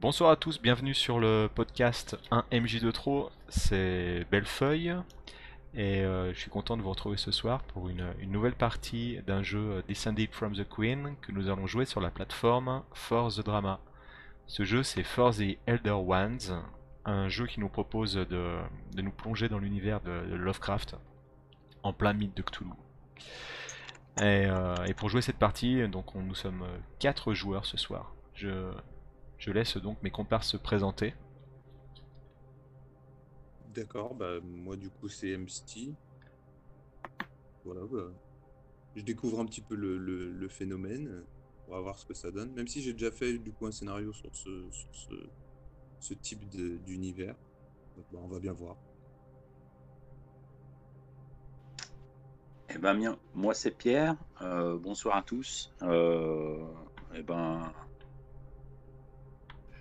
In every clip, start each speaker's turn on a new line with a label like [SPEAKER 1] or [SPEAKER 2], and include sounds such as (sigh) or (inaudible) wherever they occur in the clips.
[SPEAKER 1] Bonsoir à tous, bienvenue sur le podcast 1MJ2 Tro, c'est Bellefeuille et euh, je suis content de vous retrouver ce soir pour une, nouvelle partie d'un jeu euh, Descended from the Queen que nous allons jouer sur la plateforme For the Drama. Ce jeu c'est For the Elder Ones, un jeu qui nous propose de, de nous plonger dans l'univers de, de Lovecraft en plein mythe de Cthulhu. Et, euh, pour jouer cette partie, donc on- nous sommes 4 joueurs ce soir. Je laisse donc mes comparses se présenter.
[SPEAKER 2] D'accord, bah moi du coup c'est MST. Voilà, bah, je découvre un petit peu le, le- le phénomène. On va voir ce que ça donne. Même si j'ai déjà fait du coup un scénario sur ce, sur ce, ce type de- d'univers. Donc, bah, on va bien voir.
[SPEAKER 3] Eh ben, bien, moi c'est Pierre. Euh, bonsoir à tous. Euh, eh ben,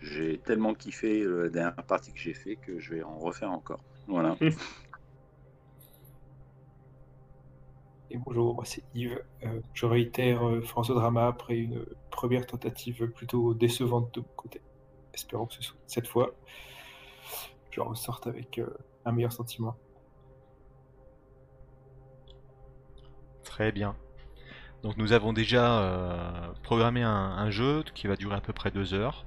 [SPEAKER 3] j'ai tellement kiffé euh, la dernière partie que j'ai fait que je vais en refaire encore. Voilà. (laughs)
[SPEAKER 4] Et bonjour, moi c'est Yves. Euh, je réitère euh, France Drama après une première tentative plutôt décevante de mon côté. Espérons que ce soit cette fois, je ressorte avec euh, un meilleur sentiment.
[SPEAKER 1] Très bien. Donc nous avons déjà euh, programmé un, un jeu qui va durer à peu près deux heures.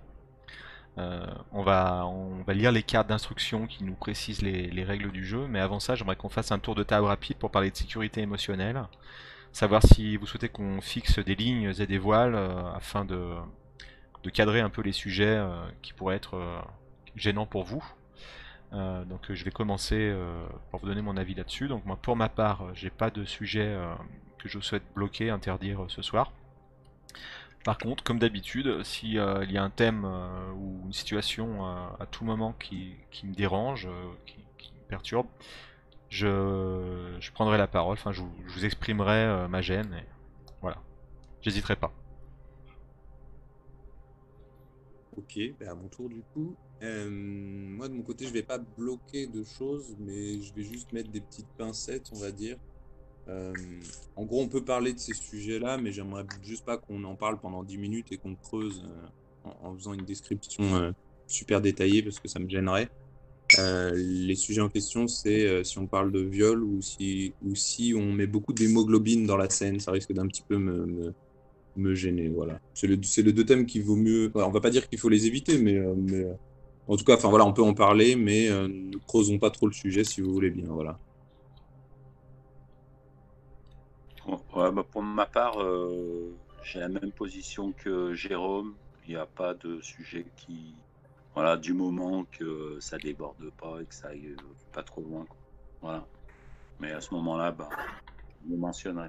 [SPEAKER 1] Euh, on, va, lire les cartes d'instruction qui nous précisent les, les règles du jeu, mais avant ça j'aimerais qu'on fasse un tour de table rapide pour parler de sécurité émotionnelle. Savoir si vous souhaitez qu'on fixe des lignes et des voiles euh, afin de, cadrer un peu les sujets euh, qui pourraient être gênants pour vous. Donc je vais commencer pour vous donner mon avis là-dessus. Donc moi pour ma part, j'ai pas de sujet que je souhaite bloquer, interdire ce soir. Par contre, comme d'habitude, si euh, y a un thème euh, ou une situation euh, à tout moment qui, me dérange, euh, qui, me perturbe, je, prendrai la parole, enfin je vous, exprimerai ma gêne et voilà. J'hésiterai pas.
[SPEAKER 2] Ok, bah, à mon tour du coup. Moi de mon côté je vais pas bloquer de choses, mais je vais juste mettre des petites pincettes, on va dire. Euh, en gros, on peut parler de ces sujets-là, mais j'aimerais juste pas qu'on en parle pendant 10 minutes et qu'on creuse euh, en, faisant une description euh, super détaillée parce que ça me gênerait. Les sujets en question, c'est si on parle de viol ou si, on met beaucoup d'hémoglobine dans la scène, ça risque d'un petit peu me, gêner. Voilà. C'est le, les deux thèmes qu'il vaut mieux. on va pas dire qu'il faut les éviter, mais, en tout cas, voilà, on peut en parler, mais ne creusons pas trop le sujet si vous voulez bien. Voilà.
[SPEAKER 3] Ouais, bah, pour ma part, euh, j'ai la même position que Jérôme. Il n'y a pas de sujet qui. Voilà, du moment que ça déborde pas et que ça aille euh, pas trop loin. quoi. Voilà. Mais à ce moment-là, bah, je le mentionnerai.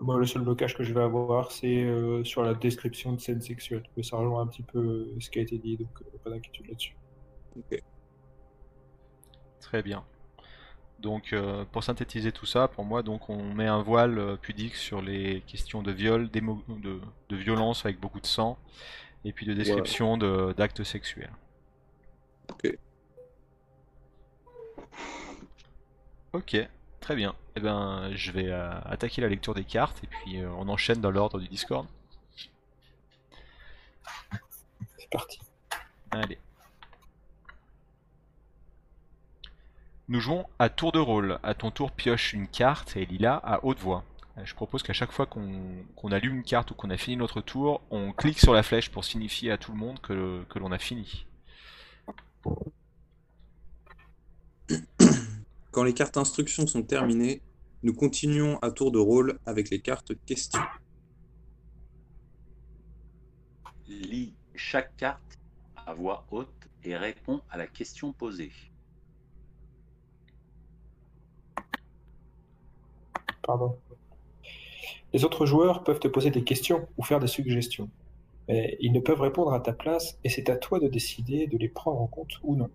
[SPEAKER 4] Moi, le seul blocage que je vais avoir, c'est euh, sur la description de scènes sexuelles. Mais ça rejoint un petit peu ce qui a été dit, donc euh, pas d'inquiétude là-dessus.
[SPEAKER 2] Ok.
[SPEAKER 1] Très bien. Donc euh, pour synthétiser tout ça, pour moi donc on met un voile euh, pudique sur les questions de viol, d'émo- de, de violence avec beaucoup de sang, et puis de description de- d'actes sexuels.
[SPEAKER 2] Ok.
[SPEAKER 1] Ok, très bien. Eh ben je vais euh, attaquer la lecture des cartes et puis euh, on enchaîne dans l'ordre du Discord.
[SPEAKER 4] C'est parti.
[SPEAKER 1] Allez. Nous jouons à tour de rôle. À ton tour, pioche une carte et lis-la à haute voix. Euh, Je propose qu'à chaque fois qu'on allume une carte ou qu'on a fini notre tour, on clique sur la flèche pour signifier à tout le monde que, que l'on a fini.
[SPEAKER 2] Quand les cartes instructions sont terminées, nous continuons à tour de rôle avec les cartes questions.
[SPEAKER 3] Lis chaque carte à voix haute et réponds à la question posée.
[SPEAKER 4] Pardon. Les autres joueurs peuvent te poser des questions ou faire des suggestions. Mais ils ne peuvent répondre à ta place et c'est à toi de décider de les prendre en compte ou non.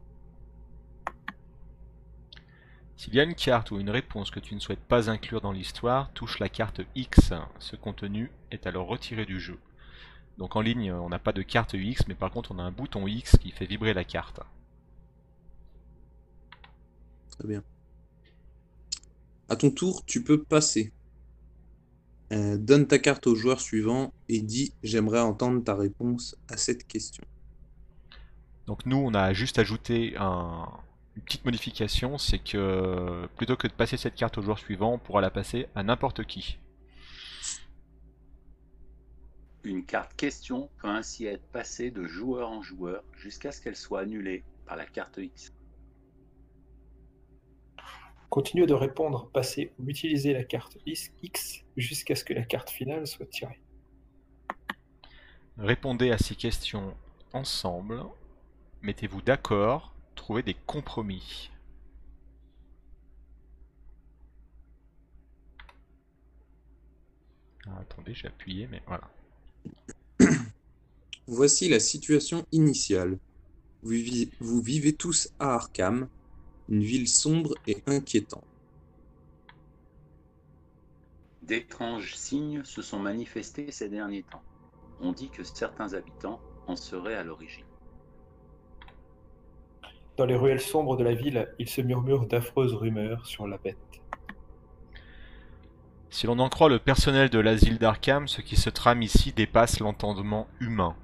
[SPEAKER 1] S'il y a une carte ou une réponse que tu ne souhaites pas inclure dans l'histoire, touche la carte X. Ce contenu est alors retiré du jeu. Donc en ligne, on n'a pas de carte X, mais par contre on a un bouton X qui fait vibrer la carte.
[SPEAKER 2] Très bien. À ton tour, tu peux passer. Euh, donne ta carte au joueur suivant et dis J'aimerais entendre ta réponse à cette question.
[SPEAKER 1] Donc nous, on a juste ajouté un- une petite modification, c'est que plutôt que de passer cette carte au joueur suivant, on pourra la passer à n'importe qui.
[SPEAKER 3] Une carte question peut ainsi être passée de joueur en joueur jusqu'à ce qu'elle soit annulée par la carte X.
[SPEAKER 4] Continuez de répondre, passez ou utilisez la carte X jusqu'à ce que la carte finale soit tirée.
[SPEAKER 1] Répondez à ces questions ensemble, mettez-vous d'accord, trouvez des compromis. Ah, attendez, j'ai appuyé, mais voilà.
[SPEAKER 2] Voici la situation initiale. Vous, vi- vous vivez tous à Arkham, une ville sombre et inquiétante.
[SPEAKER 3] D'étranges signes se sont manifestés ces derniers temps. On dit que certains habitants en seraient à l'origine.
[SPEAKER 4] Dans les ruelles sombres de la ville, il se murmure d'affreuses rumeurs sur la bête.
[SPEAKER 1] Si l'on en croit le personnel de l'asile d'Arkham, ce qui se trame ici dépasse l'entendement humain.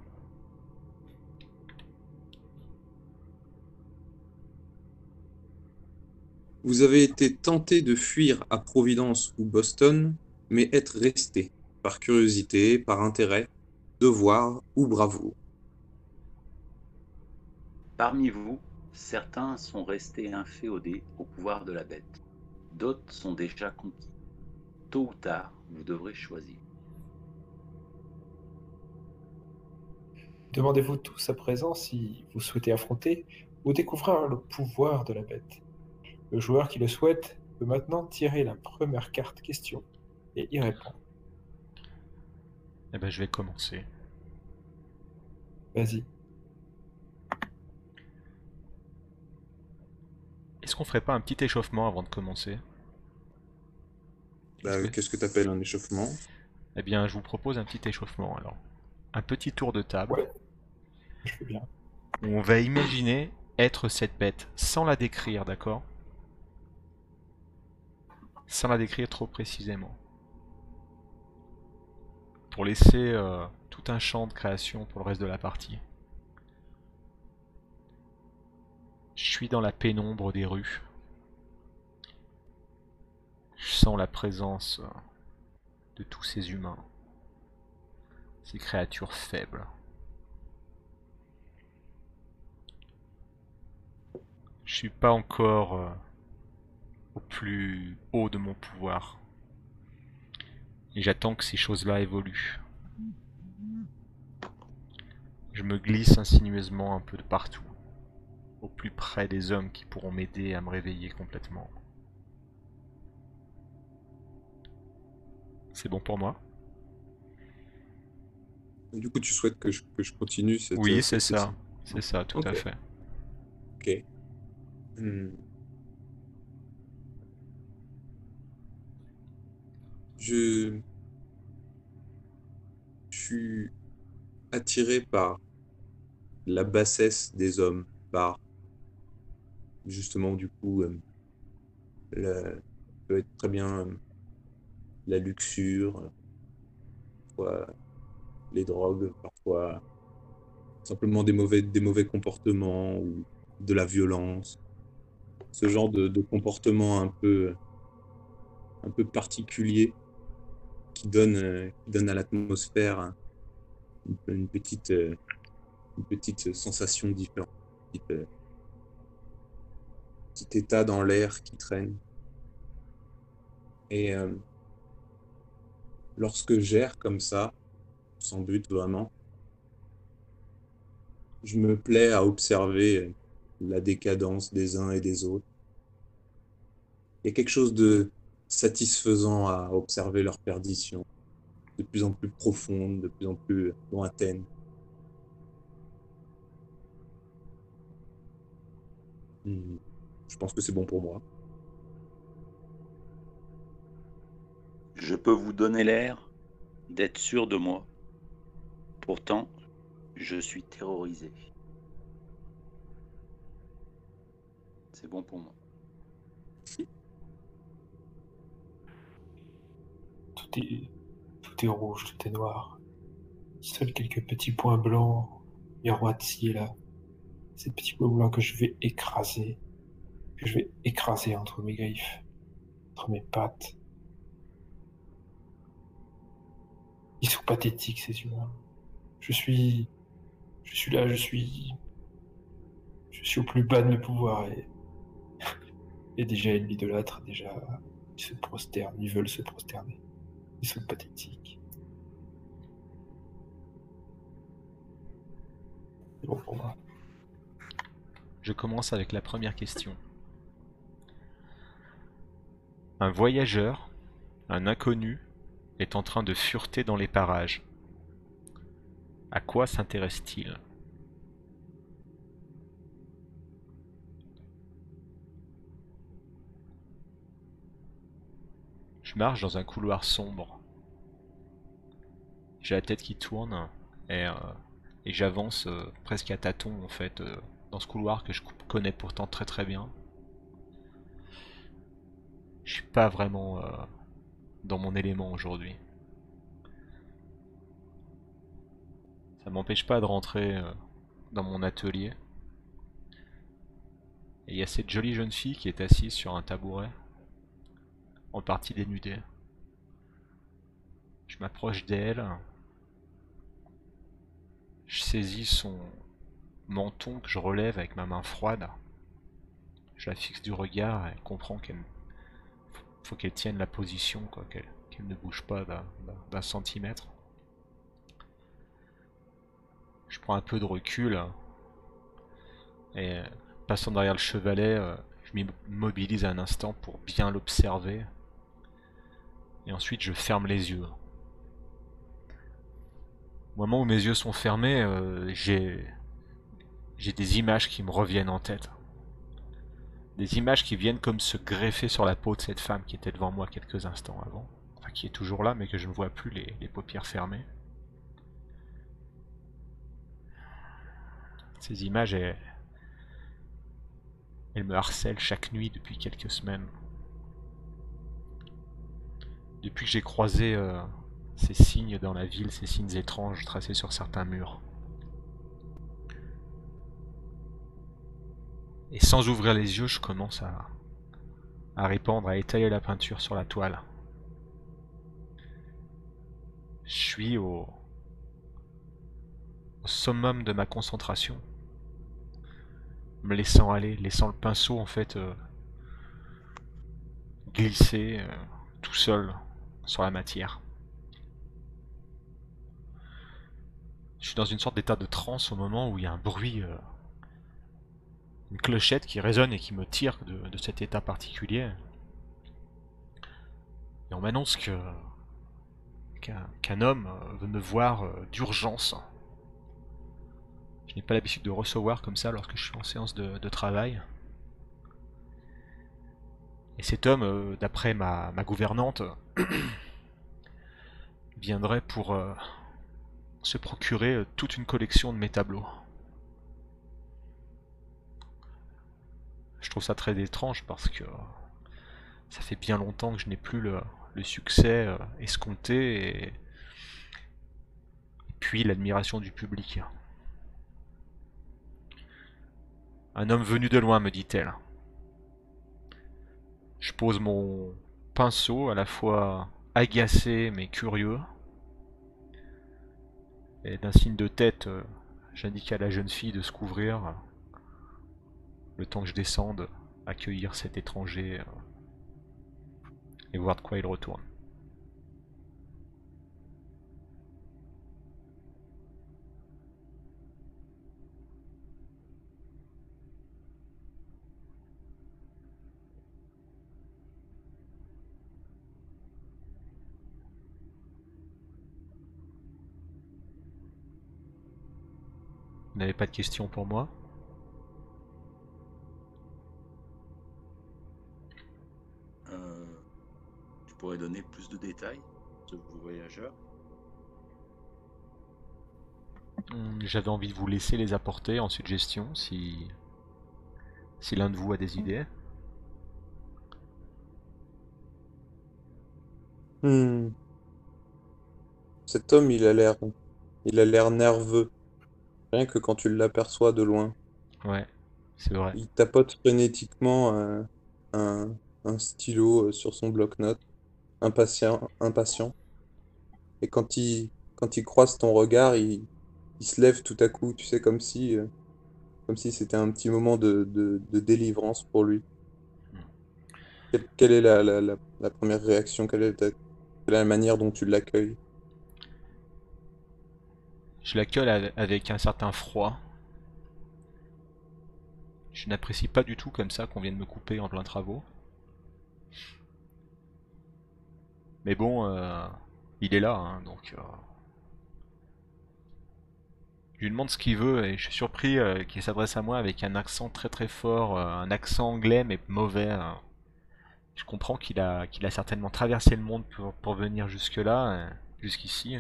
[SPEAKER 2] Vous avez été tenté de fuir à Providence ou Boston, mais êtes resté, par curiosité, par intérêt, devoir ou bravoure.
[SPEAKER 3] Parmi vous, certains sont restés inféodés au pouvoir de la bête. D'autres sont déjà conquis. Tôt ou tard, vous devrez choisir.
[SPEAKER 4] Demandez-vous tous à présent si vous souhaitez affronter ou découvrir le pouvoir de la bête. Le joueur qui le souhaite peut maintenant tirer la première carte question et y répondre.
[SPEAKER 1] Eh ben, je vais commencer.
[SPEAKER 4] Vas-y.
[SPEAKER 1] Est-ce qu'on ferait pas un petit échauffement avant de commencer?
[SPEAKER 2] Bah,
[SPEAKER 1] Est-ce que-
[SPEAKER 2] Qu'est-ce que tu appelles un échauffement?
[SPEAKER 1] Eh bien, je vous propose un petit échauffement alors. Un petit tour de table
[SPEAKER 4] Ouais. Je fais bien.
[SPEAKER 1] on va imaginer être cette bête sans la décrire, d'accord? Sans la décrire trop précisément. Pour laisser euh, tout un champ de création pour le reste de la partie. Je suis dans la pénombre des rues. Je sens la présence euh, de tous ces humains. Ces créatures faibles. Je suis pas encore euh, au plus haut de mon pouvoir. Et j'attends que ces choses-là évoluent. Je me glisse insinueusement un peu de partout, au plus près des hommes qui pourront m'aider à me réveiller complètement. C'est bon pour moi?
[SPEAKER 2] Du coup, tu souhaites que je, que je continue cette
[SPEAKER 1] Oui,
[SPEAKER 2] cette
[SPEAKER 1] c'est ça. C'est ça, tout à fait.
[SPEAKER 2] Ok. Hmm. Je... suis attiré par la bassesse des hommes, par justement du coup euh, la- peut être très bien euh, la luxure, parfois les drogues, parfois simplement des mauvais, des mauvais comportements ou de la violence. Ce genre de, de comportement un peu, un peu particulier qui donne, euh, qui donne à l'atmosphère un- une, petite, euh, une petite sensation différente, un petit, euh, petit état dans l'air qui traîne. Et lorsque j'erre comme ça, sans but vraiment, je me plais à observer la décadence des uns et des autres. Il y a quelque chose de satisfaisant à observer leur perdition, de plus en plus profonde, de plus en plus lointaine. Hmm, Je pense que c'est bon pour moi.
[SPEAKER 3] Je peux vous donner l'air d'être sûr de moi. Pourtant, je suis terrorisé. C'est bon pour moi. (laughs)
[SPEAKER 4] Tout est, rouge, tout est noir. Seuls quelques petits points blancs miroitent ci et là. Ces petits points blancs que je vais écraser, que je vais écraser entre mes griffes, entre mes pattes. Ils sont pathétiques, ces humains. Je suis. Je suis là, je suis. Je suis au plus bas de mes pouvoirs et. (laughs) Déjà, ils m'idolâtrent, déjà. Ils se prosternent, ils veulent se prosterner.
[SPEAKER 1] Je commence avec la première question. Un voyageur, un inconnu, est en train de fureter dans les parages. À quoi s'intéresse-t-il? Je marche dans un couloir sombre. J'ai la tête qui tourne et, euh, et j'avance euh, presque à tâtons en fait euh, dans ce couloir que je connais pourtant très très bien. Je suis pas vraiment dans mon élément aujourd'hui. Ça m'empêche pas de rentrer dans mon atelier. Et il y a cette jolie jeune fille qui est assise sur un tabouret, en partie dénudée. Je m'approche d'elle. Je saisis son menton que je relève avec ma main froide. Je la fixe du regard et elle comprend qu'elle faut qu'elle tienne la position, qu'elle ne bouge pas d'un- centimètre. Je prends un peu de recul et euh, passant derrière le chevalet, euh, je m'immobilise un instant pour bien l'observer. Et ensuite, je ferme les yeux. Au moment où mes yeux sont fermés, euh, j'ai des images qui me reviennent en tête. Des images qui viennent comme se greffer sur la peau de cette femme qui était devant moi quelques instants avant. Enfin, qui est toujours là, mais que je ne vois plus les, les paupières fermées. Ces images, elles, elles me harcèlent chaque nuit depuis quelques semaines. Depuis que j'ai croisé euh, ces signes dans la ville, ces signes étranges tracés sur certains murs. Et sans ouvrir les yeux, je commence à, à répandre, à étaler la peinture sur la toile. Je suis au, au summum de ma concentration, me laissant aller, laissant le pinceau en fait euh, glisser euh, tout seul sur la matière. Je suis dans une sorte d'état de transe au moment où il y a un bruit euh, une clochette qui résonne et qui me tire de, cet état particulier. Et on m'annonce que qu'un homme euh, veut me voir euh, d'urgence. Je n'ai pas l'habitude de recevoir comme ça lorsque je suis en séance de, travail. Et cet homme, d'après ma, gouvernante, (coughs) viendrait pour se procurer euh, toute une collection de mes tableaux. Je trouve ça très étrange parce que ça fait bien longtemps que je n'ai plus le, succès euh, escompté et puis l'admiration du public. Un homme venu de loin, me dit-elle. Je pose mon pinceau, à la fois agacé mais curieux. Et d'un signe de tête, euh, j'indique à la jeune fille de se couvrir le temps que je descende, accueillir cet étranger euh, et voir de quoi il retourne. Vous n'avez pas de questions pour moi
[SPEAKER 3] Euh, tu pourrais donner plus de détails sur ce voyageur
[SPEAKER 1] Hum, J'avais envie de vous laisser les apporter en suggestion si, si l'un de vous a des idées.
[SPEAKER 2] Hmm. cet homme, il a l'air, il a l'air nerveux. Rien que quand tu l'aperçois de loin.
[SPEAKER 1] Ouais, c'est vrai.
[SPEAKER 2] Il tapote frénétiquement un, un, un stylo euh, sur son bloc-notes, impatient, impatient. Et quand il, quand il croise ton regard, il, il se lève tout à coup, tu sais, comme si, euh, comme si c'était un petit moment de, de, de délivrance pour lui. Quelle, quelle est la, la, la, la première réaction? Quelle est, ta- quelle est la manière dont tu l'accueilles?
[SPEAKER 1] Je l'accueille ave- avec un certain froid. Je n'apprécie pas du tout comme ça qu'on vienne me couper en plein travaux. Mais bon, euh, il est là, hein, donc... euh, Je lui demande ce qu'il veut et je suis surpris euh, qu'il s'adresse à moi avec un accent très très fort, un accent anglais mais mauvais. hein. Je comprends qu'il a, qu'il a certainement traversé le monde pour, venir jusque-là, euh, jusqu'ici.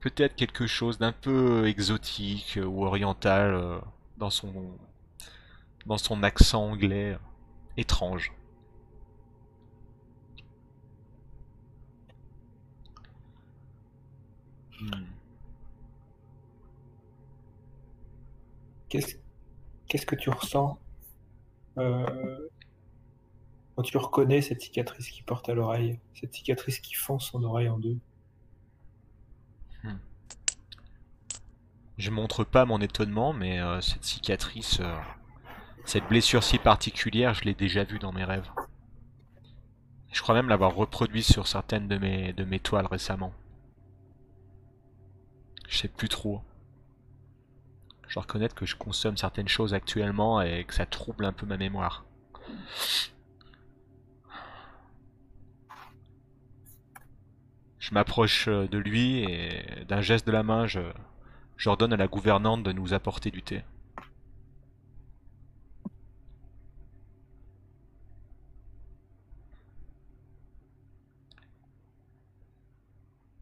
[SPEAKER 1] Peut-être quelque chose d'un peu exotique euh, ou oriental euh, dans son, dans son accent anglais euh, étrange. Hmm.
[SPEAKER 4] Qu'est-ce que tu ressens euh, quand tu reconnais cette cicatrice qui porte à l'oreille, cette cicatrice qui fend son oreille en deux?
[SPEAKER 1] Je montre pas mon étonnement, mais euh, cette cicatrice, euh, cette blessure si particulière, je l'ai déjà vue dans mes rêves. Je crois même l'avoir reproduite sur certaines de mes, de mes toiles récemment. Je sais plus trop. Je dois reconnaître que je consomme certaines choses actuellement et que ça trouble un peu ma mémoire. Je m'approche euh, de lui et d'un geste de la main, je, j'ordonne à la gouvernante de nous apporter du thé.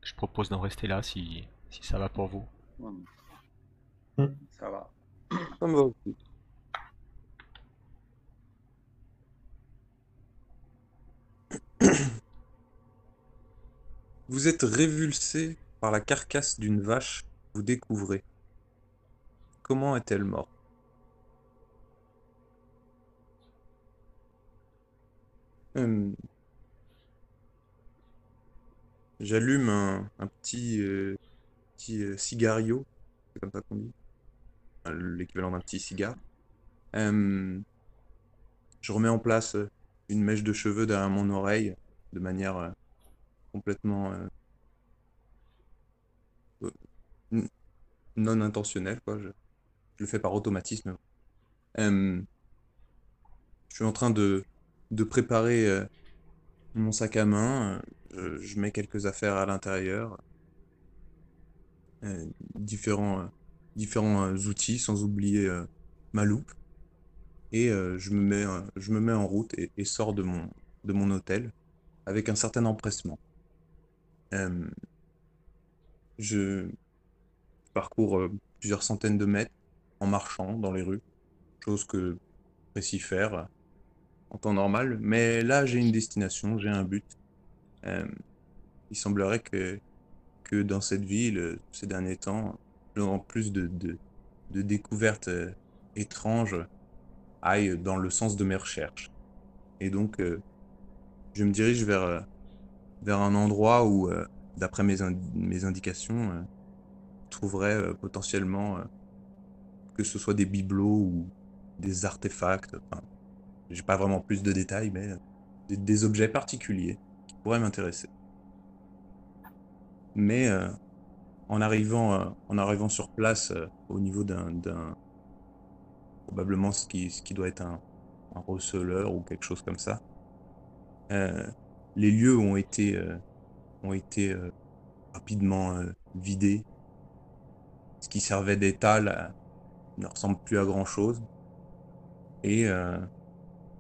[SPEAKER 1] Je propose d'en rester là si, si ça va pour vous.
[SPEAKER 4] Hmm.
[SPEAKER 3] Ça va.
[SPEAKER 2] Ça me va aussi. Vous êtes révulsé par la carcasse d'une vache vous découvrez. Comment est-elle morte? Hum, J'allume un, petit, euh, petit euh, cigario, c'est comme ça qu'on dit, l'équivalent d'un petit cigare. Hum, je remets en place euh, une mèche de cheveux derrière mon oreille de manière complètement euh, euh, n- non intentionnelle, quoi. Je, le fais par automatisme. Hum, je suis en train de, de préparer euh, mon sac à main. euh, Je, mets quelques affaires à l'intérieur, euh, différents, euh, différents euh, outils, sans oublier euh, ma loupe. Et euh, je me mets, euh, je me mets en route et, et sors de mon, de mon hôtel avec un certain empressement. Euh, je parcours euh, plusieurs centaines de mètres en marchant dans les rues, chose que j'apprécie faire euh, en temps normal. Mais là, j'ai une destination, j'ai un but. Euh, il semblerait que, que dans cette ville, ces derniers temps, en plus de, de, découvertes étranges, aille dans le sens de mes recherches. Et donc, je me dirige vers, vers un endroit où, d'après mes, mes indications, je trouverais euh, potentiellement euh, que ce soit des bibelots ou des artefacts. Enfin, j'ai pas vraiment plus de détails, mais euh, des, objets particuliers qui pourraient m'intéresser. Mais en arrivant, en arrivant sur place, au niveau d'un, probablement ce qui, ce qui doit être un, un receleur ou quelque chose comme ça, les lieux ont été, ont été rapidement vidés. Ce qui servait d'étal euh, ne ressemble plus à grand chose. Et euh,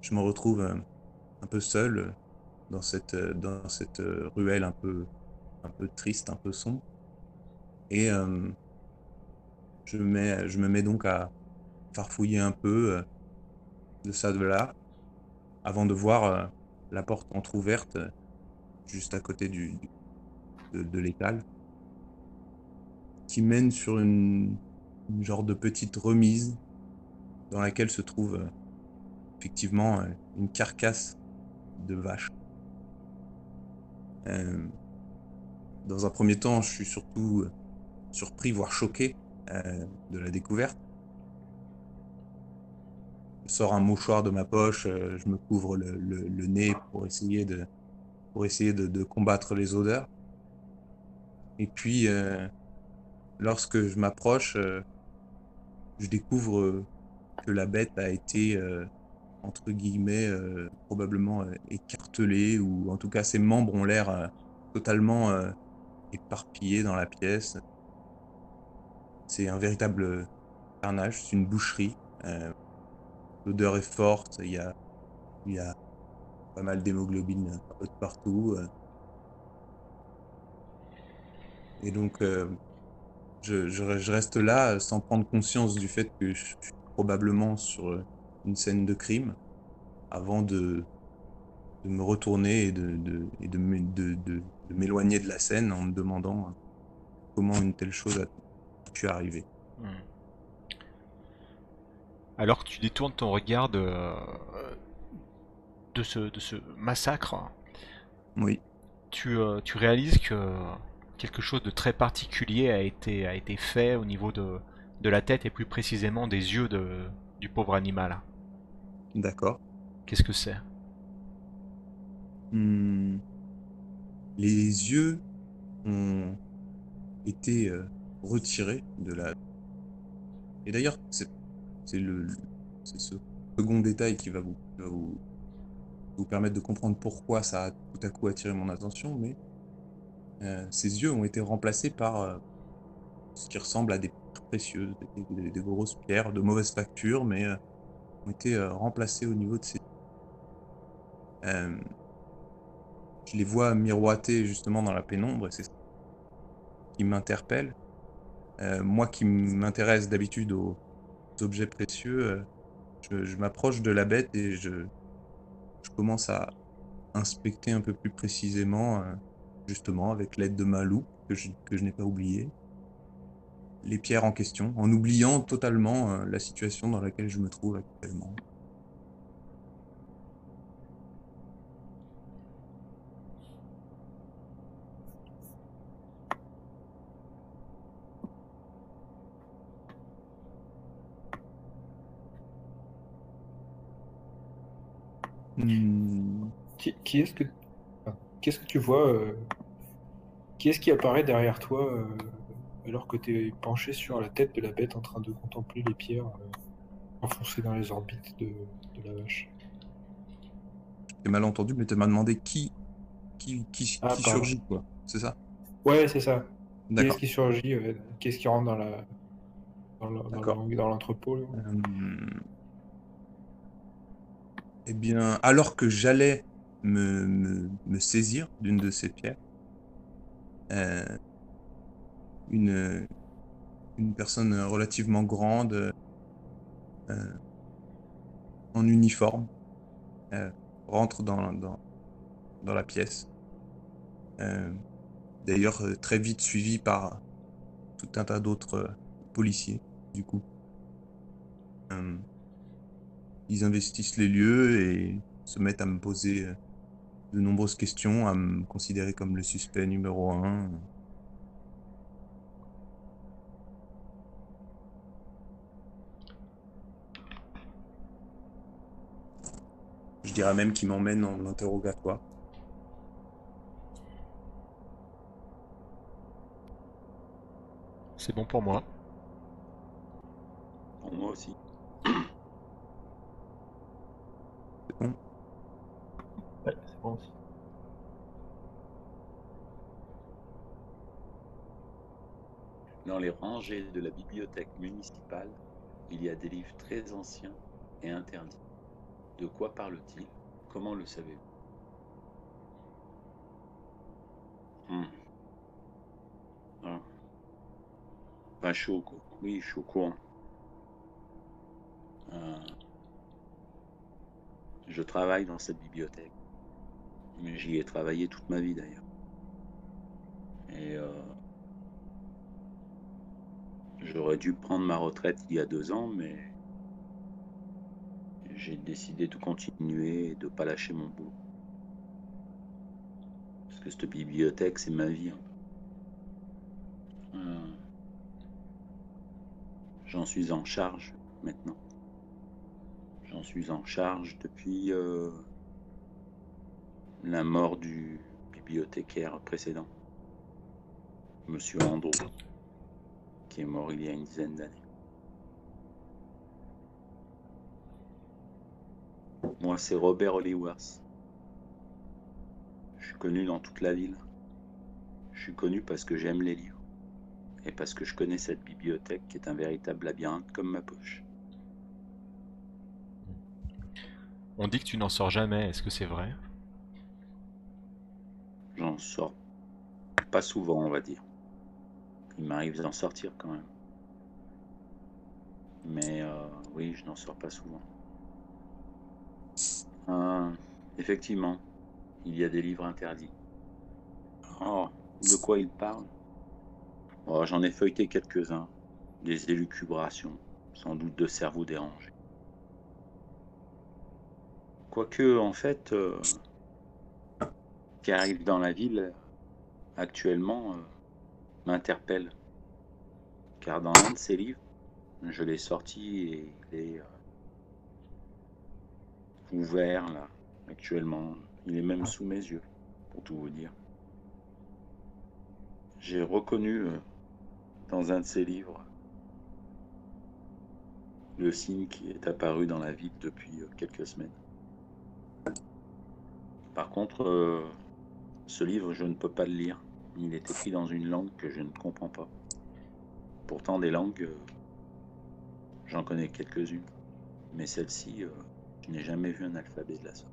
[SPEAKER 2] je me retrouve euh, un peu seul dans cette, ruelle un peu, triste, un peu sombre. Et je, me mets donc à farfouiller un peu de ça, de là, avant de voir la porte entr'ouverte juste à côté de l'étal qui mène sur une, genre de petite remise dans laquelle se trouve euh, effectivement euh, une carcasse de vache. Euh, dans un premier temps, je suis surtout surpris, voire choqué de la découverte. Je sors un mouchoir de ma poche, je me couvre le, nez pour essayer de, pour essayer de, combattre les odeurs. Et puis, lorsque je m'approche, euh, je découvre euh, que la bête a été, euh, entre guillemets, probablement écartelée, ou en tout cas ses membres ont l'air totalement éparpillés dans la pièce. C'est un véritable carnage, c'est une boucherie. L'odeur est forte, il y a, pas mal d'hémoglobine partout. Et donc, je, je- je reste là euh, sans prendre conscience du fait que je suis probablement sur euh, une scène de crime avant de, de me retourner et de, et m'éloigner de la scène en me demandant euh, comment une telle chose a pu arriver.
[SPEAKER 1] Hmm. Alors que tu détournes ton regard de, de, ce, de ce massacre,
[SPEAKER 2] Oui,
[SPEAKER 1] tu, euh, tu réalises que quelque chose de très particulier a été, a été fait au niveau de, de la tête et plus précisément des yeux de, du pauvre animal.
[SPEAKER 2] d'accord.
[SPEAKER 1] Qu'est-ce que c'est?
[SPEAKER 2] Hmm. Les yeux ont été euh, retirés de la. Et d'ailleurs, c'est c'est le c'est ce second détail qui va vous, qui va vous vous permettre de comprendre pourquoi ça a tout à coup attiré mon attention, mais euh, ces yeux ont été remplacés par euh, ce qui ressemble à des pierres précieuses, des, grosses pierres de mauvaise facture, mais euh, ont été remplacés au niveau de ces. Euh, je les vois miroiter justement dans la pénombre et c'est ça qui m'interpelle. Moi qui m'intéresse d'habitude aux objets précieux, je, m'approche de la bête et je, commence à inspecter un peu plus précisément, justement avec l'aide de ma loupe que je, que je n'ai pas oublié, les pierres en question, en oubliant totalement euh, la situation dans laquelle je me trouve actuellement. Hmm,
[SPEAKER 4] Qui, qui est-ce que, qu'est-ce que tu vois euh, Qui est-ce qui apparaît derrière toi euh, alors que tu es penché sur la tête de la bête en train de contempler les pierres euh, enfoncées dans les orbites de, de la vache?
[SPEAKER 2] J'ai mal entendu, mais tu m'as demandé qui, qui, qui,
[SPEAKER 4] Ah,
[SPEAKER 2] qui surgit, quoi. C'est ça?
[SPEAKER 4] Ouais, c'est ça. Qui est-ce
[SPEAKER 2] D'accord.
[SPEAKER 4] qui surgit euh, Qui rentre dans la dans l'entrepôt
[SPEAKER 2] Euh, Eh bien, alors que j'allais me, saisir d'une de ces pierres, euh, une, une personne relativement grande, euh, en uniforme, euh, rentre dans, dans, dans la pièce. D'ailleurs, très vite suivi par tout un tas d'autres policiers, du coup. Ils investissent les lieux et se mettent à me poser de nombreuses questions, à me considérer comme le suspect numéro un. Je dirais même qu'ils m'emmènent en interrogatoire.
[SPEAKER 1] C'est bon pour moi.
[SPEAKER 3] Pour moi aussi.
[SPEAKER 2] C'est bon
[SPEAKER 3] Dans les rangées de la bibliothèque municipale, il y a des livres très anciens et interdits. De quoi parle-t-il? Comment le savez-vous? Hmm. Ah. Suis au cou- Oui, je suis. Euh, Je travaille dans cette bibliothèque. J'y ai travaillé toute ma vie d'ailleurs. Et euh, j'aurais dû prendre ma retraite il y a deux ans, mais j'ai décidé de continuer et de pas lâcher mon boulot. Parce que cette bibliothèque, c'est ma vie. Euh, J'en suis en charge maintenant. J'en suis en charge depuis euh, la mort du bibliothécaire précédent, Monsieur Andrew, qui est mort il y a une dizaine d'années. Moi, c'est Robert Hollingworth. Je suis connu dans toute la ville. Je suis connu parce que j'aime les livres. Et parce que je connais cette bibliothèque qui est un véritable labyrinthe comme ma poche.
[SPEAKER 1] On dit que tu n'en sors jamais, est-ce que c'est vrai?
[SPEAKER 3] J'en sors pas souvent, on va dire. Il m'arrive d'en sortir quand même. Mais euh, oui, je n'en sors pas souvent. Euh, effectivement, il y a des livres interdits. Oh, de quoi il parle? Oh, J'en ai feuilleté quelques-uns. Des élucubrations, sans doute de cerveau dérangé. Quoique, en fait, euh, qui arrive dans la ville actuellement euh, m'interpelle. Car dans l'un de ses livres, je l'ai sorti et il est euh, ouvert là, actuellement. Il est même sous mes yeux, pour tout vous dire. J'ai reconnu euh, dans un de ses livres le signe qui est apparu dans la ville depuis euh, quelques semaines. Par contre, euh, ce livre, je ne peux pas le lire. Il est écrit dans une langue que je ne comprends pas. Pourtant, des langues, euh, j'en connais quelques-unes. Mais celle-ci, euh, je n'ai jamais vu un alphabet de la sorte.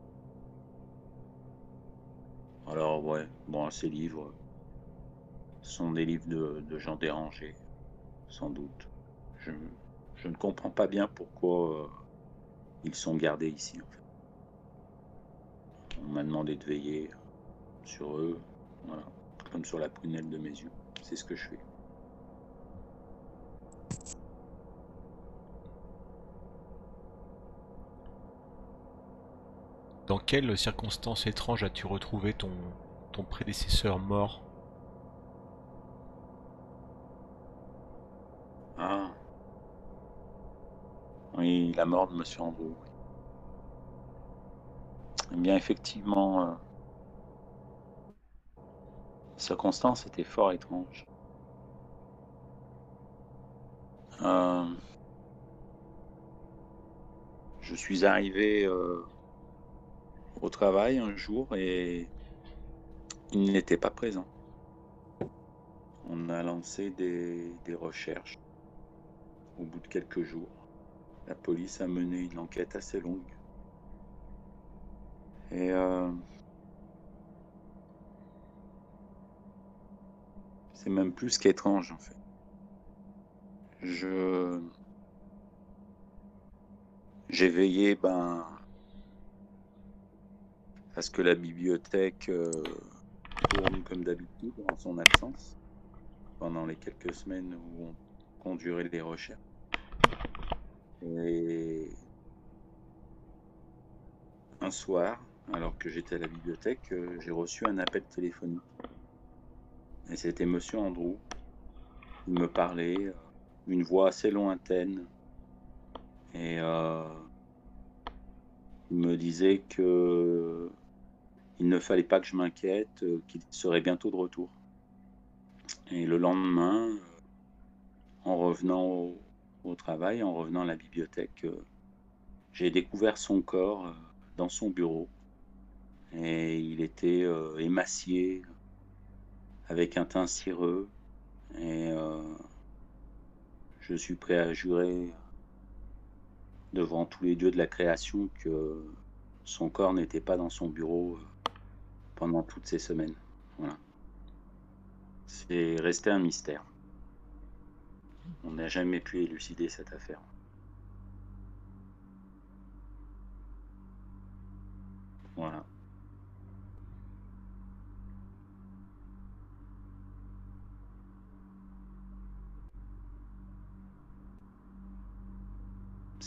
[SPEAKER 3] Alors, ouais, bon, ces livres sont des livres de, gens dérangés, sans doute. Je, je ne comprends pas bien pourquoi euh, ils sont gardés ici, en fait. On m'a demandé de veiller sur eux, voilà, comme sur la prunelle de mes yeux. C'est ce que je fais.
[SPEAKER 1] Dans quelles circonstances étranges as-tu retrouvé ton, ton prédécesseur mort?
[SPEAKER 3] Ah. Oui, la mort de Monsieur Andrew. Eh bien, effectivement, euh, circonstance était fort étrange. Euh, je suis arrivé euh, au travail un jour et il n'était pas présent. On a lancé des, recherches. Au bout de quelques jours, la police a mené une enquête assez longue. Et euh, c'est même plus qu'étrange en fait. Je j'ai veillé ben à ce que la bibliothèque euh, tourne comme d'habitude en son absence pendant les quelques semaines où on conduirait les recherches. Et un soir, alors que j'étais à la bibliothèque, euh, j'ai reçu un appel téléphonique. Et c'était Monsieur Andrew. Il me parlait, euh, une voix assez lointaine. Et euh, il me disait que il ne fallait pas que je m'inquiète, euh, qu'il serait bientôt de retour. Et le lendemain, en revenant au, travail, en revenant à la bibliothèque, j'ai découvert son corps dans son bureau. Et il était émacié, avec un teint cireux. Et euh, je suis prêt à jurer devant tous les dieux de la création que son corps n'était pas dans son bureau euh, pendant toutes ces semaines. Voilà. C'est resté un mystère. On n'a jamais pu élucider cette affaire. Voilà.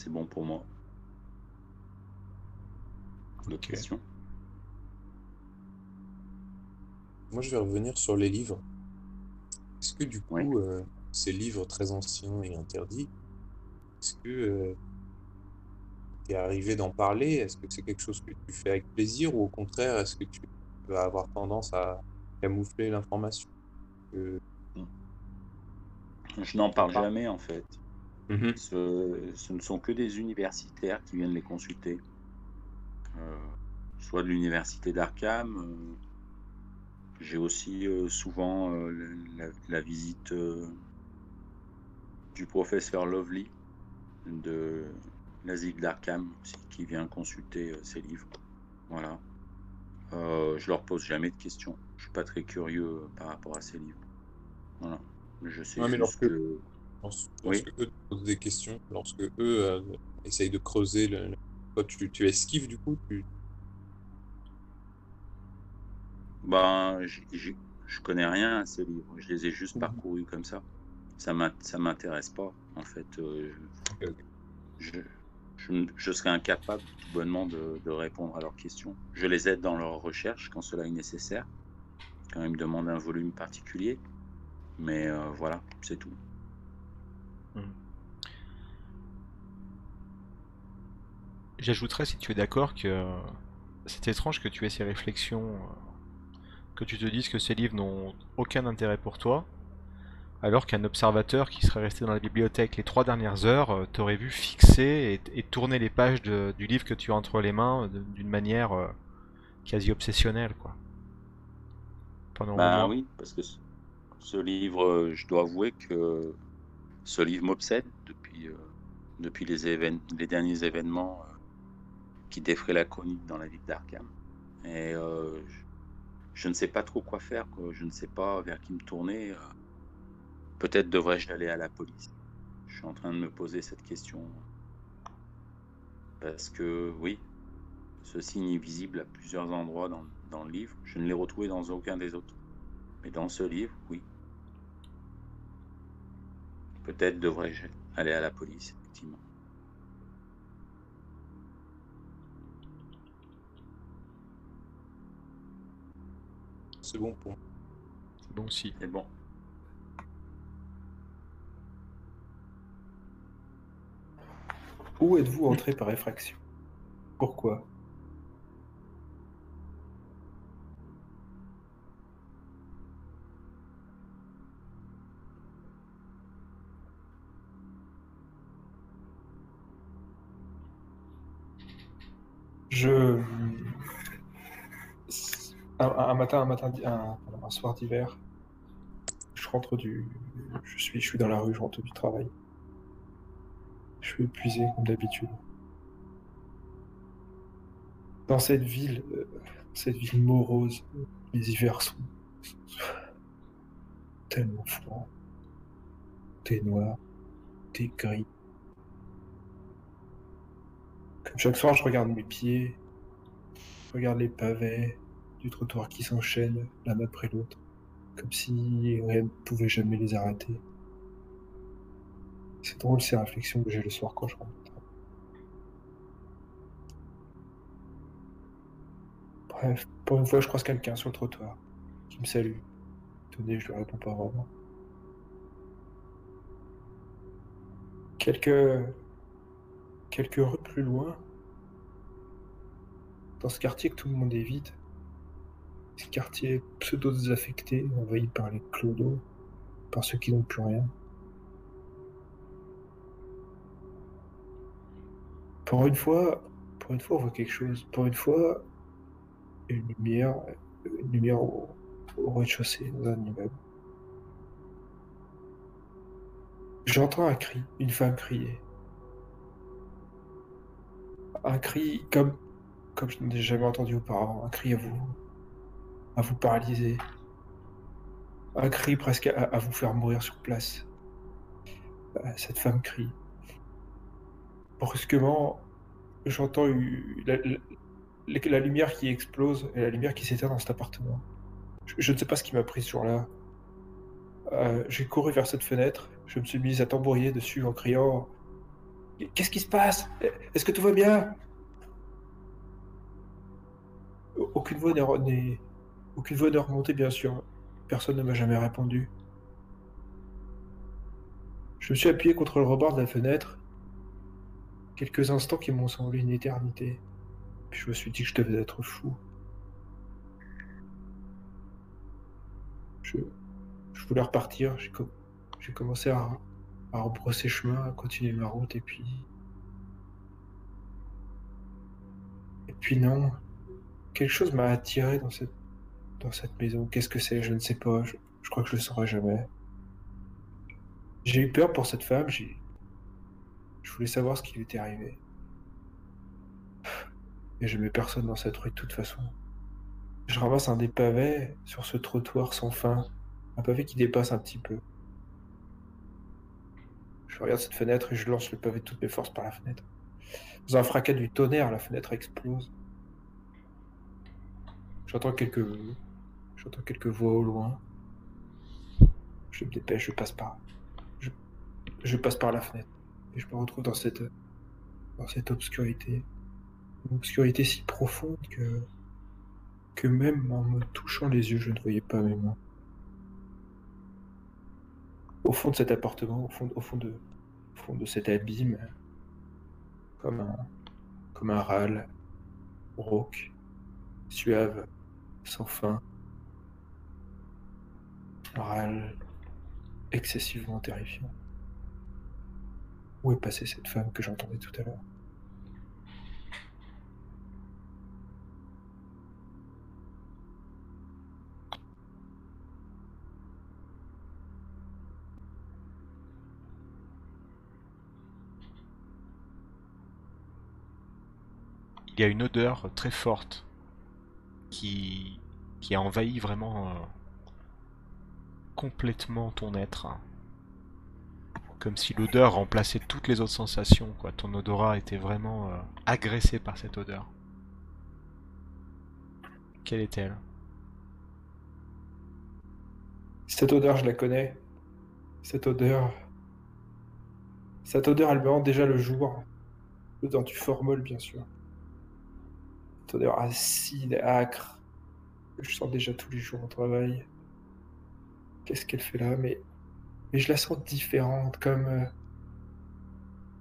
[SPEAKER 3] C'est bon pour moi. D'autres questions?
[SPEAKER 2] Moi, je vais revenir sur les livres. Est-ce que du coup, euh, ces livres très anciens et interdits, est-ce que tu es arrivé d'en parler? Est-ce que c'est quelque chose que tu fais avec plaisir ou au contraire, est-ce que tu vas avoir tendance à camoufler l'information? Que-
[SPEAKER 3] Je n'en parle jamais en fait.
[SPEAKER 2] Mhm.
[SPEAKER 3] Ce, ce ne sont que des universitaires qui viennent les consulter. Euh, soit de l'université d'Arkham. euh, J'ai aussi euh, souvent la, visite du professeur Lovely de l'asile d'Arkham qui vient consulter ces livres. Voilà. Je leur pose jamais de questions. Je suis pas très curieux par rapport à ces livres. Voilà. Je sais
[SPEAKER 2] Ouais, mais
[SPEAKER 3] juste
[SPEAKER 2] lorsque-
[SPEAKER 3] que
[SPEAKER 2] Lorsque,
[SPEAKER 3] Oui.
[SPEAKER 2] eux te posent des questions, lorsque eux euh, essayent de creuser, le, toi, tu, tu esquives du coup, tu...
[SPEAKER 3] Ben, je connais rien à ces livres. Je les ai juste
[SPEAKER 2] Mhm.
[SPEAKER 3] parcourus comme ça. Ça m'in- ça m'intéresse pas, en fait. euh, je, je serais incapable tout bonnement de, de répondre à leurs questions. Je les aide dans leurs recherches quand cela est nécessaire, quand ils me demandent un volume particulier. Mais euh, voilà, c'est tout.
[SPEAKER 1] J'ajouterais, si tu es d'accord, que c'est étrange que tu aies ces réflexions, euh, que tu te dises que ces livres n'ont aucun intérêt pour toi, alors qu'un observateur qui serait resté dans la bibliothèque les trois dernières heures euh, t'aurait vu fixer et, et tourner les pages de- du livre que tu as entre les mains euh, d'une manière euh, quasi obsessionnelle, quoi. Pendant
[SPEAKER 3] Bah oui, parce que ce, livre, euh, je dois avouer que ce livre m'obsède depuis, euh, depuis les, derniers événements euh, qui défraient la chronique dans la ville d'Arkham. Et euh, je, ne sais pas trop quoi faire, je ne sais pas vers qui me tourner. Peut-être devrais-je aller à la police. Je suis en train de me poser cette question. Parce que oui, ce signe est visible à plusieurs endroits dans, dans le livre. Je ne l'ai retrouvé dans aucun des autres. Mais dans ce livre, oui. Peut-être devrais-je aller à la police, effectivement.
[SPEAKER 2] C'est bon pour moi.
[SPEAKER 1] C'est bon aussi.
[SPEAKER 3] C'est bon.
[SPEAKER 4] Où êtes-vous entré par effraction? Pourquoi? Je. Un, matin, un matin, un soir d'hiver, je rentre du. Je suis, je suis dans la rue, je rentre du travail. Je suis épuisé comme d'habitude. Dans cette ville, euh, cette ville morose, les hivers sont tellement froids. T'es noir, t'es gris. Comme chaque soir, je regarde mes pieds, je regarde les pavés du trottoir qui s'enchaînent l'un après l'autre, comme si rien ne pouvait jamais les arrêter. C'est drôle ces réflexions que j'ai le soir quand je rentre. Bref, pour une fois, je croise quelqu'un sur le trottoir qui me salue. Tenez, je lui réponds pas vraiment. Quelques... Quelques rues plus loin, dans ce quartier que tout le monde évite, ce quartier pseudo-désaffecté, envahi par les clodos, par ceux qui n'ont plus rien. Pour une fois, pour une fois, on voit quelque chose. Pour une fois, une lumière, une lumière au, au rez-de-chaussée dans un immeuble. J'entends un cri, une femme crier. Un cri comme, comme je n'ai jamais entendu auparavant, un cri à vous, à vous paralyser. Un cri presque à, vous faire mourir sur place. Euh, Cette femme crie. Brusquement, j'entends la, lumière qui explose et la lumière qui s'éteint dans cet appartement. Je, ne sais pas ce qui m'a pris ce jour-là. Euh, J'ai couru vers cette fenêtre, je me suis mis à tambouriner dessus en criant Qu'est-ce qui se passe? Est-ce que tout va bien? Aucune voix n'est aucune voix remontée, bien sûr. Personne ne m'a jamais répondu. Je me suis appuyé contre le rebord de la fenêtre. Quelques instants qui m'ont semblé une éternité. Je me suis dit que je devais être fou. Je voulais repartir. J'ai commencé à, à rebrosser chemin, à continuer ma route, et puis. Et puis non. Quelque chose m'a attiré dans cette, dans cette maison. Qu'est-ce que c'est? Je ne sais pas. Je, je, crois que je le saurai jamais. J'ai eu peur pour cette femme. J'ai. Je voulais savoir ce qui lui était arrivé. Et je mets personne dans cette rue de toute façon. Je ramasse un des pavés sur ce trottoir sans fin. Un pavé qui dépasse un petit peu. Je regarde cette fenêtre et je lance le pavé de toutes mes forces par la fenêtre. Dans un fracas du tonnerre, la fenêtre explose. J'entends quelques... J'entends quelques voix au loin. Je me dépêche, je passe par... Je... je passe par la fenêtre. Et je me retrouve dans cette... dans cette obscurité. Une obscurité si profonde que... que même en me touchant les yeux, je ne voyais pas mes mains au fond de cet appartement, au fond, de, fond de cet abîme, comme un, comme un râle rauque, suave, sans fin. Un râle excessivement terrifiant. Où est passée cette femme que j'entendais tout à l'heure?
[SPEAKER 1] Il y a une odeur très forte qui, qui a envahi vraiment euh, complètement ton être. Comme si l'odeur remplaçait toutes les autres sensations, quoi. Ton odorat était vraiment euh, agressé par cette odeur. Quelle est-elle?
[SPEAKER 4] Cette odeur, je la connais. Cette odeur. Cette odeur, elle me rend déjà le jour. L'odeur du formol, bien sûr odeur acide, acre, que je sens déjà tous les jours au travail. Qu'est-ce qu'elle fait là? Mais, je la sens différente, comme, euh,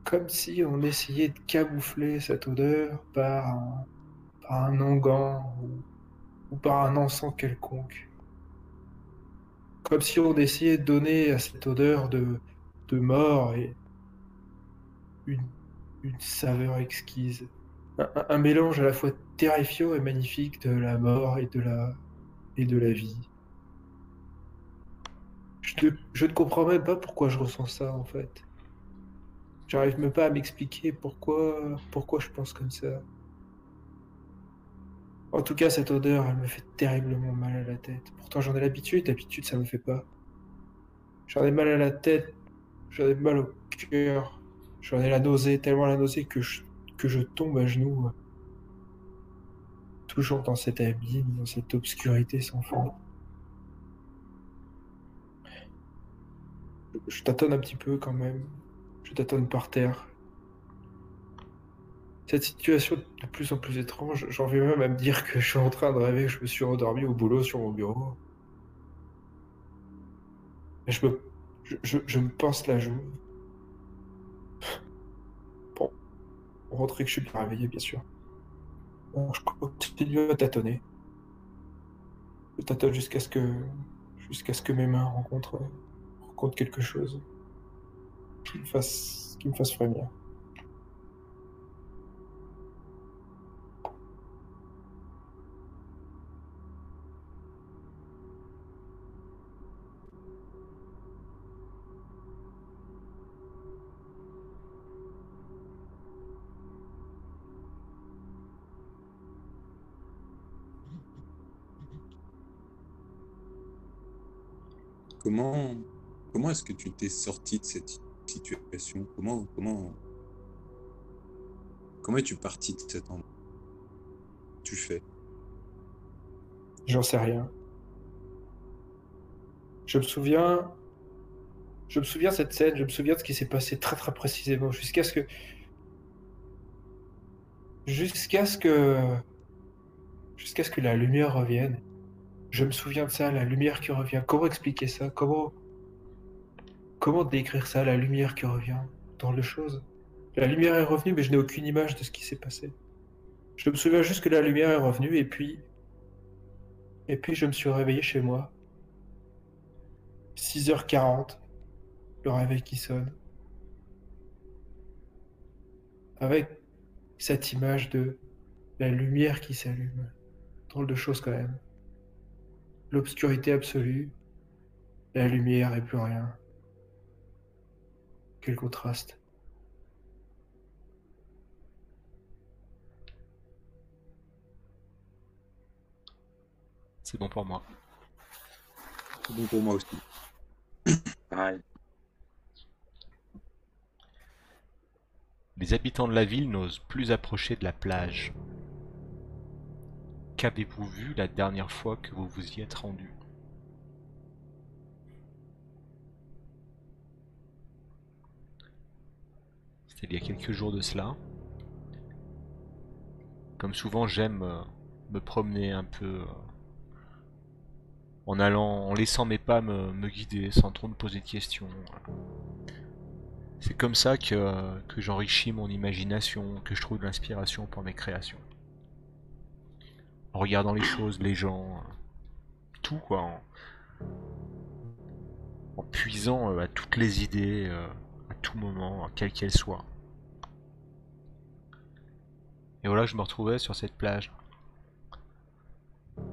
[SPEAKER 4] comme si on essayait de camoufler cette odeur par un, par onguent ou, par un encens quelconque. Comme si on essayait de donner à cette odeur de, mort une saveur exquise un, mélange à la fois terrifiant et magnifique de la mort et de la, et de la vie. Je, ne comprends même pas pourquoi je ressens ça en fait. J'arrive même pas à m'expliquer pourquoi, pourquoi je pense comme ça. En tout cas, cette odeur, elle me fait terriblement mal à la tête. Pourtant, j'en ai l'habitude, d'habitude, ça me fait pas. J'en ai mal à la tête, j'en ai mal au cœur, j'en ai la nausée, tellement la nausée que je que je tombe à genoux, toujours dans cet abîme, dans cette obscurité sans fond. Je tâtonne un petit peu quand même. Je tâtonne par terre. Cette situation de plus en plus étrange. J'en viens même à me dire que je suis en train de rêver je me suis endormi au boulot sur mon bureau. Je me, je me pince la joue. Rentrer que je suis bien réveillé, bien sûr. je continue à tâtonner. Je tâtonne jusqu'à ce que jusqu'à ce que mes mains rencontrent, rencontrent quelque chose qui me fasse, qui me fasse frémir.
[SPEAKER 2] Comment, est-ce que tu t'es sorti de cette situation? Comment, comment, comment es-tu parti de cet endroit? Tu fais?
[SPEAKER 4] J'en sais rien. Je me souviens Je me souviens de cette scène, je me souviens de ce qui s'est passé très très précisément, jusqu'à ce que. Jusqu'à ce que. Jusqu'à ce que la lumière revienne. Je me souviens de ça, la lumière qui revient. Comment expliquer ça? Comment. Comment décrire ça, la lumière qui revient dans le chose La lumière est revenue, mais je n'ai aucune image de ce qui s'est passé. Je me souviens juste que la lumière est revenue, et puis. Et puis je me suis réveillé chez moi. 6h40 le réveil qui sonne. Avec cette image de la lumière qui s'allume. Drôle de choses quand même. L'obscurité absolue, la lumière et plus rien. Quel contraste.
[SPEAKER 1] C'est bon pour moi.
[SPEAKER 2] C'est bon pour moi aussi. (coughs)
[SPEAKER 3] Pareil.
[SPEAKER 1] Les habitants de la ville n'osent plus approcher de la plage. Qu'avez-vous vu la dernière fois que vous vous y êtes rendu? C'était il y a quelques jours de cela. Comme souvent, j'aime euh, me promener un peu euh, en allant, en laissant mes pas me, guider sans trop me poser de questions. C'est comme ça que, que j'enrichis mon imagination, que je trouve de l'inspiration pour mes créations. En regardant les choses, les gens, tout quoi. En, puisant euh, à toutes les idées, euh, à tout moment, quelles qu'elles soient. Et voilà, je me retrouvais sur cette plage.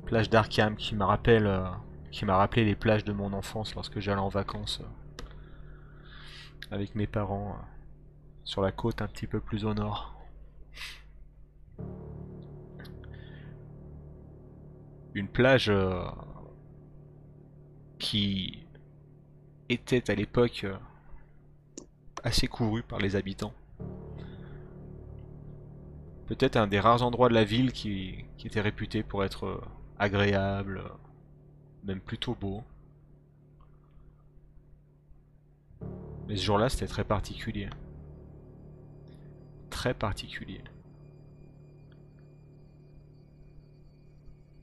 [SPEAKER 1] Plage d'Arkham euh, qui m'a rappelé les plages de mon enfance lorsque j'allais en vacances avec mes parents sur la côte un petit peu plus au nord. Une plage euh, qui était à l'époque euh, assez courue par les habitants. Peut-être un des rares endroits de la ville qui, était réputé pour être euh, agréable, même plutôt beau. Mais ce jour-là, c'était très particulier. Très particulier.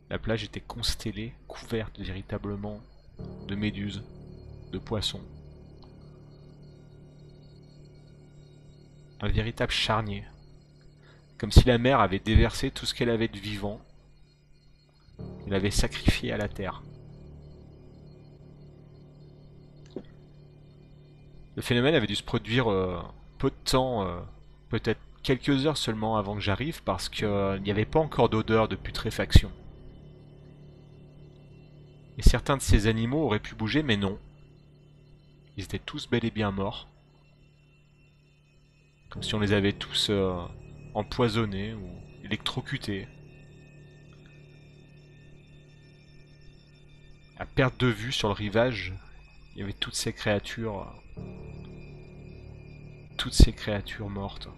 [SPEAKER 1] La plage était constellée, couverte véritablement de méduses, de poissons. Un véritable charnier. Comme si la mer avait déversé tout ce qu'elle avait de vivant. Elle avait sacrifié à la terre. Le phénomène avait dû se produire euh, peu de temps, euh, peut-être quelques heures seulement avant que j'arrive, parce qu'il n'y avait pas encore d'odeur de putréfaction. Et certains de ces animaux auraient pu bouger, mais non. Ils étaient tous bel et bien morts. Comme si on les avait tous euh, empoisonnés ou électrocutés. À perte de vue sur le rivage, il y avait toutes ces créatures. Toutes ces créatures mortes.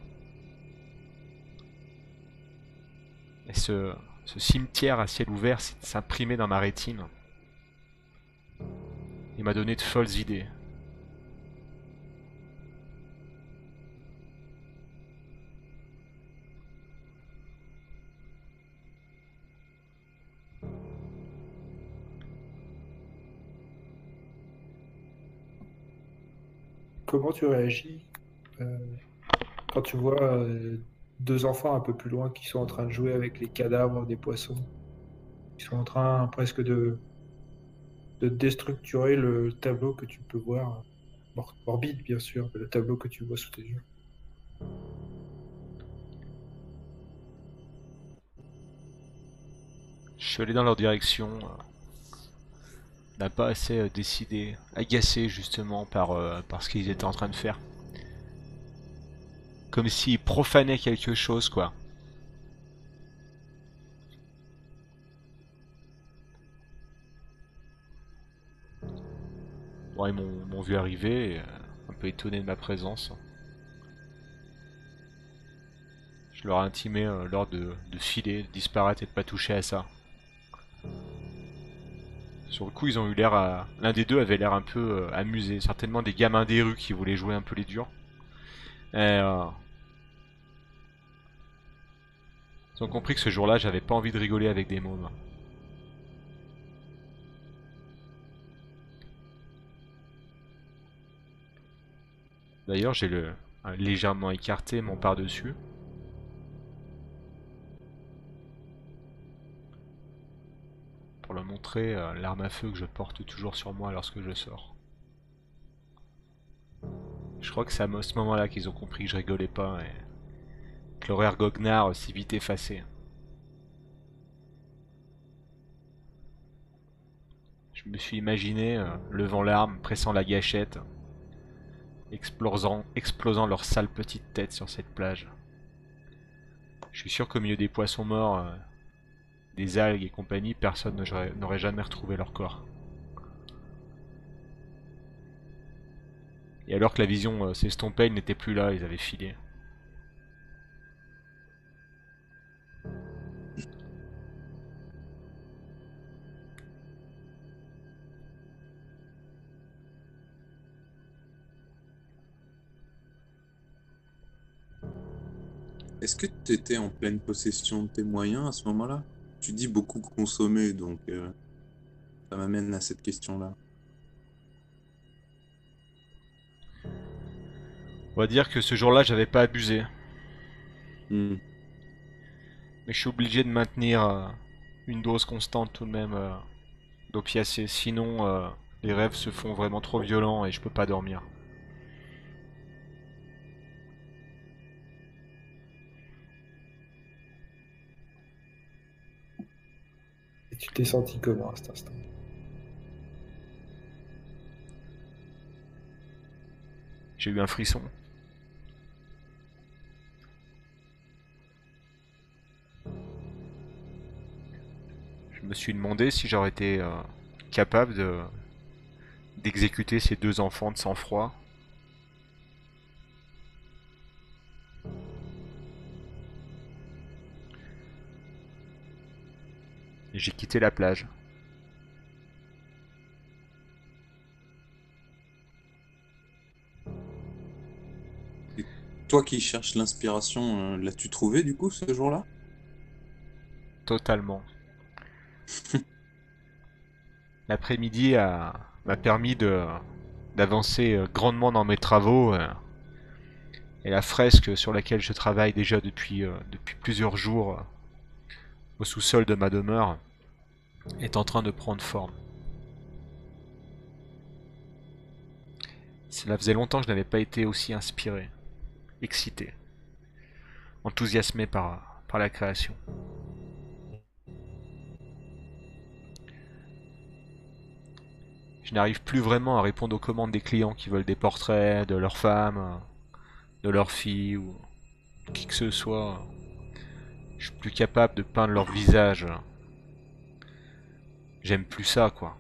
[SPEAKER 1] Et ce, ce cimetière à ciel ouvert s'imprimait dans ma rétine. Il m'a donné de folles idées.
[SPEAKER 4] Comment tu réagis euh, quand tu vois euh, deux enfants un peu plus loin qui sont en train de jouer avec les cadavres des poissons? Ils sont en train presque de, de déstructurer le tableau que tu peux voir, mor- morbide bien sûr, le tableau que tu vois sous tes yeux.
[SPEAKER 1] Je suis allé dans leur direction. euh, N'a pas assez euh, décidé, agacé justement par, euh, par ce qu'ils étaient en train de faire. Comme s'ils profanaient quelque chose, quoi. Bon, ils m'ont vu arriver, euh, un peu étonné de ma présence. Je leur ai intimé euh, l'ordre de, filer, de disparaître et de pas toucher à ça. Sur le coup, ils ont eu l'air à... L'un des deux avait l'air un peu euh, amusé. Certainement des gamins des rues qui voulaient jouer un peu les durs. Ils ont compris que ce jour-là, j'avais pas envie de rigoler avec des mômes. D'ailleurs, j'ai le légèrement écarté mon par-dessus. Pour le montrer, euh, l'arme à feu que je porte toujours sur moi lorsque je sors. Je crois que c'est à ce moment-là qu'ils ont compris que je rigolais pas et que l'horaire goguenard s'est vite effacé. Je me suis imaginé euh, levant l'arme, pressant la gâchette, explosant, explosant leur sale petite tête sur cette plage. Je suis sûr qu'au milieu des poissons morts, euh, des algues et compagnie, personne n'aurait jamais retrouvé leur corps. Et alors que la vision euh, s'estompait, ils n'étaient plus là, ils avaient filé.
[SPEAKER 2] Est-ce que tu étais en pleine possession de tes moyens à ce moment-là? Tu dis beaucoup consommer, donc euh, ça m'amène à cette question-là.
[SPEAKER 1] On va dire que ce jour-là, j'avais pas abusé.
[SPEAKER 2] Hmm.
[SPEAKER 1] Mais je suis obligé de maintenir euh, une dose constante tout de même euh, d'opiacés. Sinon, euh, les rêves se font vraiment trop violents et je peux pas dormir.
[SPEAKER 4] Tu t'es senti comment à cet instant
[SPEAKER 1] J'ai eu un frisson. Je me suis demandé si j'aurais été euh, capable de d'exécuter ces deux enfants de sang-froid. J'ai quitté la plage.
[SPEAKER 2] Toi qui cherches l'inspiration, euh, l'as-tu trouvé du coup ce jour-là?
[SPEAKER 1] Totalement. (laughs) L'après-midi a- m'a permis de d'avancer euh, grandement dans mes travaux euh, et la fresque sur laquelle je travaille déjà depuis, euh, depuis plusieurs jours euh, au sous-sol de ma demeure est en train de prendre forme. Cela faisait longtemps que je n'avais pas été aussi inspiré, excité, enthousiasmé par, par la création. Je n'arrive plus vraiment à répondre aux commandes des clients qui veulent des portraits de leurs femmes, de leurs filles ou qui que ce soit. Je suis plus capable de peindre leur visage. J'aime plus ça, quoi.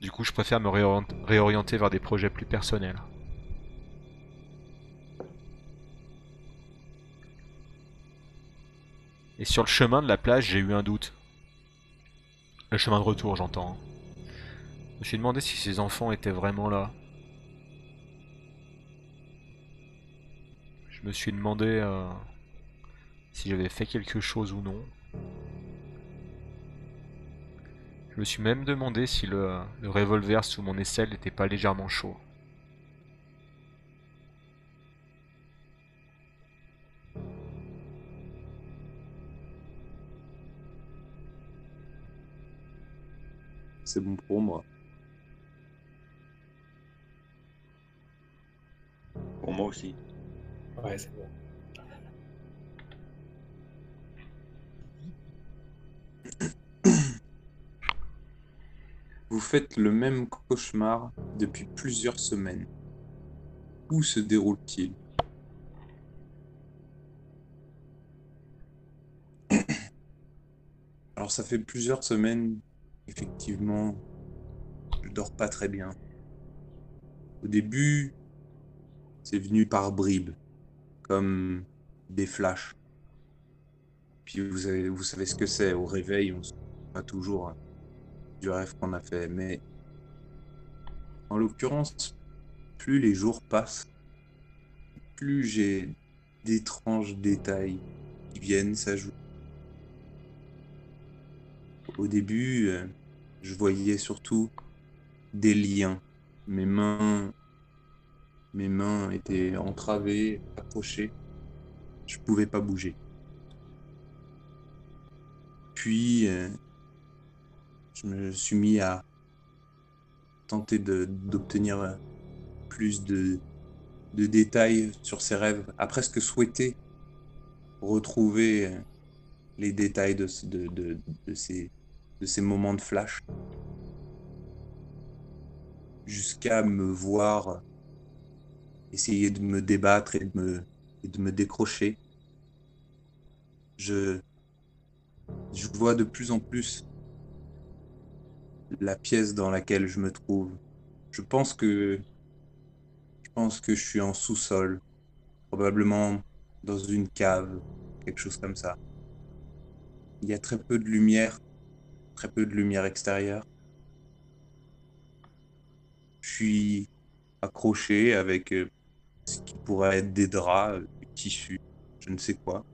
[SPEAKER 1] Du coup, je préfère me réorient- réorienter vers des projets plus personnels. Et sur le chemin de la plage, j'ai eu un doute. Le chemin de retour, j'entends. Je me suis demandé si ces enfants étaient vraiment là. Je me suis demandé euh, si j'avais fait quelque chose ou non. Je me suis même demandé si le, le revolver sous mon aisselle n'était pas légèrement chaud.
[SPEAKER 2] C'est bon pour moi.
[SPEAKER 3] Pour moi aussi.
[SPEAKER 4] Ouais, c'est bon.
[SPEAKER 2] Vous faites le même cauchemar depuis plusieurs semaines. Où se déroule-t-il? (coughs) Alors ça fait plusieurs semaines, effectivement, je dors pas très bien. Au début, c'est venu par bribes, comme des flashs. Puis vous, avez, vous savez ce que c'est. Au réveil, on se pas toujours hein, du rêve qu'on a fait. Mais en l'occurrence, plus les jours passent, plus j'ai d'étranges détails qui viennent s'ajouter. Au début, euh, je voyais surtout des liens. Mes mains, mes mains étaient entravées, accrochées. Je pouvais pas bouger. Puis, euh, je me suis mis à tenter d'obtenir euh, plus de, détails sur ces rêves, à presque souhaiter retrouver euh, les détails de ces moments de flash, jusqu'à me voir essayer de me débattre et de me, de me décrocher. Je, je vois de plus en plus la pièce dans laquelle je me trouve. Je pense que je pense que je suis en sous-sol, probablement dans une cave, quelque chose comme ça. Il y a très peu de lumière, très peu de lumière extérieure. Je suis accroché avec euh, ce qui pourrait être des draps, euh, du tissu, je ne sais quoi.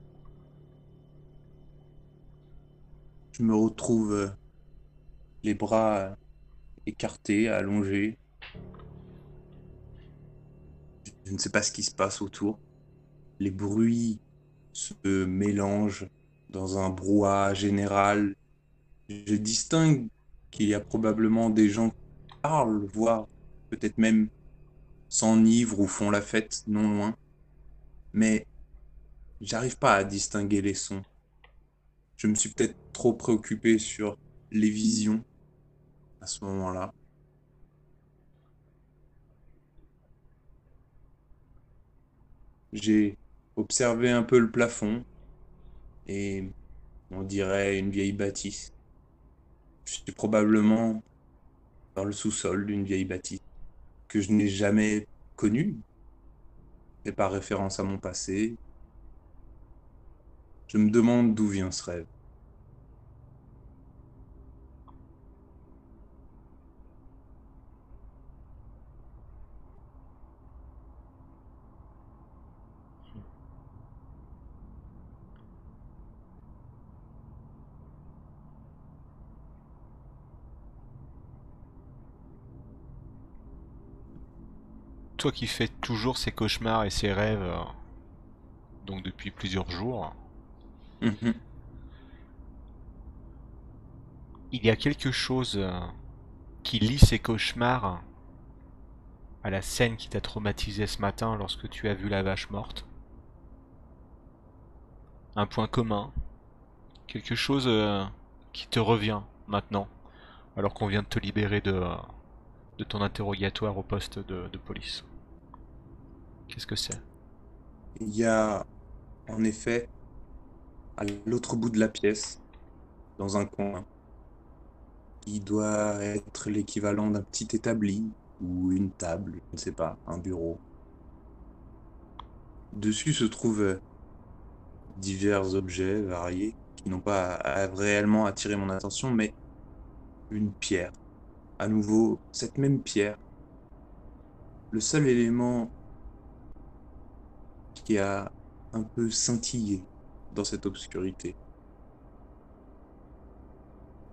[SPEAKER 2] Je me retrouve euh, les bras euh, écartés, allongés. Je ne sais pas ce qui se passe autour. Les bruits se mélangent dans un brouhaha général. Je distingue qu'il y a probablement des gens qui parlent, voire peut-être même s'enivrent ou font la fête non loin. Mais j'arrive pas à distinguer les sons. Je me suis peut-être trop préoccupé sur les visions à ce moment-là. J'ai observé un peu le plafond et on dirait une vieille bâtisse. Je suis probablement dans le sous-sol d'une vieille bâtisse que je n'ai jamais connue. Et par référence à mon passé, je me demande d'où vient ce rêve.
[SPEAKER 1] Toi qui fais toujours ces cauchemars et ces rêves, euh, donc depuis plusieurs jours,
[SPEAKER 2] Mhm.
[SPEAKER 1] il y a quelque chose euh, qui lie ces cauchemars à la scène qui t'a traumatisé ce matin lorsque tu as vu la vache morte? Un point commun? Quelque chose euh, qui te revient maintenant, alors qu'on vient de te libérer de, de ton interrogatoire au poste de, police. Qu'est-ce que c'est?
[SPEAKER 2] Il y a en effet à l'autre bout de la pièce, dans un coin, qui doit être l'équivalent d'un petit établi ou une table, je ne sais pas, un bureau. Dessus se trouvent divers objets variés qui n'ont pas réellement attiré mon attention, mais une pierre. À nouveau, cette même pierre. Le seul élément qui a un peu scintillé dans cette obscurité.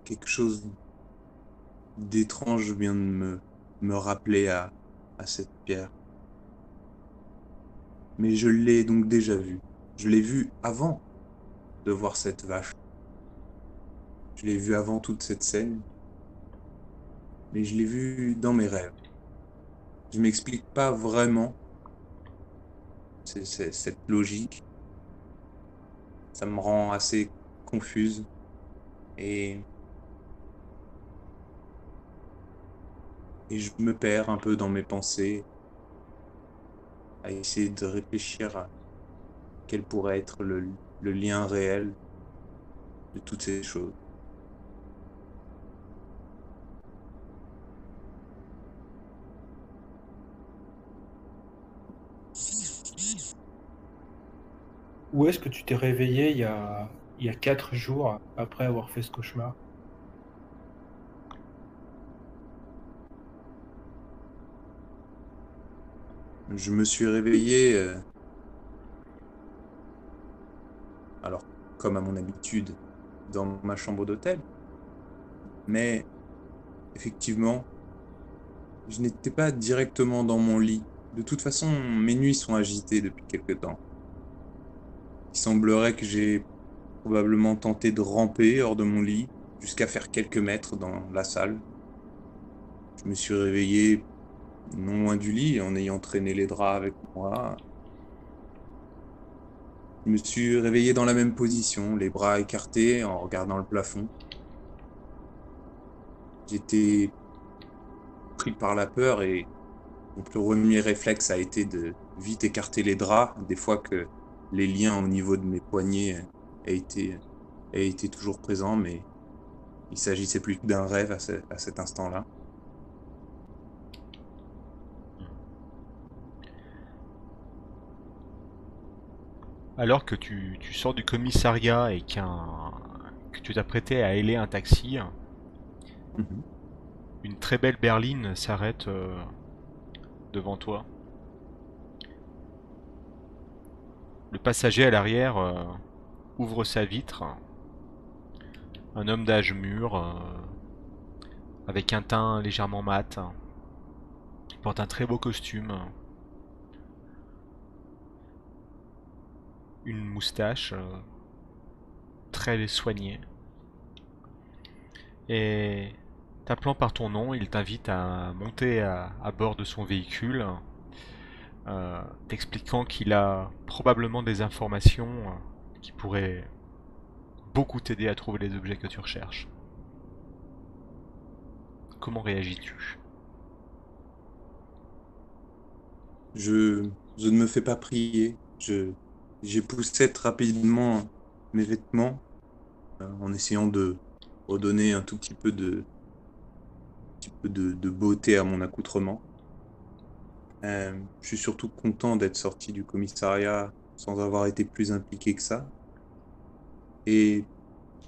[SPEAKER 2] Quelque chose d'étrange vient de me, rappeler à, à cette pierre. Mais je l'ai donc déjà vue. Je l'ai vue avant de voir cette vache. Je l'ai vue avant toute cette scène. Mais je l'ai vue dans mes rêves. Je m'explique pas vraiment cette logique. Ça me rend assez confuse. Et. Je me perds un peu dans mes pensées. À essayer de réfléchir à quel pourrait être le lien réel de toutes ces choses.
[SPEAKER 4] Où est-ce que tu t'es réveillé il y a il quatre jours après avoir fait ce cauchemar?
[SPEAKER 2] Je me suis réveillé. euh, Alors, comme à mon habitude, dans ma chambre d'hôtel. Mais, effectivement, je n'étais pas directement dans mon lit. De toute façon, mes nuits sont agitées depuis quelque temps. Il semblerait que j'ai probablement tenté de ramper hors de mon lit jusqu'à faire quelques mètres dans la salle. Je me suis réveillé non loin du lit en ayant traîné les draps avec moi. Je me suis réveillé dans la même position, les bras écartés en regardant le plafond. J'étais pris par la peur et mon premier réflexe a été de vite écarter les draps, des fois que les liens au niveau de mes poignets aient été, toujours présents, mais il s'agissait plus d'un rêve à, ce- à cet instant-là.
[SPEAKER 1] Alors que tu, tu sors du commissariat et qu'un que tu t'apprêtais à héler un taxi,
[SPEAKER 2] Mhm.
[SPEAKER 1] une très belle berline s'arrête euh, devant toi. Le passager à l'arrière euh, ouvre sa vitre. Un homme d'âge mûr, euh, avec un teint légèrement mat. Porte un très beau costume. Une moustache euh, très soignée. Et t'appelant par ton nom, il t'invite à monter à bord de son véhicule, euh, t'expliquant qu'il a probablement des informations euh, qui pourraient beaucoup t'aider à trouver les objets que tu recherches. Comment réagis-tu?
[SPEAKER 2] Je, je ne me fais pas prier. Je, j'époussette rapidement mes vêtements euh, en essayant de redonner un tout petit peu de beauté à mon accoutrement. Euh, je suis surtout content d'être sorti du commissariat sans avoir été plus impliqué que ça. Et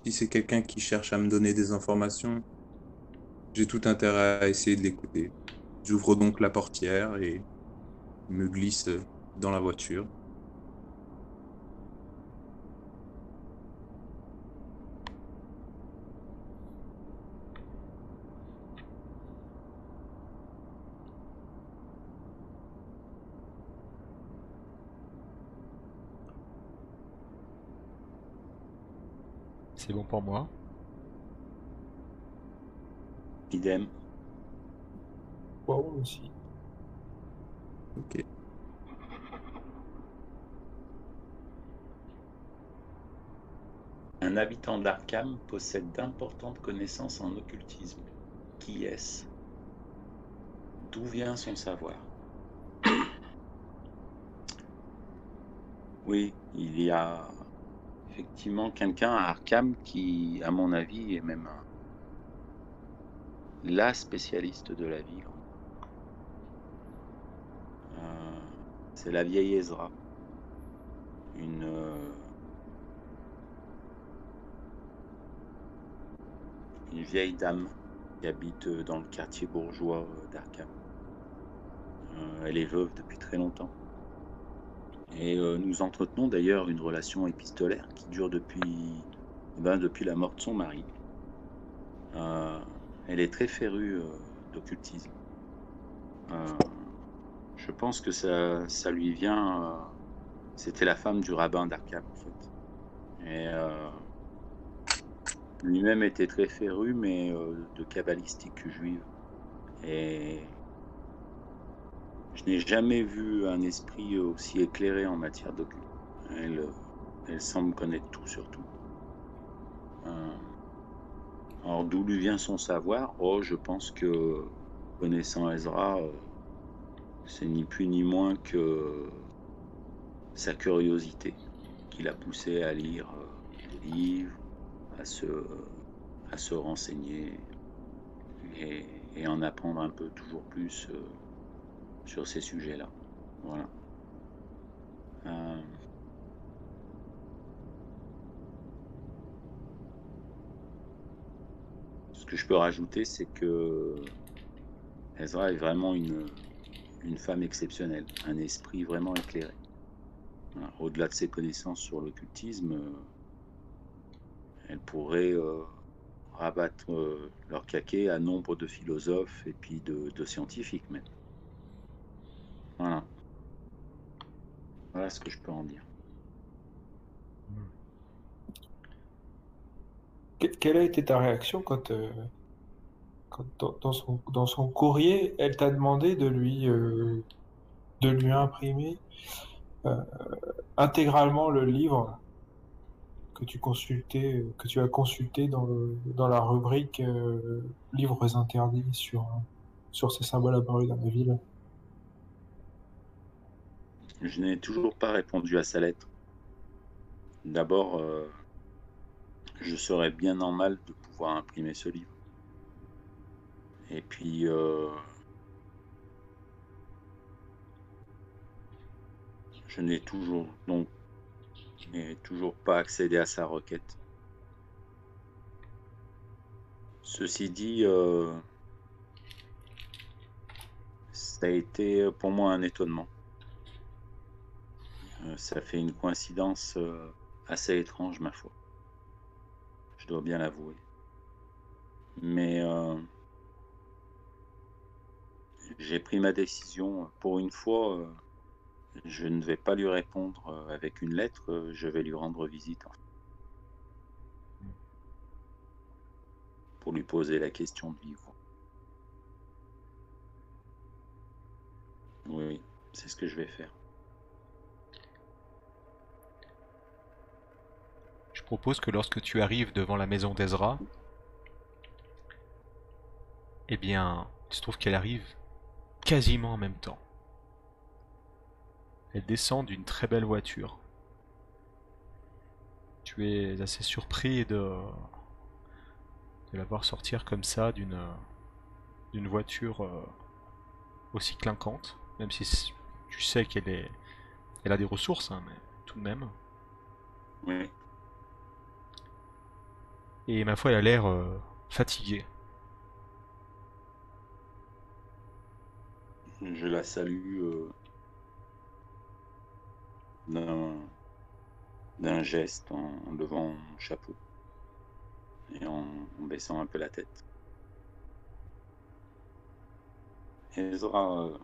[SPEAKER 2] si c'est quelqu'un qui cherche à me donner des informations, j'ai tout intérêt à essayer de l'écouter. J'ouvre donc la portière et me glisse dans la voiture.
[SPEAKER 1] C'est bon pour moi
[SPEAKER 3] Idem.
[SPEAKER 4] Wow, aussi.
[SPEAKER 2] Ok.
[SPEAKER 3] Un habitant d'Arkham possède d'importantes connaissances en occultisme. Qui est-ce? D'où vient son savoir? Oui, il y a effectivement quelqu'un à Arkham qui, à mon avis, est même la spécialiste de la ville. Euh, C'est la vieille Ezra. Une, euh, une vieille dame qui habite euh, dans le quartier bourgeois d'Arkham. Elle est veuve depuis très longtemps. Et euh, nous entretenons d'ailleurs une relation épistolaire qui dure depuis, ben, depuis la mort de son mari. Euh, elle est très férue euh, d'occultisme. Je pense que ça, ça lui vient. C'était la femme du rabbin d'Arkham en fait. Et lui-même était très féru, mais de kabbalistique juive. Et je n'ai jamais vu un esprit aussi éclairé en matière d'occulte. Elle, euh, elle semble connaître tout sur tout. Euh, alors d'où lui vient son savoir? Oh, je pense que connaissant Ezra, euh, c'est ni plus ni moins que sa curiosité qui l'a poussé à lire des livres, à se, à se renseigner et, en apprendre un peu toujours plus sur ces sujets-là. Voilà. Euh, ce que je peux rajouter, c'est que Ezra est vraiment une, femme exceptionnelle, un esprit vraiment éclairé. Au-delà de ses connaissances sur l'occultisme, euh, elle pourrait euh, rabattre leur caquet à nombre de philosophes et puis de scientifiques même. Voilà. Ce que je peux en dire.
[SPEAKER 4] Que- Quelle a été ta réaction quand, euh, dans, son, courrier, elle t'a demandé de lui, euh, de lui imprimer euh, intégralement le livre que tu consultais, que tu as consulté dans dans la rubrique livres interdits sur, sur ces symboles apparus dans la ville?
[SPEAKER 3] Je n'ai toujours pas répondu à sa lettre. D'abord, euh, je serais bien normal de pouvoir imprimer ce livre. Et puis, euh, je n'ai toujours donc toujours pas accédé à sa requête. Ceci dit, euh, ça a été pour moi un étonnement. Euh, ça fait une coïncidence euh, assez étrange, ma foi. Je dois bien l'avouer. Mais euh, j'ai pris ma décision. Pour une fois, je ne vais pas lui répondre avec une lettre, je vais lui rendre visite. Pour lui poser la question de voix. Oui, c'est ce que je vais faire.
[SPEAKER 1] Propose que lorsque tu arrives devant la maison d'Ezra, eh bien, il se trouve qu'elle arrive quasiment en même temps. Elle descend d'une très belle voiture. Tu es assez surpris de, la voir sortir comme ça d'une voiture euh, aussi clinquante, même si tu sais qu'elle est elle a des ressources, hein, mais tout de même.
[SPEAKER 3] Oui.
[SPEAKER 1] Et ma foi, elle a l'air euh, fatiguée.
[SPEAKER 3] Je la salue euh, d'un geste en, levant mon chapeau et en, baissant un peu la tête. Ezra, euh,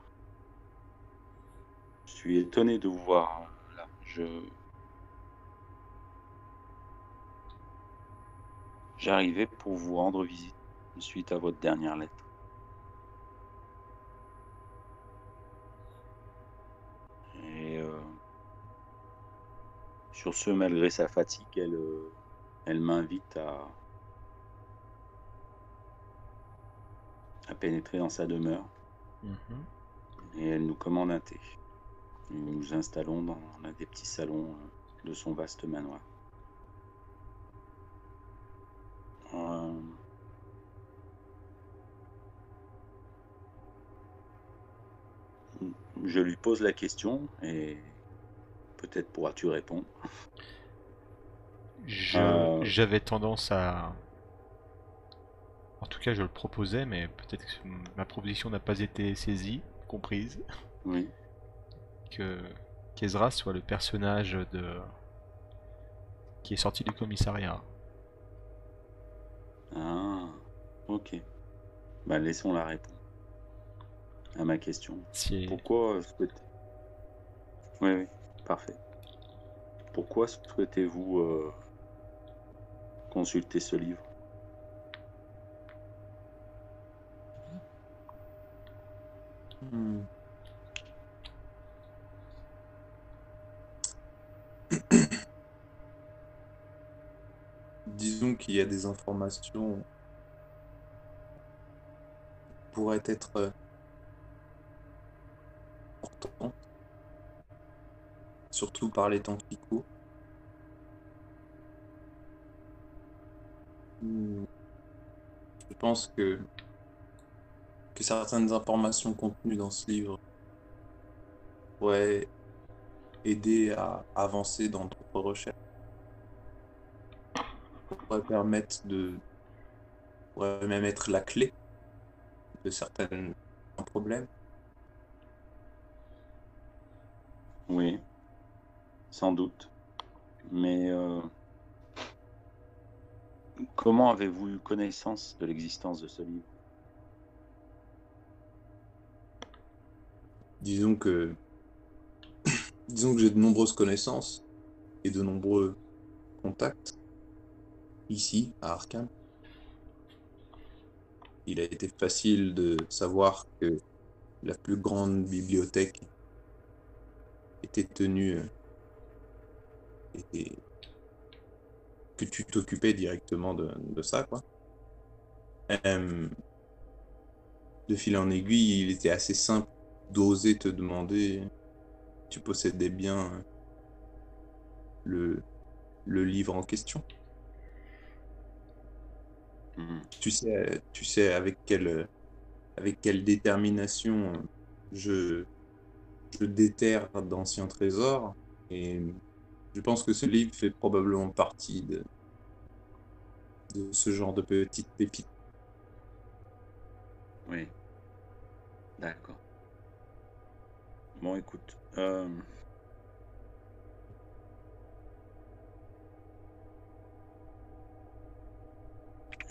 [SPEAKER 3] je suis étonné de vous voir là. Je J'arrivais pour vous rendre visite suite à votre dernière lettre. Et euh, sur ce, malgré sa fatigue, elle, euh, elle m'invite à, à pénétrer dans sa demeure et elle nous commande un thé. Nous nous installons dans l'un des petits salons euh, de son vaste manoir. Euh, Je lui pose la question et peut-être pourras-tu répondre.
[SPEAKER 1] Je-
[SPEAKER 3] Euh.
[SPEAKER 1] J'avais tendance à... En tout cas, je le proposais, mais peut-être que ma proposition n'a pas été saisie, comprise,
[SPEAKER 3] Oui.
[SPEAKER 1] que qu'Ezra soit le personnage de... qui est sorti du commissariat.
[SPEAKER 3] Ah, ok. Bah, laissons la réponse à ma question.
[SPEAKER 1] Si...
[SPEAKER 3] Pourquoi souhaitez... Oui, oui, parfait. Pourquoi souhaitez-vous euh, consulter ce livre
[SPEAKER 2] Hmm. Disons qu'il y a des informations qui pourraient être euh, importantes, surtout par les temps qui courent. Hmm. Je pense que que certaines informations contenues dans ce livre pourraient aider à avancer dans d'autres recherches. Pourraient permettre de pourrait même être la clé de certains problèmes.
[SPEAKER 3] Oui, sans doute. Mais euh, comment avez-vous eu connaissance de l'existence de ce livre?
[SPEAKER 2] Disons que (coughs) disons que j'ai de nombreuses connaissances et de nombreux contacts ici à Arkham. Il a été facile de savoir que la plus grande bibliothèque était tenue euh, et que tu t'occupais directement de, ça quoi. Euh, de fil en aiguille, il était assez simple d'oser te demander tu possédais bien le livre en question.
[SPEAKER 3] Mhm.
[SPEAKER 2] Tu sais, tu sais avec quelle, avec quelle détermination je, je déterre d'anciens trésors. Et je pense que ce livre fait probablement partie de, de ce genre de petites pépites.
[SPEAKER 3] Oui. D'accord. Bon, écoute. euh,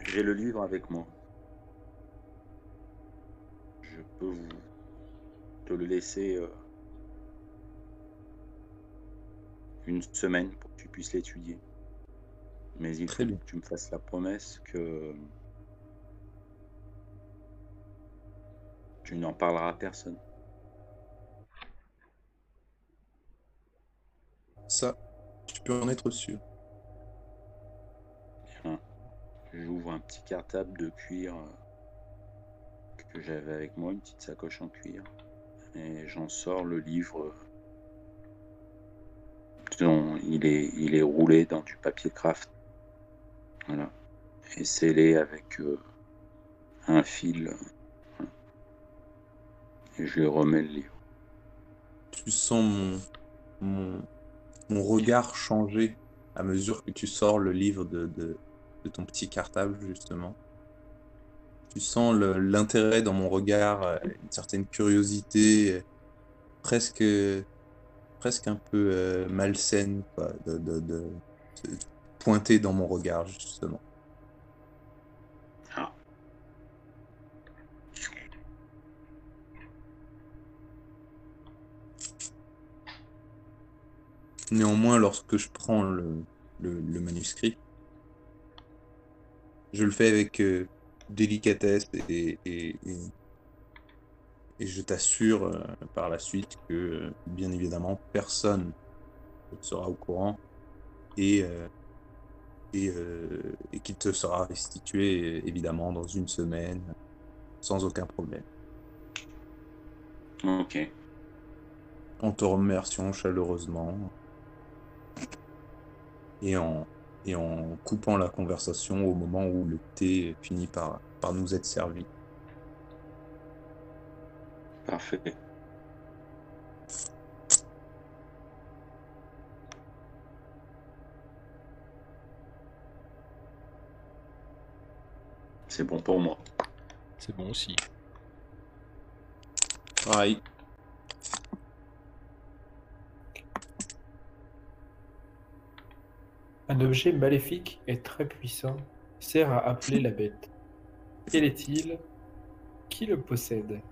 [SPEAKER 3] J'ai le livre avec moi. Je peux vous te le laisser euh, une semaine pour que tu puisses l'étudier. Mais il
[SPEAKER 2] Très
[SPEAKER 3] faut
[SPEAKER 2] bien.
[SPEAKER 3] que tu me fasses la promesse que tu n'en parleras à personne.
[SPEAKER 2] Ça, tu peux en être sûr.
[SPEAKER 3] Bien. J'ouvre un petit cartable de cuir euh, que j'avais avec moi, une petite sacoche en cuir. Et j'en sors le livre. dont il, est, roulé dans du papier craft. Voilà. Et scellé avec euh, un fil. Et je lui remets le livre.
[SPEAKER 2] Tu sens mon, regard changer à mesure que tu sors le livre de, de ton petit cartable, justement. Tu sens l'intérêt dans mon regard, euh, une certaine curiosité, euh, presque, presque un peu euh, malsaine, quoi, de, de, de, de pointer dans mon regard, justement.
[SPEAKER 3] Ah.
[SPEAKER 2] Néanmoins, lorsque je prends le, le, le manuscrit, je le fais avec euh, délicatesse et, et, et, et je t'assure euh, par la suite que, euh, bien évidemment, personne ne sera au courant et, et, et qu'il te sera restitué, évidemment, dans une semaine, sans aucun problème.
[SPEAKER 3] Ok.
[SPEAKER 2] En te remerciant chaleureusement et en, et en coupant la conversation au moment où le thé finit par, par nous être servi.
[SPEAKER 3] Parfait. C'est bon pour moi.
[SPEAKER 1] C'est bon aussi.
[SPEAKER 2] Pareil.
[SPEAKER 4] Un objet maléfique et très puissant sert à appeler la bête. (laughs) Quel est-il? Qui le possède? (laughs)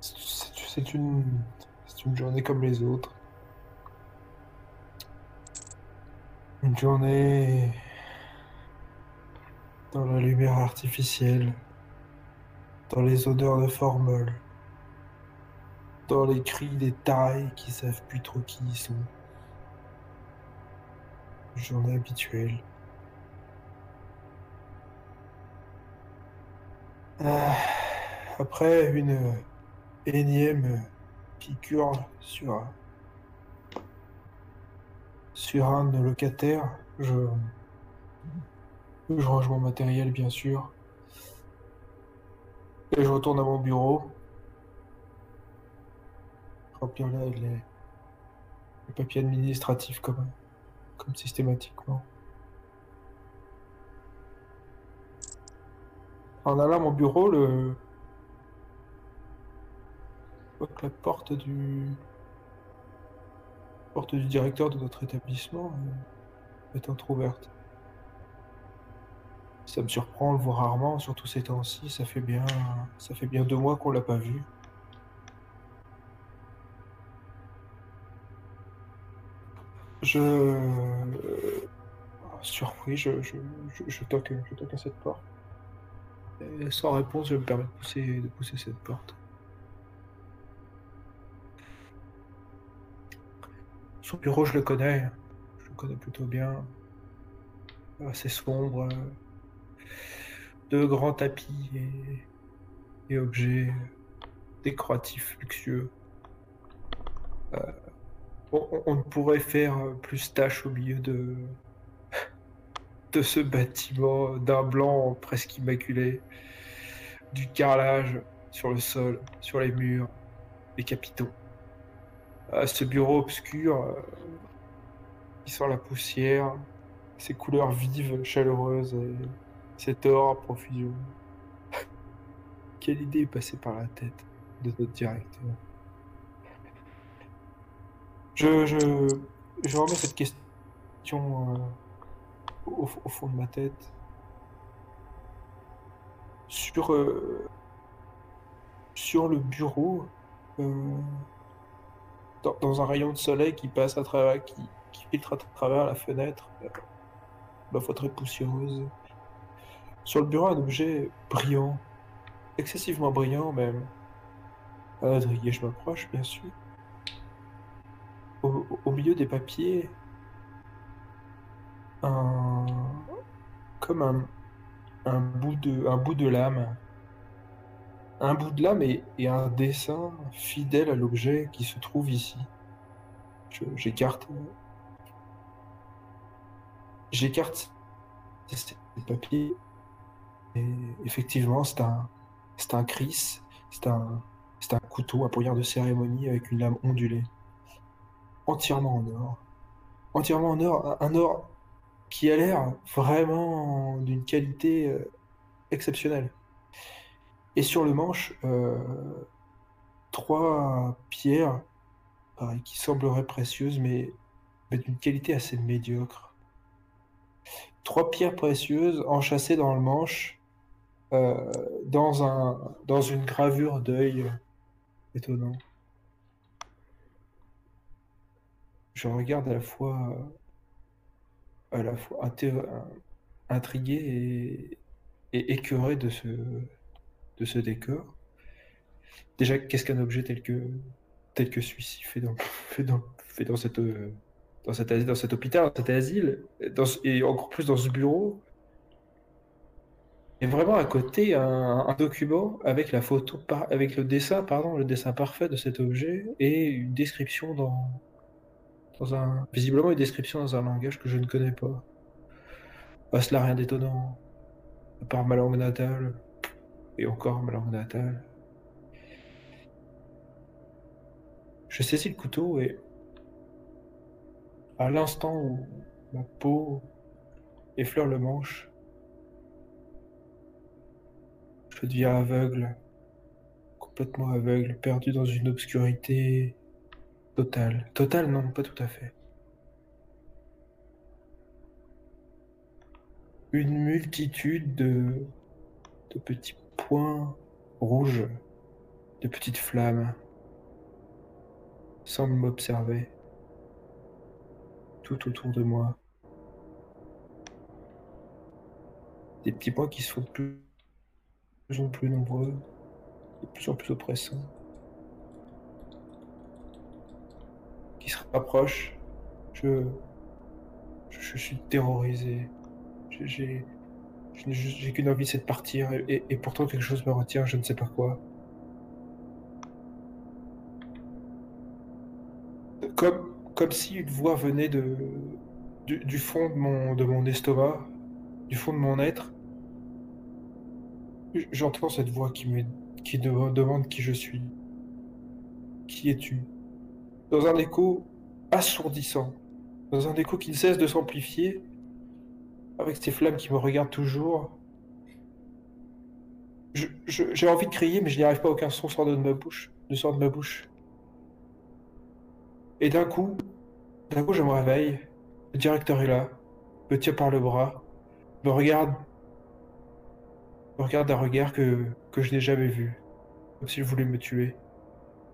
[SPEAKER 4] C'est une journée comme les autres. Une journée dans la lumière artificielle, dans les odeurs de formol, dans les cris des tailles qui savent plus trop qui ils sont. Journée habituelle. Ah, après une énième piqûre sur sur un de nos locataires, je, je range mon matériel, bien sûr. Et je retourne à mon bureau. remplir les, les, les papiers administratifs comme, comme systématiquement. En allant à mon bureau, le... je que la porte du... porte du directeur de notre établissement est entrouverte. Ça me surprend, on le voit rarement, surtout ces temps-ci. Ça fait bien, ça fait bien deux mois qu'on l'a pas vu. Je, euh, surpris, je, je, je, toque, je toque à cette porte. Et sans réponse, je me permets de pousser, de pousser cette porte. Son bureau, je le connais. Je le connais plutôt bien. Assez sombre. Euh, De grands tapis et, et objets décoratifs luxueux. Euh, on, on- pourrait faire plus tâche au milieu de, ce bâtiment d'un blanc presque immaculé, du carrelage sur le sol, sur les murs, les capitaux. À ce bureau obscur euh, qui sent la poussière, ces couleurs vives, chaleureuses et cet or à profusion. (laughs) Quelle idée est passée par la tête de notre directeur Je, je, remets cette question euh, au, fond de ma tête. Sur, euh, le bureau, euh, dans, un rayon de soleil qui passe à travers, qui, filtre à travers la fenêtre, euh, ma foi très poussiéreuse. Sur le bureau, un objet brillant, excessivement brillant même. Un je m'approche, bien sûr. Au, milieu des papiers, un, comme un, bout de, un lame. Un bout de lame et, un dessin fidèle à l'objet qui se trouve ici. J'écarte. J'écarte ces papiers. Effectivement, c'est un, c'est un. C'est un, c'est un couteau, un poignard de cérémonie avec une lame ondulée. Entièrement en or. Entièrement en or. Un, or qui a l'air vraiment d'une qualité euh, exceptionnelle. Et sur le manche, euh, trois pierres, qui sembleraient précieuses, mais d'une qualité assez médiocre. Trois pierres précieuses enchâssées dans le manche, euh, dans un, dans une gravure d'œil étonnant. Je regarde à la fois, à la fois intrigué et, et écœuré de ce, de ce décor. Déjà, qu'est-ce qu'un objet tel que, tel que celui-ci fait dans, (laughs) fait dans, fait dans, cette, euh, dans, cet, dans cet hôpital, dans cet asile, et encore plus dans ce bureau? Et vraiment à côté, un, document avec la photo, avec le dessin, pardon, le dessin parfait de cet objet et une description dans, un, visiblement une description dans un langage que je ne connais pas. Ah, cela rien d'étonnant, à part ma langue natale, et encore ma langue natale. Je saisis le couteau et à l'instant où ma peau effleure le manche, je deviens aveugle, complètement aveugle, perdu dans une obscurité totale. Totale, non, pas tout à fait. Une multitude de, petits points rouges, de petites flammes, semblent m'observer tout autour de moi. Des petits points qui de plus plus nombreux, de plus en plus oppressants, qui se rapprochent. Je, je, suis terrorisé. J'ai, qu'une envie, c'est de partir, et pourtant quelque chose me retient, je ne sais pas quoi. Comme, comme si une voix venait de, du, du fond de mon, de mon estomac, du fond de mon être. J'entends cette voix qui me qui demande qui je suis. Qui es-tu? dans un écho assourdissant, dans un écho qui ne cesse de s'amplifier, avec ces flammes qui me regardent toujours. J'ai envie de crier, mais je n'y arrive pas, aucun son sort de ma bouche, ne sort de ma bouche. Et d'un coup, d'un coup, je me réveille, le directeur est là, me tient par le bras, me regarde, regarde d'un regard que, que je n'ai jamais vu, comme s'il voulait me tuer.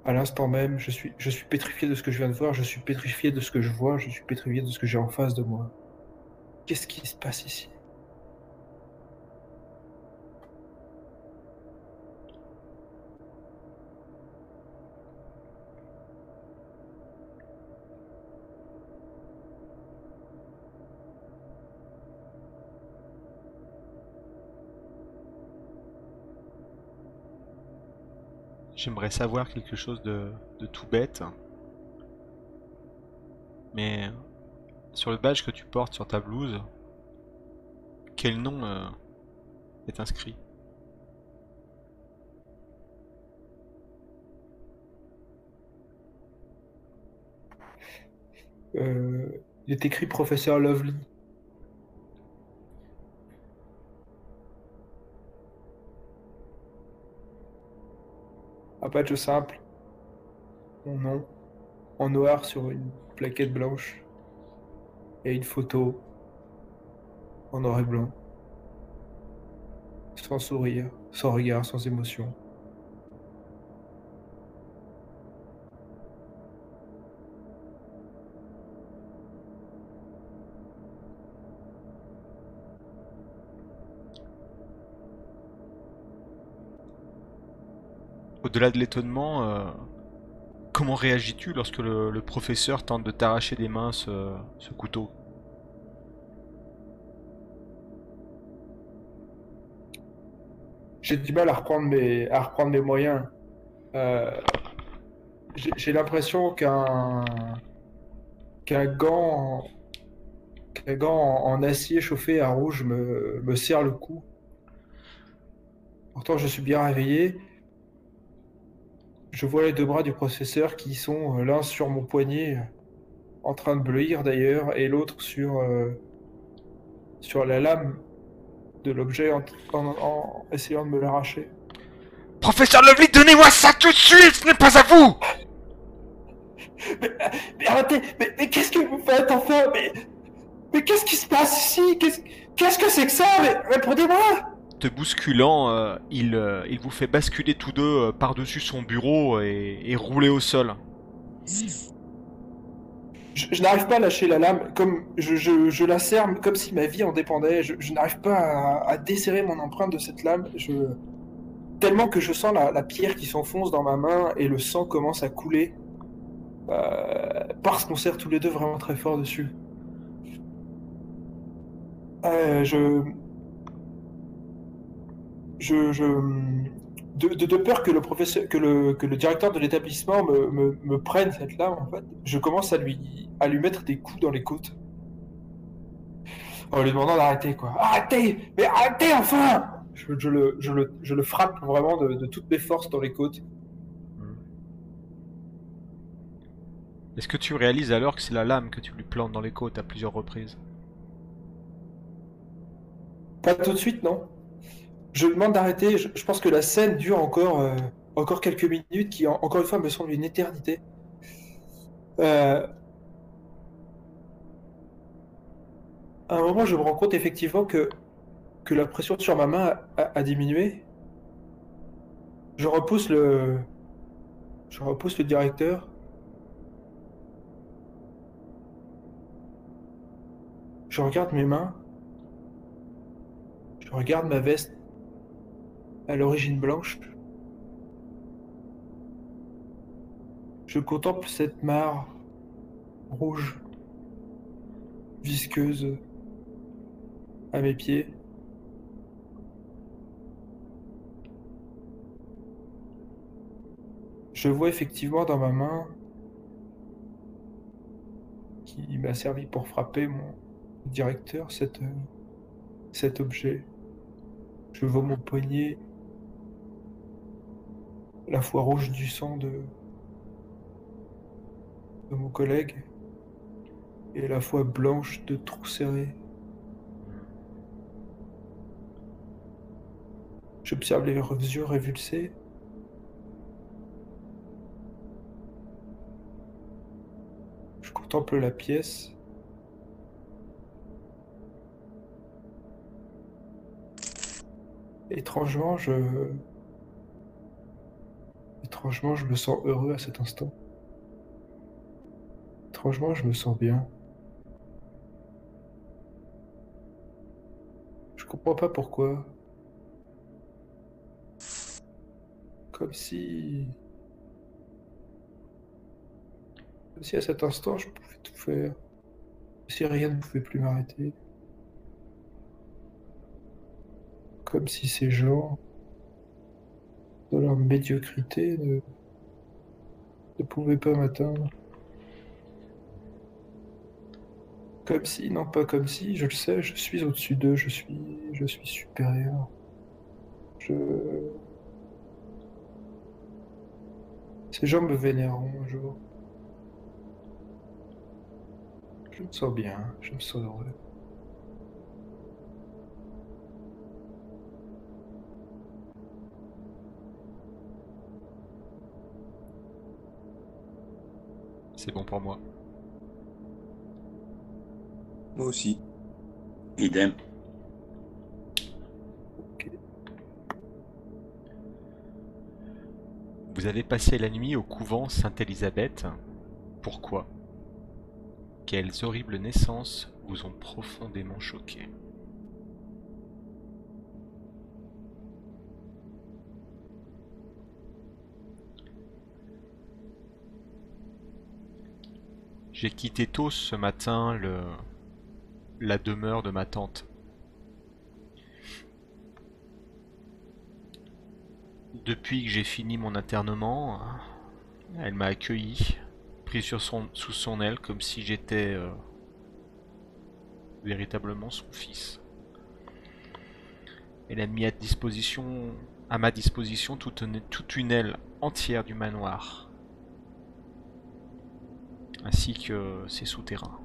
[SPEAKER 4] À l'instant même, je suis, je suis pétrifié de ce que je viens de voir, je suis pétrifié de ce que je vois, je suis pétrifié de ce que j'ai en face de moi. Qu'est-ce qui se passe ici?
[SPEAKER 1] J'aimerais savoir quelque chose de, tout bête. Mais sur le badge que tu portes sur ta blouse, quel nom euh, est inscrit?
[SPEAKER 4] Euh, Il est écrit professeur Lovely. Un badge simple. Mon nom. En noir sur une plaquette blanche. Et une photo. En noir et blanc. Sans sourire, sans regard, sans émotion.
[SPEAKER 1] Au-delà de l'étonnement, euh, comment réagis-tu lorsque le, professeur tente de t'arracher des mains ce, couteau?
[SPEAKER 4] J'ai du mal à reprendre mes, moyens. Euh, j'ai l'impression qu'un gant, gant en, acier chauffé à rouge me, me serre le cou. Pourtant, je suis bien réveillé je vois les deux bras du professeur qui sont euh, l'un sur mon poignet, en train de bleuir d'ailleurs, et l'autre sur, euh, sur la lame de l'objet en, essayant de me l'arracher.
[SPEAKER 1] Professeur Lovely, donnez-moi ça tout de suite, ce n'est pas à vous. (laughs)
[SPEAKER 4] Mais, arrêtez, mais, qu'est-ce que vous faites enfin Mais, mais qu'est-ce qui se passe ici? Qu'est-ce que c'est que ça? Mais répondez-moi
[SPEAKER 1] bousculant, euh, il, euh, il, vous fait basculer tous deux euh, par-dessus son bureau et, rouler au sol.
[SPEAKER 4] Je, n'arrive pas à lâcher la lame, comme je, je, la serre comme si ma vie en dépendait. Je, n'arrive pas à, desserrer mon empreinte de cette lame. Tellement que je sens la, pierre qui s'enfonce dans ma main et le sang commence à couler. parce qu'on serre tous les deux vraiment très fort dessus. je, je, de, peur que le professeur, que le, que le directeur de l'établissement me, me, prenne cette lame, en fait, je commence à lui, à lui mettre des coups dans les côtes. En lui demandant d'arrêter, quoi. Arrêtez Mais arrêtez enfin je, je, le, je, le, je le frappe vraiment de, de toutes mes forces dans les côtes.
[SPEAKER 1] Est-ce que tu réalises alors que c'est la lame que tu lui plantes dans les côtes à plusieurs reprises?
[SPEAKER 4] Pas tout de suite, non je demande d'arrêter. Je, pense que la scène dure encore, euh, encore quelques minutes, qui encore une fois me semble une éternité. Euh, à un moment, je me rends compte effectivement que, que la pression sur ma main a, diminué. Je repousse le, je repousse le directeur. Je regarde mes mains. Je regarde ma veste à l'origine blanche. Je contemple cette mare rouge, visqueuse, à mes pieds. Je vois effectivement dans ma main qui m'a servi pour frapper mon directeur cet, objet. Je vois mon poignet la foi rouge du sang de mon collègue et la fois blanche de serrés. J'observe les yeux révulsés. Je contemple la pièce. Étrangement, je... Étrangement, je me sens heureux à cet instant. Étrangement, je me sens bien. Je comprends pas pourquoi. Comme si... Comme si à cet instant, je pouvais tout faire. Comme si rien ne pouvait plus m'arrêter. Comme si ces gens, dans leur médiocrité, ne, ne pas m'atteindre. Comme si, non pas comme si, je le sais, je suis au-dessus d'eux, je suis, je suis supérieur. Je... Ces gens me vénéreront un jour. Je me sens bien, je me sens heureux.
[SPEAKER 1] C'est bon pour moi.
[SPEAKER 2] Moi aussi.
[SPEAKER 3] Idem.
[SPEAKER 1] Vous avez passé la nuit au couvent Sainte-Élisabeth. Pourquoi? Quelles horribles naissances vous ont profondément choqué J'ai quitté tôt ce matin le... la demeure de ma tante. Depuis que j'ai fini mon internement, elle m'a accueilli, pris sur son, sous son aile comme si j'étais euh, véritablement son fils. Elle a mis à disposition, à ma disposition toute une, toute une aile entière du manoir, ainsi que ses souterrains.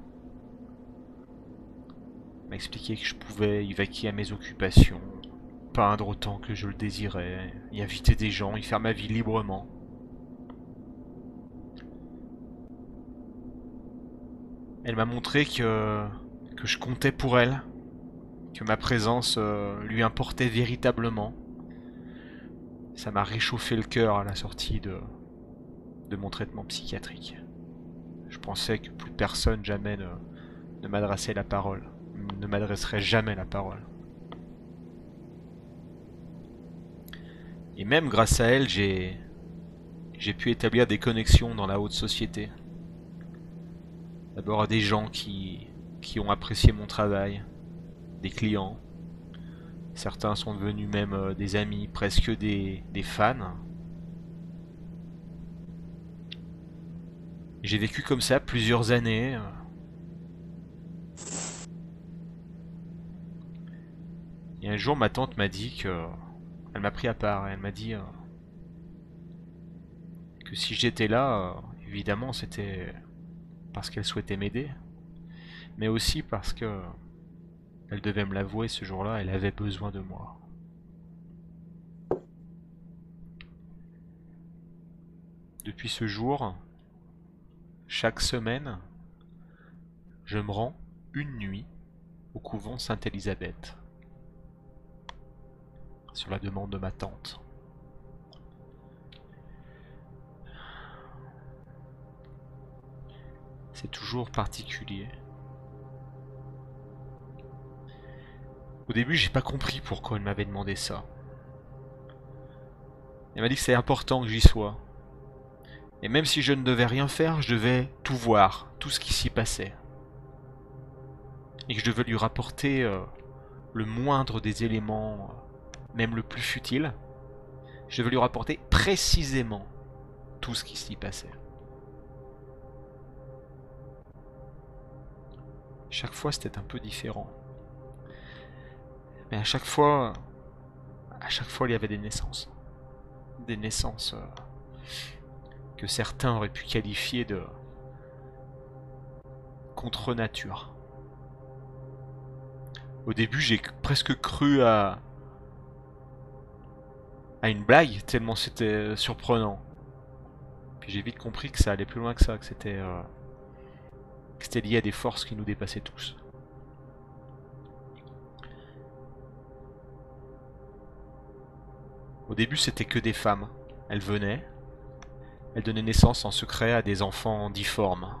[SPEAKER 1] M'a expliqué que je pouvais y vaquer à mes occupations, peindre autant que je le désirais, y inviter des gens, y faire ma vie librement. Elle m'a montré que, que je comptais pour elle, que ma présence euh, lui importait véritablement. Ça m'a réchauffé le cœur à la sortie de, de mon traitement psychiatrique. Je pensais que plus personne jamais ne, ne m'adressait la parole, ne m'adresserait jamais la parole. Et même grâce à elle, j'ai pu établir des connexions dans la haute société. D'abord à des gens qui, qui ont apprécié mon travail, des clients. Certains sont devenus même euh, des amis, presque des fans. J'ai vécu comme ça plusieurs années. Et un jour, ma tante m'a dit que elle m'a pris à part elle m'a dit euh, que si j'étais là, euh, évidemment c'était parce qu'elle souhaitait m'aider, mais aussi parce que elle devait me l'avouer ce jour-là, elle avait besoin de moi. Depuis ce jour, chaque semaine, je me rends une nuit au couvent Sainte-Élisabeth sur la demande de ma tante. C'est toujours particulier. Au début, j'ai pas compris pourquoi elle m'avait demandé ça. Elle m'a dit que c'est important que j'y sois. Et même si je ne devais rien faire, je devais tout voir, tout ce qui s'y passait. Et que je devais lui rapporter euh, le moindre des éléments même le plus futile, je vais lui rapporter précisément tout ce qui s'y passait. Chaque fois, c'était un peu différent. Mais à chaque fois, à chaque fois, il y avait des naissances. Des naissances euh, que certains auraient pu qualifier de, contre nature. Au début, j'ai presque cru à à une blague tellement c'était surprenant. Puis j'ai vite compris que ça allait plus loin que ça, que c'était euh, que c'était lié à des forces qui nous dépassaient tous. Au début, c'était que des femmes. Elles venaient, elles donnaient naissance en secret à des enfants difformes.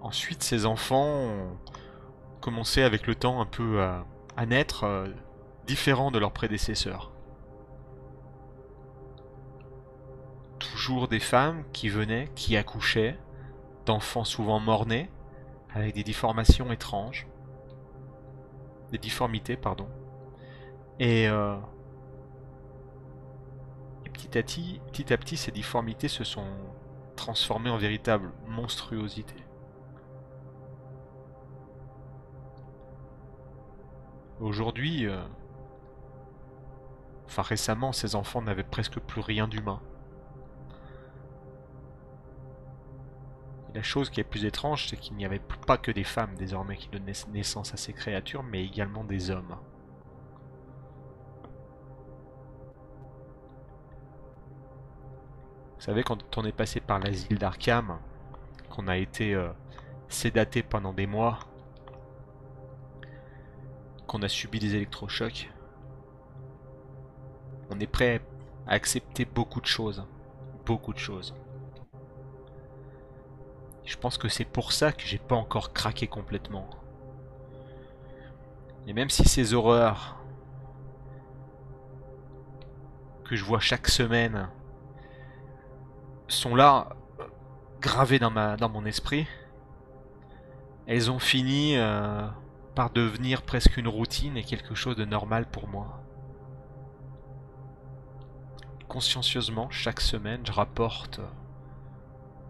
[SPEAKER 1] Ensuite, ces enfants ont commencé avec le temps un peu à, naître euh, différents de leurs prédécesseurs. Toujours des femmes qui venaient, qui accouchaient, d'enfants souvent morts-nés, avec des déformations étranges. Des difformités, pardon. Et, euh, et petit, à petit, ces difformités se sont transformées en véritables monstruosités. Aujourd'hui, euh, enfin récemment, ces enfants n'avaient presque plus rien d'humain. La chose qui est plus étrange, c'est qu'il n'y avait pas que des femmes désormais qui donnaient naissance à ces créatures, mais également des hommes. Savez, quand on est passé par l'asile d'Arkham, qu'on a été euh, sédaté pendant des mois, qu'on a subi des électrochocs, on est prêt à accepter beaucoup de choses. Beaucoup de choses. Je pense que c'est pour ça que j'ai pas encore craqué complètement. Et même si ces horreurs que je vois chaque semaine sont là, gravées dans, mon esprit, elles ont fini euh, par devenir presque une routine et quelque chose de normal pour moi. Consciencieusement, chaque semaine, je rapporte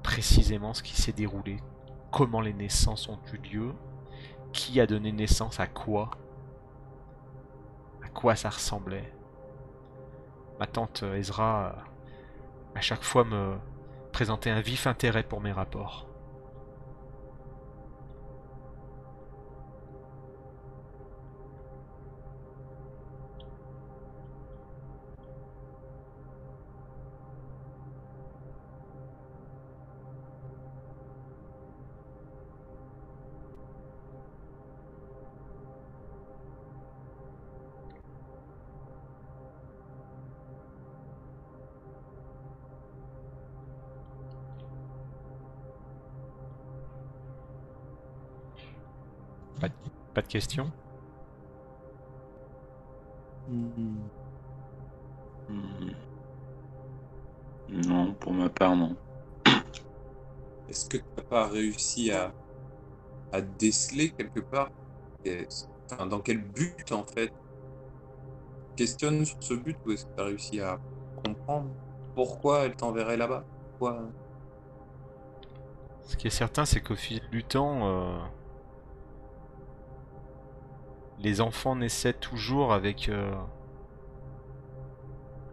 [SPEAKER 1] précisément ce qui s'est déroulé, comment les naissances ont eu lieu, qui a donné naissance à quoi, à quoi ça ressemblait. Ma tante Ezra, à chaque fois, me présentait un vif intérêt pour mes rapports. Pas de questions
[SPEAKER 2] Hmm.
[SPEAKER 3] Non, pour ma part, non. (coughs)
[SPEAKER 2] Est-ce que tu n'as pas réussi à, à déceler quelque part enfin, dans quel but en fait Questionne sur ce but ou est-ce que tu as réussi à comprendre pourquoi elle t'enverrait là-bas? Pourquoi?
[SPEAKER 1] Ce qui est certain, c'est qu'au fil du temps, euh, les enfants naissaient toujours avec... euh,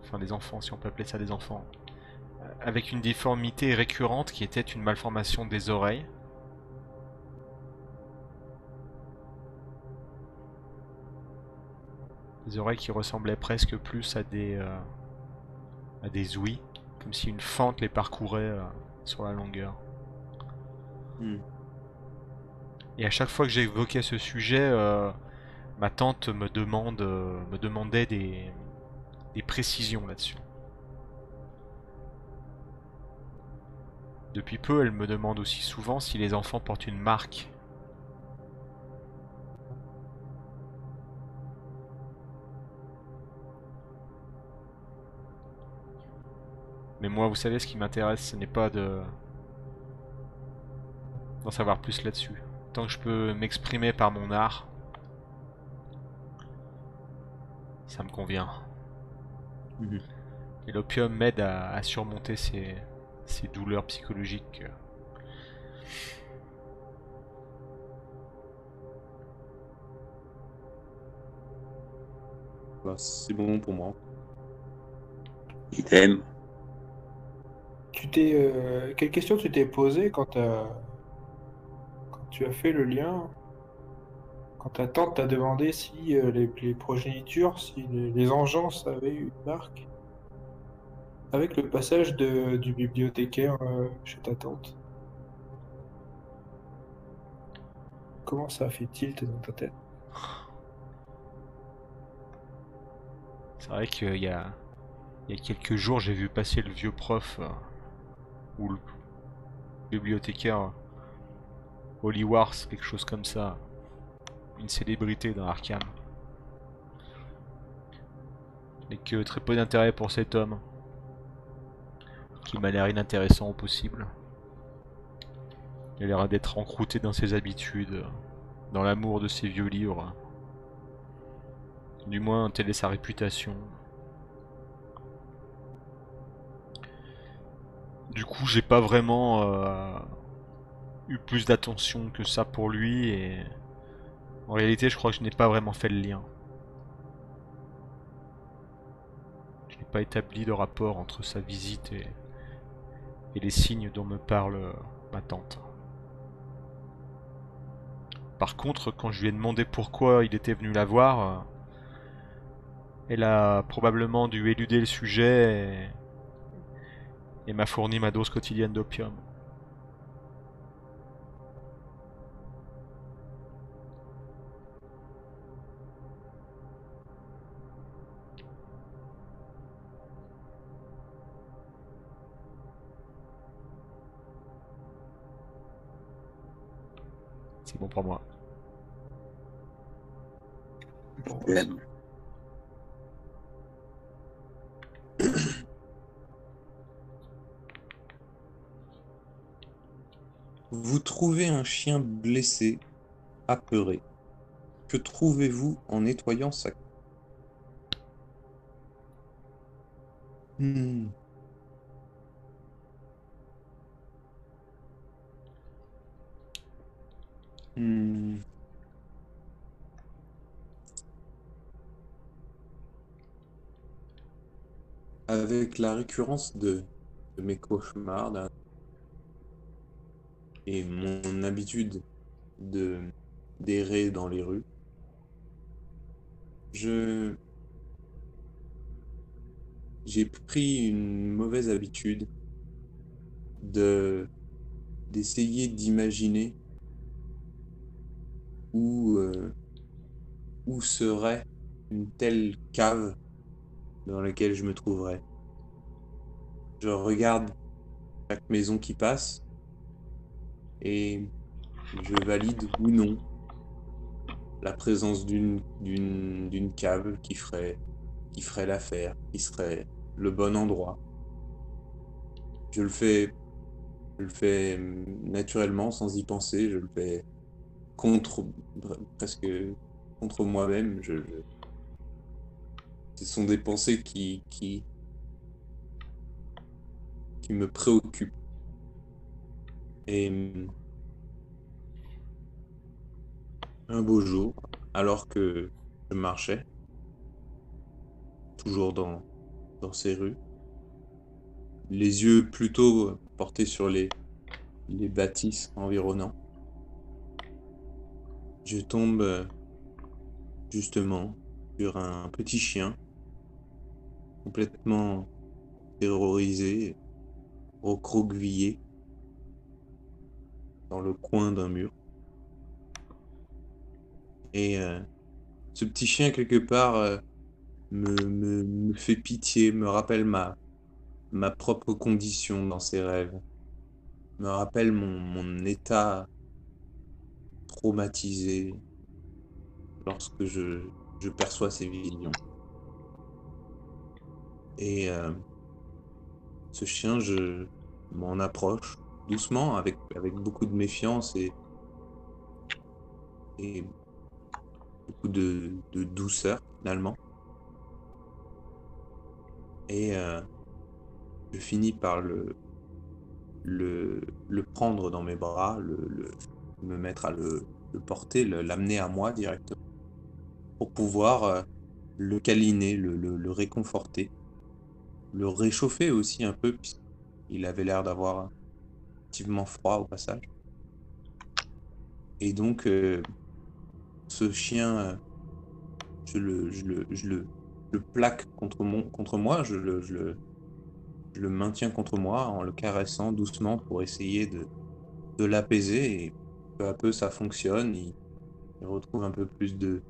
[SPEAKER 1] Enfin, les enfants, si on peut appeler ça des enfants. euh, Avec une difformité récurrente qui était une malformation des oreilles. Des oreilles qui ressemblaient presque plus à des... euh, à des ouïes. Comme si une fente les parcourait euh, sur la longueur.
[SPEAKER 2] Hmm.
[SPEAKER 1] Et à chaque fois que j'évoquais ce sujet, euh, ma tante me demande, euh, me demandait des, précisions là-dessus. Depuis peu, elle me demande aussi souvent si les enfants portent une marque. Mais moi, vous savez, ce qui m'intéresse, ce n'est pas de d'en savoir plus là-dessus. Tant que je peux m'exprimer par mon art, ça me convient.
[SPEAKER 2] Mhm.
[SPEAKER 1] Et l'opium m'aide à, à surmonter ces, ces douleurs psychologiques.
[SPEAKER 2] Bah, c'est bon pour moi.
[SPEAKER 3] Idem.
[SPEAKER 4] tu t'es, euh, quelle question tu t'es posée quand, t'as- quand tu as fait le lien, quand ta tante t'a demandé si euh, les, progénitures, si les, engeances avaient une marque, avec le passage du bibliothécaire euh, chez ta tante? Comment ça fait tilt dans ta tête?
[SPEAKER 1] C'est vrai qu'il y a, il y a quelques jours, j'ai vu passer le vieux prof euh, ou le bibliothécaire Holly Wars, quelque chose comme ça. Une célébrité dans Arkham. Et que très peu d'intérêt pour cet homme. Qui m'a l'air inintéressant au possible. Il a l'air d'être encrouté dans ses habitudes, dans l'amour de ses vieux livres. Du moins, telle est sa réputation. Du coup, j'ai pas vraiment euh, eu plus d'attention que ça pour lui et en réalité, je crois que je n'ai pas vraiment fait le lien. Je n'ai pas établi de rapport entre sa visite et, les signes dont me parle euh, ma tante. Par contre, quand je lui ai demandé pourquoi il était venu la voir, euh, elle a probablement dû éluder le sujet et, et m'a fourni ma dose quotidienne d'opium. Bon pour moi.
[SPEAKER 4] Bon,
[SPEAKER 3] Même.
[SPEAKER 2] Vous trouvez un chien blessé, apeuré. Que trouvez-vous en nettoyant sa... Hmm. Hmm. Avec la récurrence de, mes cauchemars et mon habitude de d'errer dans les rues, je j'ai pris une mauvaise habitude de d'essayer d'imaginer où euh, où serait une telle cave dans laquelle je me trouverais. Je regarde chaque maison qui passe et je valide ou non la présence d'une cave qui ferait qui ferait l'affaire, qui serait le bon endroit. Je le fais je le fais naturellement sans y penser, je le fais contre presque contre moi-même, ce sont des pensées qui me préoccupent. Et hum, un beau jour, alors que je marchais, toujours dans, ces rues, les yeux plutôt portés sur les, les bâtisses environnants, je tombe euh, justement sur un petit chien complètement terrorisé, recroquevillé dans le coin d'un mur. Et euh, ce petit chien, quelque part, euh, me, me, fait pitié, me rappelle ma, ma propre condition dans ses rêves, me rappelle mon, mon état traumatisé lorsque je, perçois ces visions. Et euh, ce chien, je m'en approche doucement, avec, avec beaucoup de méfiance et, beaucoup de, de douceur finalement. Et euh, je finis par le, le, le prendre dans mes bras, le, le- me mettre à le, porter, l'amener à moi directement, pour pouvoir euh, le câliner, le, réconforter, le réchauffer aussi un peu, il avait l'air d'avoir relativement froid au passage. Et donc, euh, ce chien, euh, je le, plaque contre, moi, je le, maintiens contre moi en le caressant doucement pour essayer de, de l'apaiser. Et peu peu, ça fonctionne. Il, retrouve un peu plus de,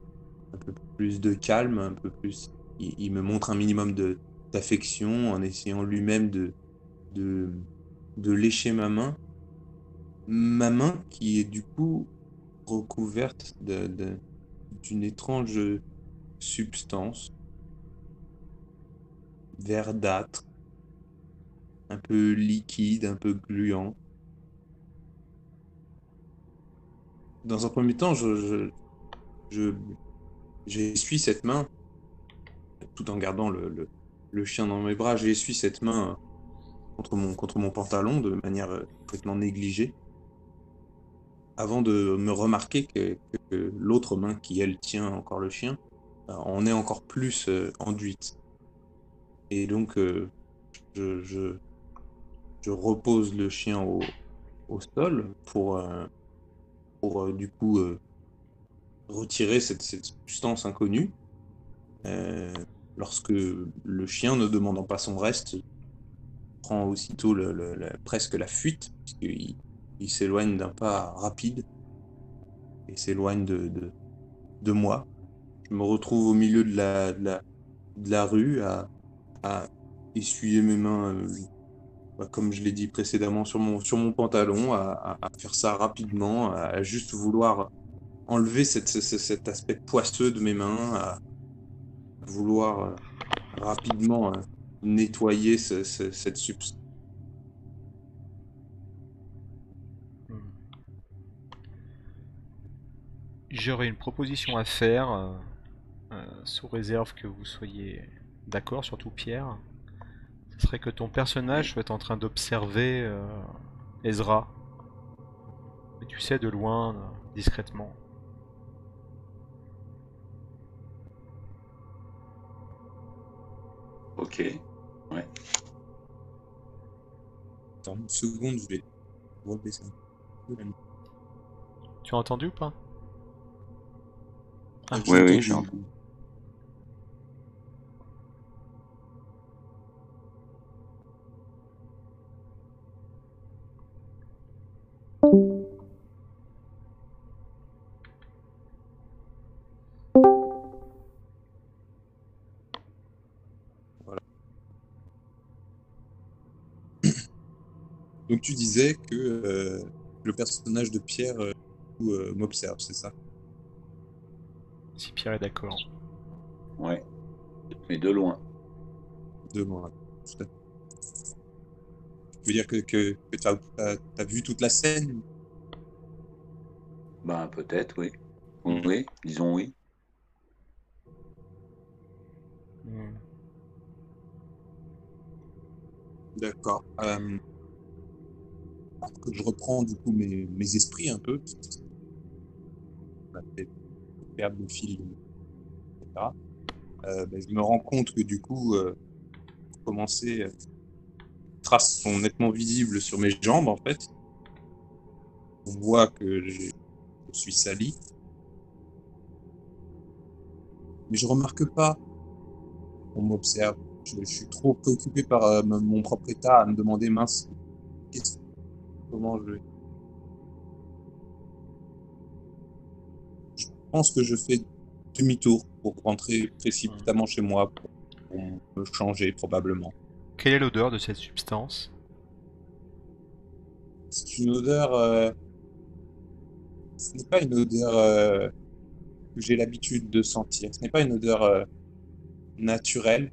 [SPEAKER 2] un peu plus de calme, un peu plus. Il, me montre un minimum d'affection en essayant lui-même de, de, lécher ma main. Ma main qui est du coup recouverte d'une étrange substance verdâtre, un peu liquide, un peu gluant. Dans un premier temps, je, je, je, j'essuie cette main, tout en gardant le, le, chien dans mes bras, j'essuie cette main contre mon, contre mon pantalon de manière euh, complètement négligée, avant de me remarquer que, l'autre main qui, elle, tient encore le chien, euh, en est encore plus euh, enduite. Et donc, je, je, repose le chien au, au sol pour, pour euh, du coup euh, retirer cette, substance inconnue. Euh, lorsque le chien, ne demandant pas son reste, prend aussitôt presque la fuite, il s'éloigne d'un pas rapide et s'éloigne de, moi. Je me retrouve au milieu de la, rue à, essuyer mes mains, bah, comme je l'ai dit précédemment, sur mon, sur mon pantalon, à, faire ça rapidement, à juste vouloir enlever cet aspect poisseux de mes mains, à vouloir euh, rapidement euh, nettoyer ce- ce- cette substance.
[SPEAKER 1] J'aurais une proposition à faire, euh, sous réserve que vous soyez d'accord, surtout Pierre. Serait que ton personnage soit en train d'observer euh, Ezra. Et tu sais, de loin, euh, discrètement.
[SPEAKER 3] Ok.
[SPEAKER 2] Attends une seconde, je vais rebaisser un peu la
[SPEAKER 1] Tu as entendu ou pas?
[SPEAKER 2] Ah,
[SPEAKER 3] oui, oui,
[SPEAKER 2] entendu.
[SPEAKER 3] j'ai entendu.
[SPEAKER 2] Donc tu disais que euh, le personnage de Pierre euh, euh, m'observe, c'est ça?
[SPEAKER 1] Si Pierre est d'accord.
[SPEAKER 3] Ouais. Mais de loin.
[SPEAKER 2] De moi. Tout à fait. Tu veux dire que, que, que tu as, vu toute la scène?
[SPEAKER 3] Ben peut-être, oui. Oui, disons oui.
[SPEAKER 1] Hmm.
[SPEAKER 2] D'accord. Euh, je reprends du coup mes, mes esprits un peu, parce que on a fait perdre le fil, etc. Euh, ben, je me rends compte que du coup, euh, pour commencer, euh, traces sont nettement visibles sur mes jambes en fait. On voit que je, suis sali. Mais je remarque pas qu'on m'observe. Je, suis trop préoccupé par euh, mon propre état à me demander mince, comment je vais? Je pense que je fais demi-tour pour rentrer précipitamment chez moi pour me changer probablement.
[SPEAKER 1] Quelle est l'odeur de cette substance?
[SPEAKER 2] C'est une odeur. euh, Ce n'est pas une odeur euh, que j'ai l'habitude de sentir. Ce n'est pas une odeur euh, naturelle.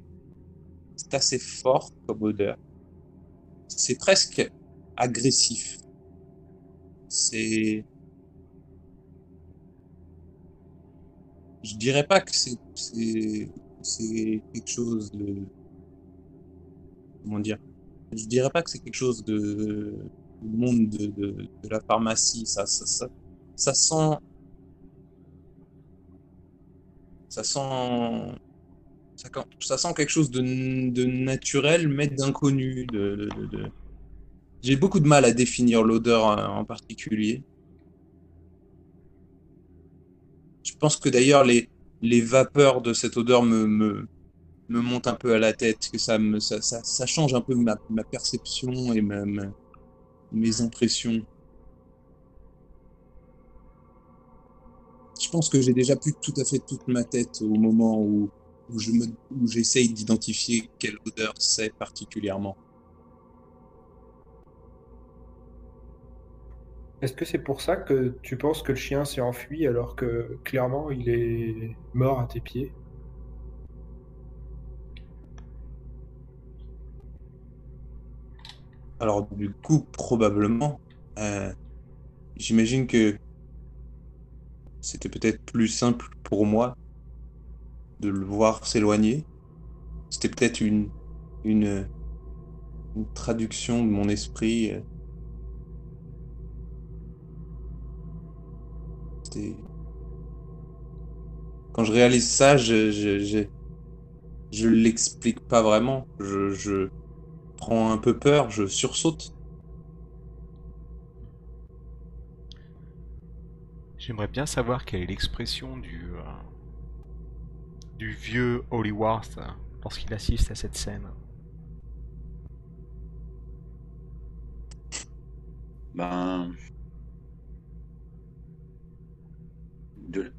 [SPEAKER 2] C'est assez fort comme odeur. C'est presque agressif. C'est. Je dirais pas que c'est quelque chose de comment dire. Je dirais pas que c'est quelque chose de du monde de, de, la pharmacie. Ça ça ça ça sent ça sent ça, ça sent quelque chose de, de naturel mais d'inconnu de, j'ai beaucoup de mal à définir l'odeur euh, en particulier. Je pense que d'ailleurs les, les vapeurs de cette odeur me, me, me montent un peu à la tête, que ça, me, change un peu ma, perception et ma- mes impressions. Je pense que j'ai déjà plus tout à fait toute ma tête au moment où, où où j'essaye d'identifier quelle odeur c'est particulièrement.
[SPEAKER 4] Est-ce que c'est pour ça que tu penses que le chien s'est enfui alors que clairement il est mort à tes pieds?
[SPEAKER 2] Alors du coup, probablement, euh, j'imagine que c'était peut-être plus simple pour moi de le voir s'éloigner. C'était peut-être une, une, traduction de mon esprit. euh. Quand je réalise ça, je, je, l'explique pas vraiment. Je prends un peu peur, je sursaute.
[SPEAKER 1] J'aimerais bien savoir quelle est l'expression du, euh, du vieux Holyworth euh, lorsqu'il assiste à cette scène.
[SPEAKER 3] Ben. De,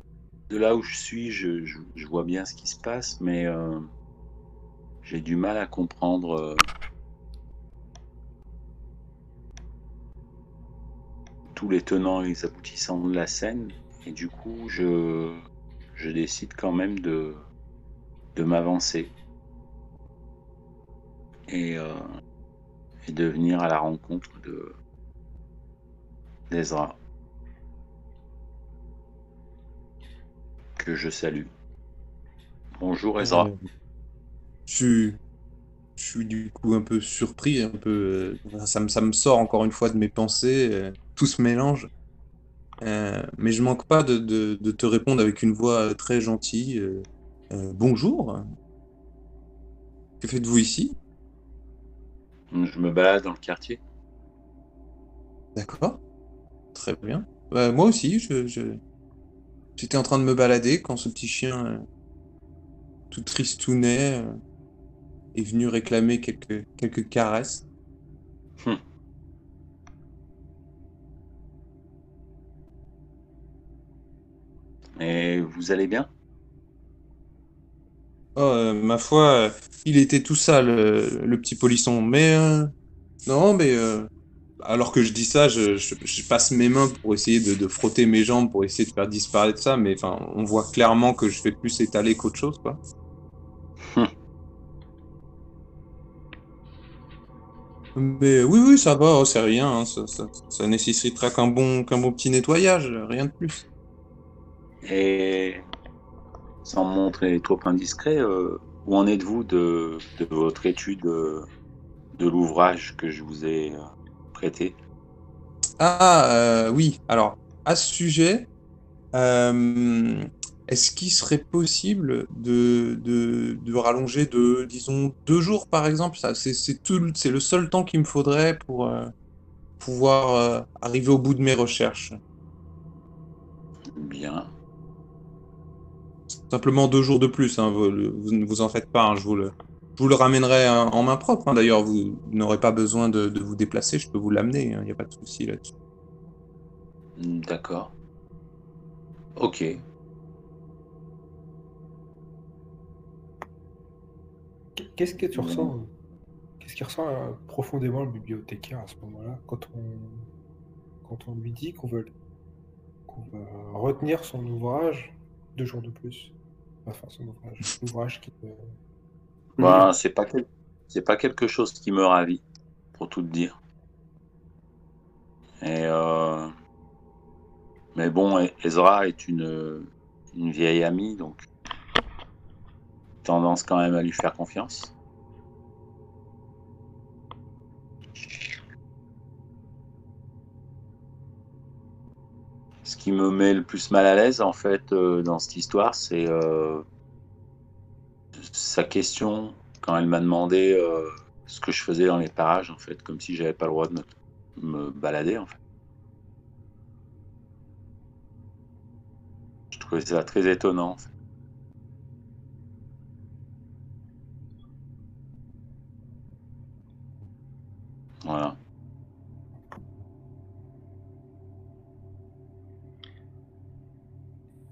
[SPEAKER 3] de là où je suis, je, je- je vois bien ce qui se passe, mais euh, j'ai du mal à comprendre. euh, tous les tenants et les aboutissants de la scène, et du coup, je, je décide quand même de, de m'avancer et, euh, et de venir à la rencontre de d'Ezra que je salue. Bonjour Ezra.
[SPEAKER 2] Euh, Je suis, je suis du coup un peu surpris, un peu. euh, ça me, ça me sort encore une fois de mes pensées, tout se mélange. Euh, mais je manque pas de, de, de te répondre avec une voix très gentille. euh, euh, bonjour. Que faites-vous ici?
[SPEAKER 3] Je me balade dans le quartier.
[SPEAKER 2] D'accord. Très bien. Bah, moi aussi, je, j'étais en train de me balader quand ce petit chien tout tristounet est venu réclamer quelques, quelques caresses.
[SPEAKER 3] Et vous allez bien?
[SPEAKER 2] Oh, euh, ma foi, il était tout sale, euh, le petit polisson. Mais euh, non, mais euh, alors que je dis ça, je, je- je passe mes mains pour essayer de, de frotter mes jambes pour essayer de faire disparaître ça. Mais enfin, on voit clairement que je fais plus étaler qu'autre chose, quoi. Mais oui, oui, ça va, oh, c'est rien. hein, ça, ça, ça nécessitera qu'un bon, qu'un bon petit nettoyage, rien de plus.
[SPEAKER 3] Et sans montrer trop indiscret, euh, où en êtes-vous de, de votre étude euh, de l'ouvrage que je vous ai euh, prêté?
[SPEAKER 2] Ah, oui. Alors, à ce sujet, est-ce qu'il serait possible de, de, de rallonger de, disons, deux jours, par exemple? C'est, le- c'est le seul temps qu'il me faudrait pour euh, pouvoir euh, arriver au bout de mes recherches.
[SPEAKER 3] Bien.
[SPEAKER 2] Simplement deux jours de plus, hein, vous, ne vous en faites pas, hein, je vous le, je vous le ramènerai hein, en main propre. hein. D'ailleurs, vous n'aurez pas besoin de, de vous déplacer, je peux vous l'amener, il n'y a pas de souci là-dessus.
[SPEAKER 3] D'accord. Ok.
[SPEAKER 4] Qu'est-ce que tu
[SPEAKER 3] Mhm.
[SPEAKER 4] ressens? Qu'est-ce qui ressent euh, profondément le bibliothécaire à ce moment-là quand on, quand on lui dit qu'on veut, qu'on va retenir son ouvrage deux jours de plus?
[SPEAKER 3] C'est pas quelque chose qui me ravit, pour tout dire. Euh, mais bon, E- Ezra est une une vieille amie, donc tendance quand même à lui faire confiance. Ce qui me met le plus mal à l'aise, en fait, euh, dans cette histoire, c'est euh, sa question quand elle m'a demandé euh, ce que je faisais dans les parages, en fait, comme si j'avais pas le droit de me, balader, en fait. Je trouvais ça très étonnant. Voilà.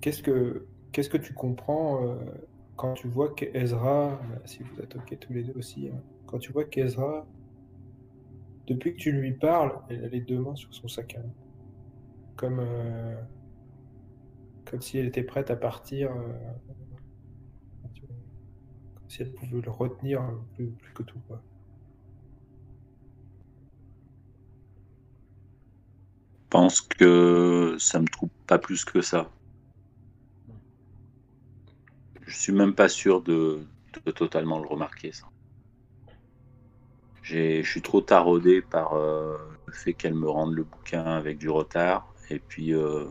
[SPEAKER 4] Qu'est-ce que, qu'est-ce que tu comprends euh, quand tu vois qu'Ezra, euh, si vous êtes OK tous les deux aussi, hein, quand tu vois qu'Ezra, depuis que tu lui parles, elle a les deux mains sur son sac à main. Comme, euh, comme si elle était prête à partir, comme si elle pouvait le retenir plus, plus que tout. Quoi.
[SPEAKER 3] Je pense que ça me trouble pas plus que ça. Je suis même pas sûr de, totalement le remarquer, ça. Je suis trop taraudé par euh, le fait qu'elle me rende le bouquin avec du retard et puis euh,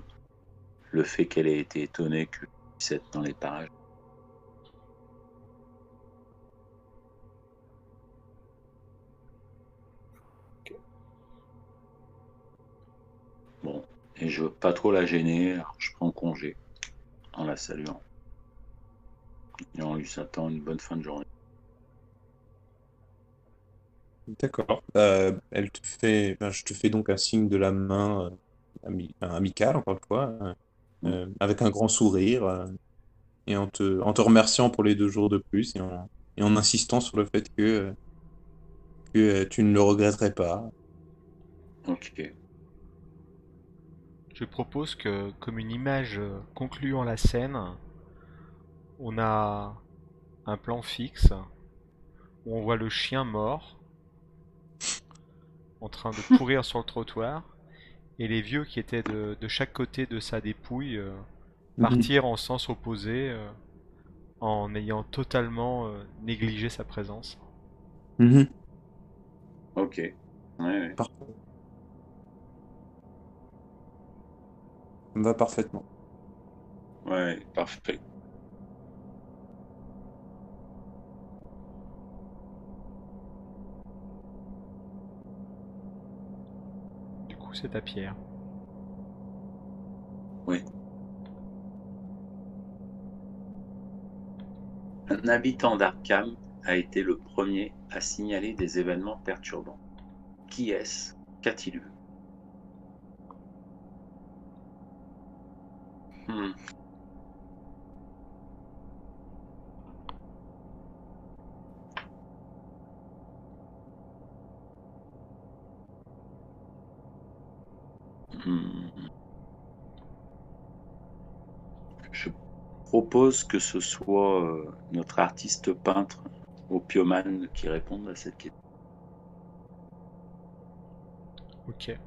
[SPEAKER 3] le fait qu'elle ait été étonnée que je puisse être dans les parages. Bon, et je veux pas trop la gêner, alors je prends congé en la saluant. Et on lui s'attend une bonne fin de journée.
[SPEAKER 2] D'accord. Euh, elle te fait, enfin, je te fais donc un signe de la main euh, ami- enfin, amical, encore une fois, euh, euh, avec un grand sourire, euh, et en te, en te remerciant pour les deux jours de plus, et en, et en insistant sur le fait que, que euh, tu ne le regretterais pas.
[SPEAKER 3] Ok.
[SPEAKER 1] Je propose que, comme une image concluant la scène, on a un plan fixe où on voit le chien mort en train de (laughs) pourrir sur le trottoir et les vieux qui étaient de, de chaque côté de sa dépouille euh, partir en sens opposé euh, en ayant totalement euh, négligé sa présence.
[SPEAKER 2] Mhm.
[SPEAKER 3] Ok. Ouais, ouais.
[SPEAKER 2] Parfait. Ça me va parfaitement.
[SPEAKER 3] Ouais, parfait.
[SPEAKER 1] Du coup, c'est à Pierre.
[SPEAKER 3] Un habitant d'Arkham a été le premier à signaler des événements perturbants. Qui est-ce Qu'a-t-il vu? Hmm. Je propose que ce soit euh, notre artiste peintre, Opiomane, qui réponde à cette question.
[SPEAKER 1] Ok.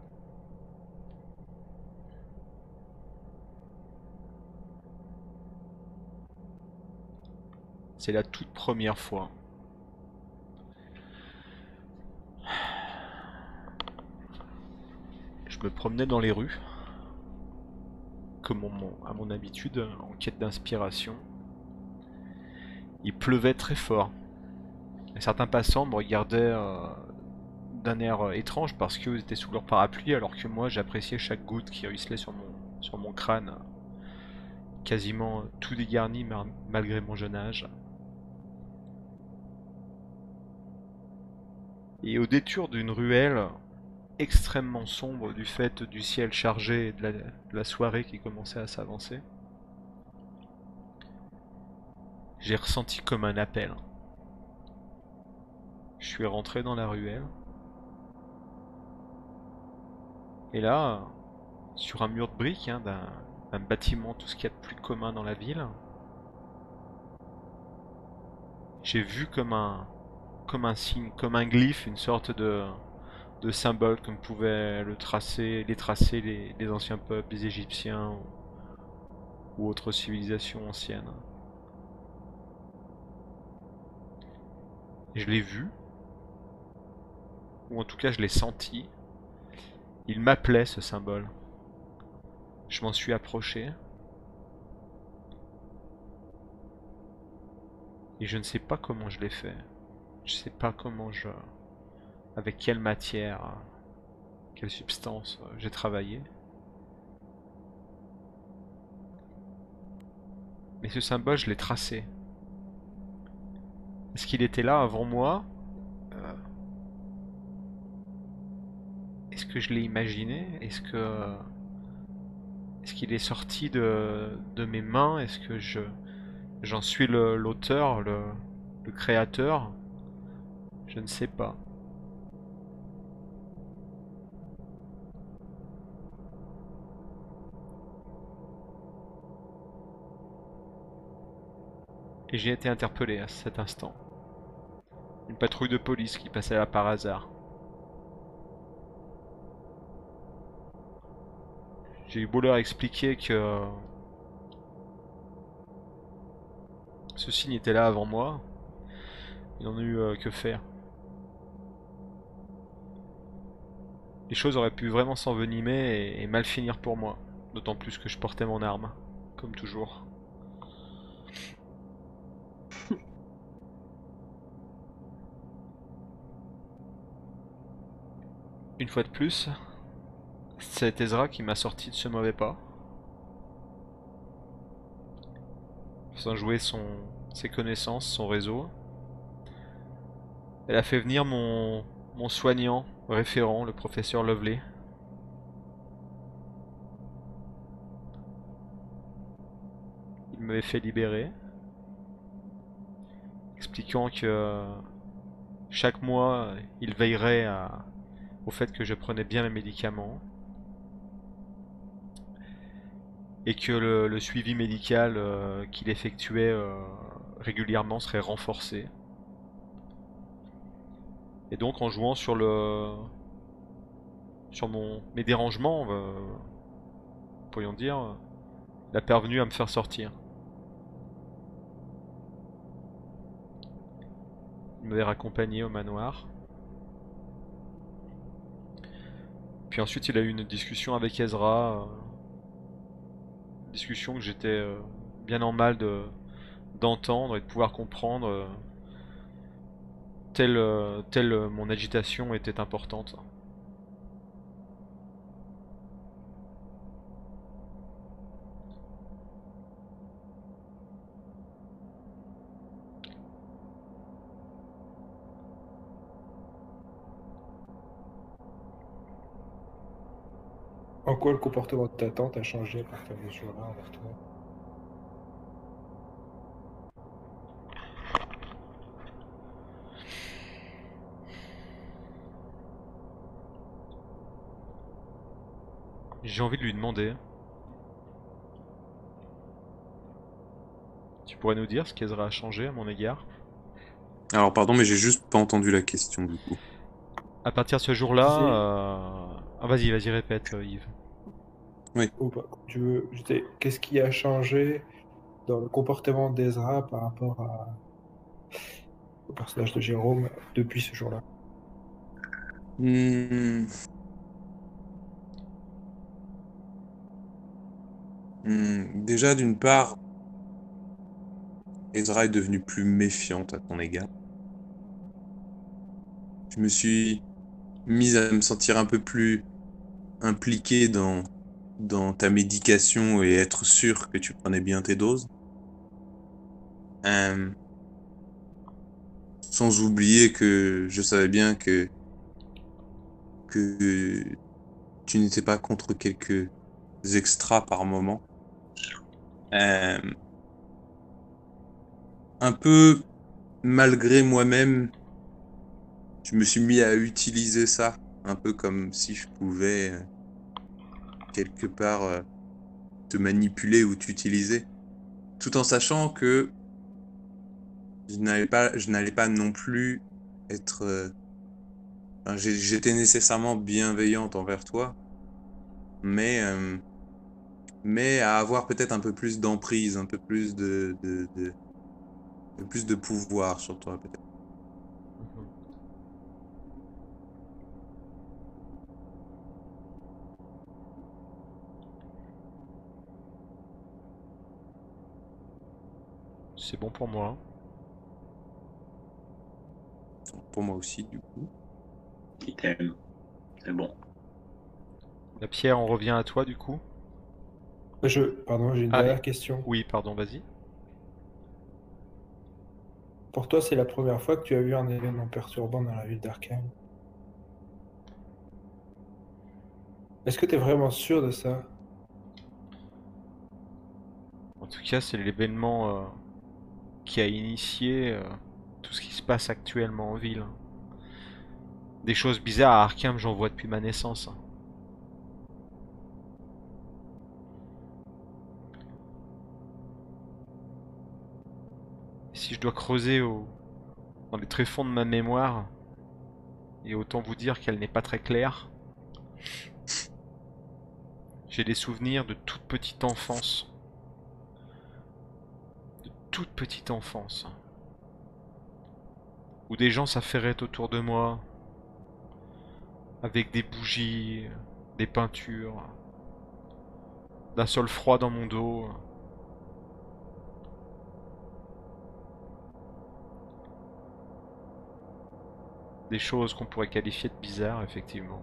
[SPEAKER 1] C'est la toute première fois. Je me promenais dans les rues, comme à mon habitude, en quête d'inspiration. Il pleuvait très fort. Certains passants me regardaient euh, d'un air euh, étrange parce qu'ils étaient sous leur parapluie alors que moi j'appréciais chaque goutte qui ruisselait sur mon, crâne, quasiment tout dégarni malgré mon jeune âge. Et au détour d'une ruelle extrêmement sombre du fait du ciel chargé et de la, soirée qui commençait à s'avancer, j'ai ressenti comme un appel. Je suis rentré dans la ruelle. Et là, sur un mur de briques hein, d'un d'un bâtiment, tout ce qu'il y a de plus commun dans la ville, j'ai vu comme un, comme un signe, comme un glyphe, une sorte de, de symbole comme pouvaient le tracer, les tracer les, anciens peuples, les Égyptiens ou, autres civilisations anciennes. Je l'ai vu, ou en tout cas je l'ai senti. Il m'appelait ce symbole. Je m'en suis approché. Et je ne sais pas comment je l'ai fait. Je sais pas comment je... Avec quelle matière, quelle substance j'ai travaillé. Mais ce symbole, je l'ai tracé. Est-ce qu'il était là avant moi? Euh, Est-ce que je l'ai imaginé? Est-ce que... Est-ce qu'il est sorti de, de mes mains? Est-ce que je j'en suis l'auteur, le créateur? Je ne sais pas. Et j'ai été interpellé à cet instant. Une patrouille de police qui passait là par hasard. J'ai eu beau leur expliquer que ce signe était là avant moi. Ils n'en ont eu euh, que faire. Les choses auraient pu vraiment s'envenimer et, et mal finir pour moi. D'autant plus que je portais mon arme, comme toujours. Une fois de plus, c'est Ezra qui m'a sorti de ce mauvais pas. Sans jouer ses connaissances, son réseau. Elle a fait venir mon, mon soignant référent, le professeur Lovely. Il m'avait fait libérer. Expliquant que chaque mois, il veillerait à, au fait que je prenais bien mes médicaments. Et que le, suivi médical euh, qu'il effectuait euh, régulièrement serait renforcé. Et donc en jouant sur le sur mon mes dérangements, euh, pourrions dire, il a parvenu à me faire sortir. Il m'avait raccompagné au manoir. Puis ensuite, il a eu une discussion avec Ezra. euh, discussion que j'étais euh, bien en mal de d'entendre et de pouvoir comprendre euh, telle, telle mon agitation était importante.
[SPEAKER 4] En quoi le comportement de ta tante a changé à partir de ce jour-là envers toi
[SPEAKER 1] J'ai envie de lui demander. Tu pourrais nous dire ce qu'Ezra a changé à mon égard?
[SPEAKER 2] Alors, pardon, mais j'ai juste pas entendu la question du coup.
[SPEAKER 1] À partir de ce jour-là, euh... ah, vas-y, vas-y, répète, euh, Yves.
[SPEAKER 4] Ou pas, comme tu veux. Qu'est-ce qui a changé dans le comportement d'Ezra par rapport à... au personnage de Jérôme depuis ce jour-là?
[SPEAKER 2] Hmm. Hmm, Déjà, d'une part, Ezra est devenue plus méfiante à ton égard. Je me suis mise à me sentir un peu plus impliqué dans, ta médication et être sûr que tu prenais bien tes doses. Euh, sans oublier que je savais bien que que tu n'étais pas contre quelques extras par moment. Euh, un peu malgré moi-même, je me suis mis à utiliser ça, un peu comme si je pouvais euh, quelque part euh, te manipuler ou t'utiliser, tout en sachant que je n'allais pas, non plus être euh, J'étais nécessairement bienveillante envers toi, mais, à avoir peut-être un peu plus d'emprise, un peu plus de, de, plus de pouvoir sur toi, peut-être.
[SPEAKER 1] C'est bon pour moi.
[SPEAKER 2] Pour moi aussi, du coup.
[SPEAKER 3] Item. C'est bon.
[SPEAKER 1] La pierre, on revient à toi du coup
[SPEAKER 4] Je, pardon, j'ai une
[SPEAKER 1] Ah.
[SPEAKER 4] dernière question.
[SPEAKER 1] Oui, pardon, vas-y.
[SPEAKER 4] Pour toi, c'est la première fois que tu as vu un événement perturbant dans la ville d'Arkham. Est-ce que tu es vraiment sûr de ça?
[SPEAKER 1] En tout cas, c'est l'événement euh, qui a initié euh, tout ce qui se passe actuellement en ville. Des choses bizarres à Arkham, j'en vois depuis ma naissance. hein. Si je dois creuser dans les tréfonds de ma mémoire, et autant vous dire qu'elle n'est pas très claire, j'ai des souvenirs de toute petite enfance toute petite enfance. Où des gens s'affairaient autour de moi. Avec des bougies, des peintures. D'un sol froid dans mon dos. Des choses qu'on pourrait qualifier de bizarres, effectivement.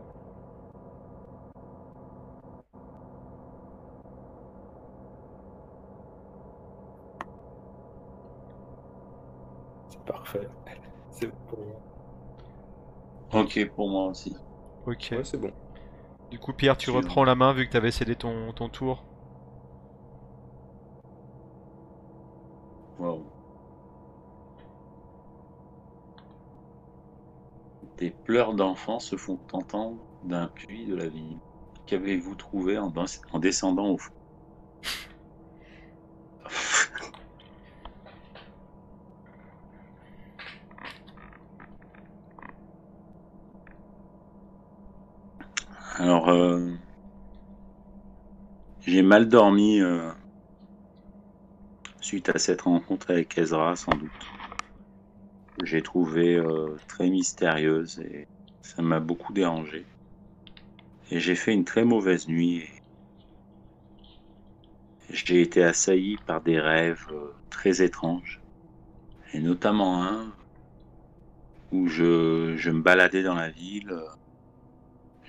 [SPEAKER 4] C'est parfait. (laughs) C'est bon pour moi.
[SPEAKER 3] Ok, pour moi aussi.
[SPEAKER 1] Ok.
[SPEAKER 2] Ouais, c'est bon.
[SPEAKER 1] Du coup, Pierre, tu reprends la main vu que t'avais cédé ton, ton tour.
[SPEAKER 3] Wow. Des pleurs d'enfants se font entendre d'un puits de la ville. Qu'avez-vous trouvé en descendant au fond? Alors, euh, j'ai mal dormi euh, suite à cette rencontre avec Ezra, sans doute. J'ai trouvé euh, très mystérieuse et ça m'a beaucoup dérangé. Et j'ai fait une très mauvaise nuit. J'ai été assailli par des rêves très étranges. Et notamment un où je, me baladais dans la ville,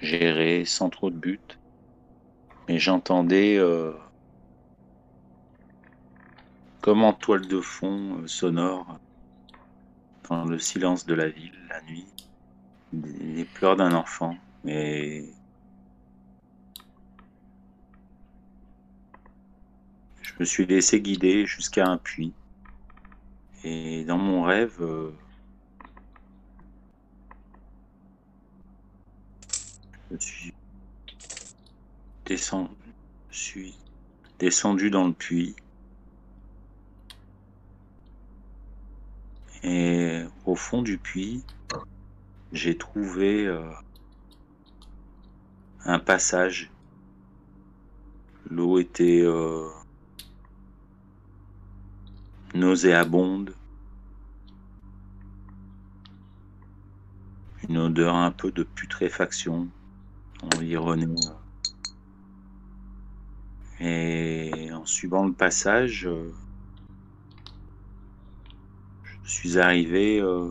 [SPEAKER 3] géré sans trop de but. Mais j'entendais euh, comme en toile de fond euh, sonore dans le silence de la ville la nuit les pleurs d'un enfant et je me suis laissé guider jusqu'à un puits et dans mon rêve euh, je suis descendu, dans le puits Et au fond du puits, j'ai trouvé euh, un passage. L'eau était euh, nauséabonde. Une odeur un peu de putréfaction environnée. Et en suivant le passage, euh, je suis arrivé euh,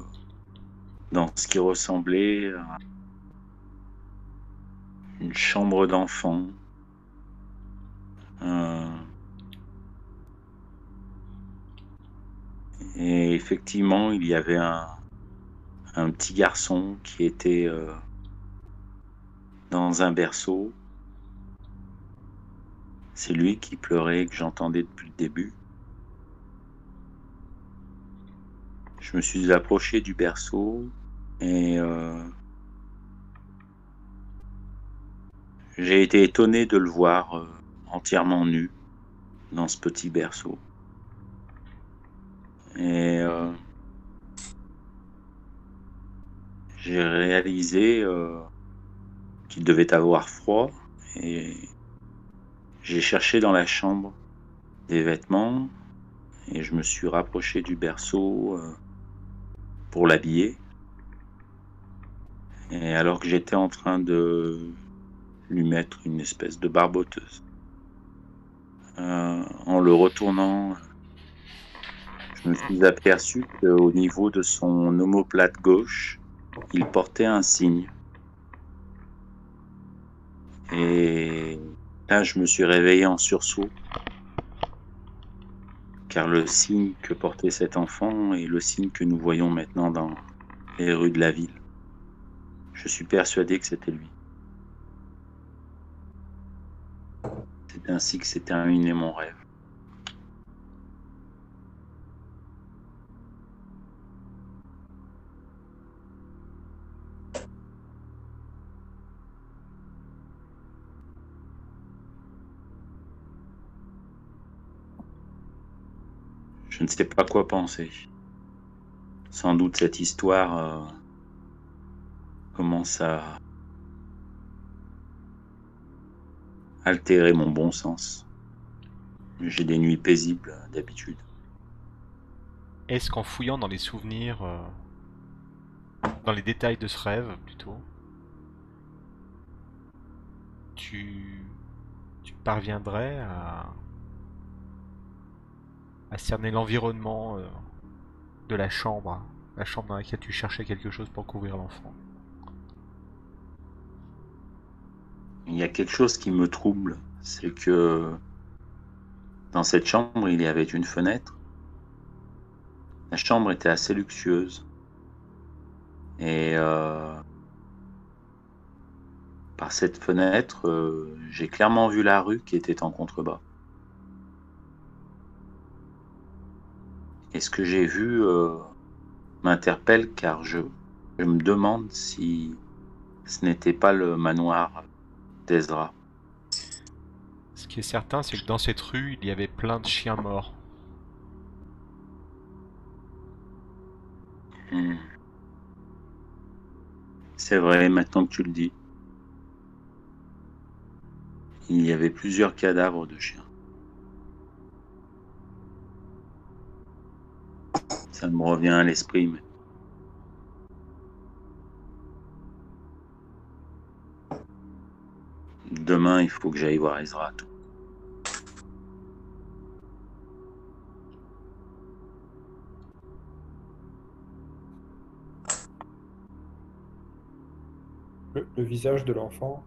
[SPEAKER 3] dans ce qui ressemblait à une chambre d'enfant. Euh, et effectivement, il y avait un, un petit garçon qui était dans un berceau. C'est lui qui pleurait que j'entendais depuis le début. Je me suis approché du berceau et euh, j'ai été étonné de le voir euh, entièrement nu dans ce petit berceau. Et euh, j'ai réalisé qu'il devait avoir froid et j'ai cherché dans la chambre des vêtements et je me suis rapproché du berceau euh, pour l'habiller. Et alors que j'étais en train de lui mettre une espèce de barboteuse, euh, en le retournant, je me suis aperçu qu'au niveau de son omoplate gauche, il portait un signe. Et là, je me suis réveillé en sursaut. Car le signe que portait cet enfant est le signe que nous voyons maintenant dans les rues de la ville. Je suis persuadé que c'était lui. C'est ainsi que s'est terminé mon rêve. Je ne sais pas quoi penser. Sans doute cette histoire euh, commence à altérer mon bon sens. J'ai des nuits paisibles d'habitude.
[SPEAKER 1] Est-ce qu'en fouillant dans les souvenirs, euh, dans les détails de ce rêve plutôt, tu, tu parviendrais à, à cerner l'environnement euh, de la chambre, la chambre dans laquelle tu cherchais quelque chose pour couvrir l'enfant
[SPEAKER 3] Il y a quelque chose qui me trouble, c'est que dans cette chambre, il y avait une fenêtre. La chambre était assez luxueuse. Et euh, par cette fenêtre, euh, j'ai clairement vu la rue qui était en contrebas. Et ce que j'ai vu euh, m'interpelle car je, je me demande si ce n'était pas le manoir d'Ezra.
[SPEAKER 1] Ce qui est certain, c'est que dans cette rue, il y avait plein de chiens morts.
[SPEAKER 3] Hmm. C'est vrai, maintenant que tu le dis. Il y avait plusieurs cadavres de chiens. Ça me revient à l'esprit, mais... Demain, il faut que j'aille voir Ezra.
[SPEAKER 4] Le, visage de l'enfant,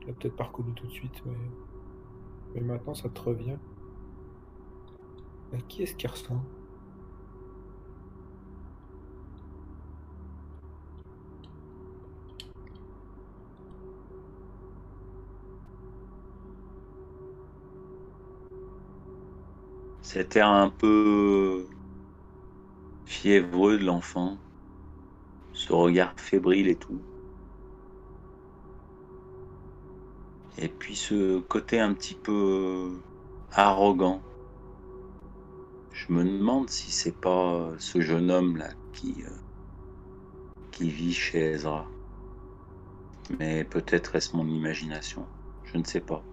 [SPEAKER 4] je l'ai peut-être pas reconnu tout de suite, mais, mais maintenant ça te revient. À qui est-ce qu'il ressemble?
[SPEAKER 3] Cet air un peu fiévreux de l'enfant, ce regard fébrile et tout. Et puis ce côté un petit peu arrogant. Je me demande si c'est pas ce jeune homme là qui, euh, qui vit chez Ezra. Mais peut-être est-ce mon imagination. Je ne sais pas.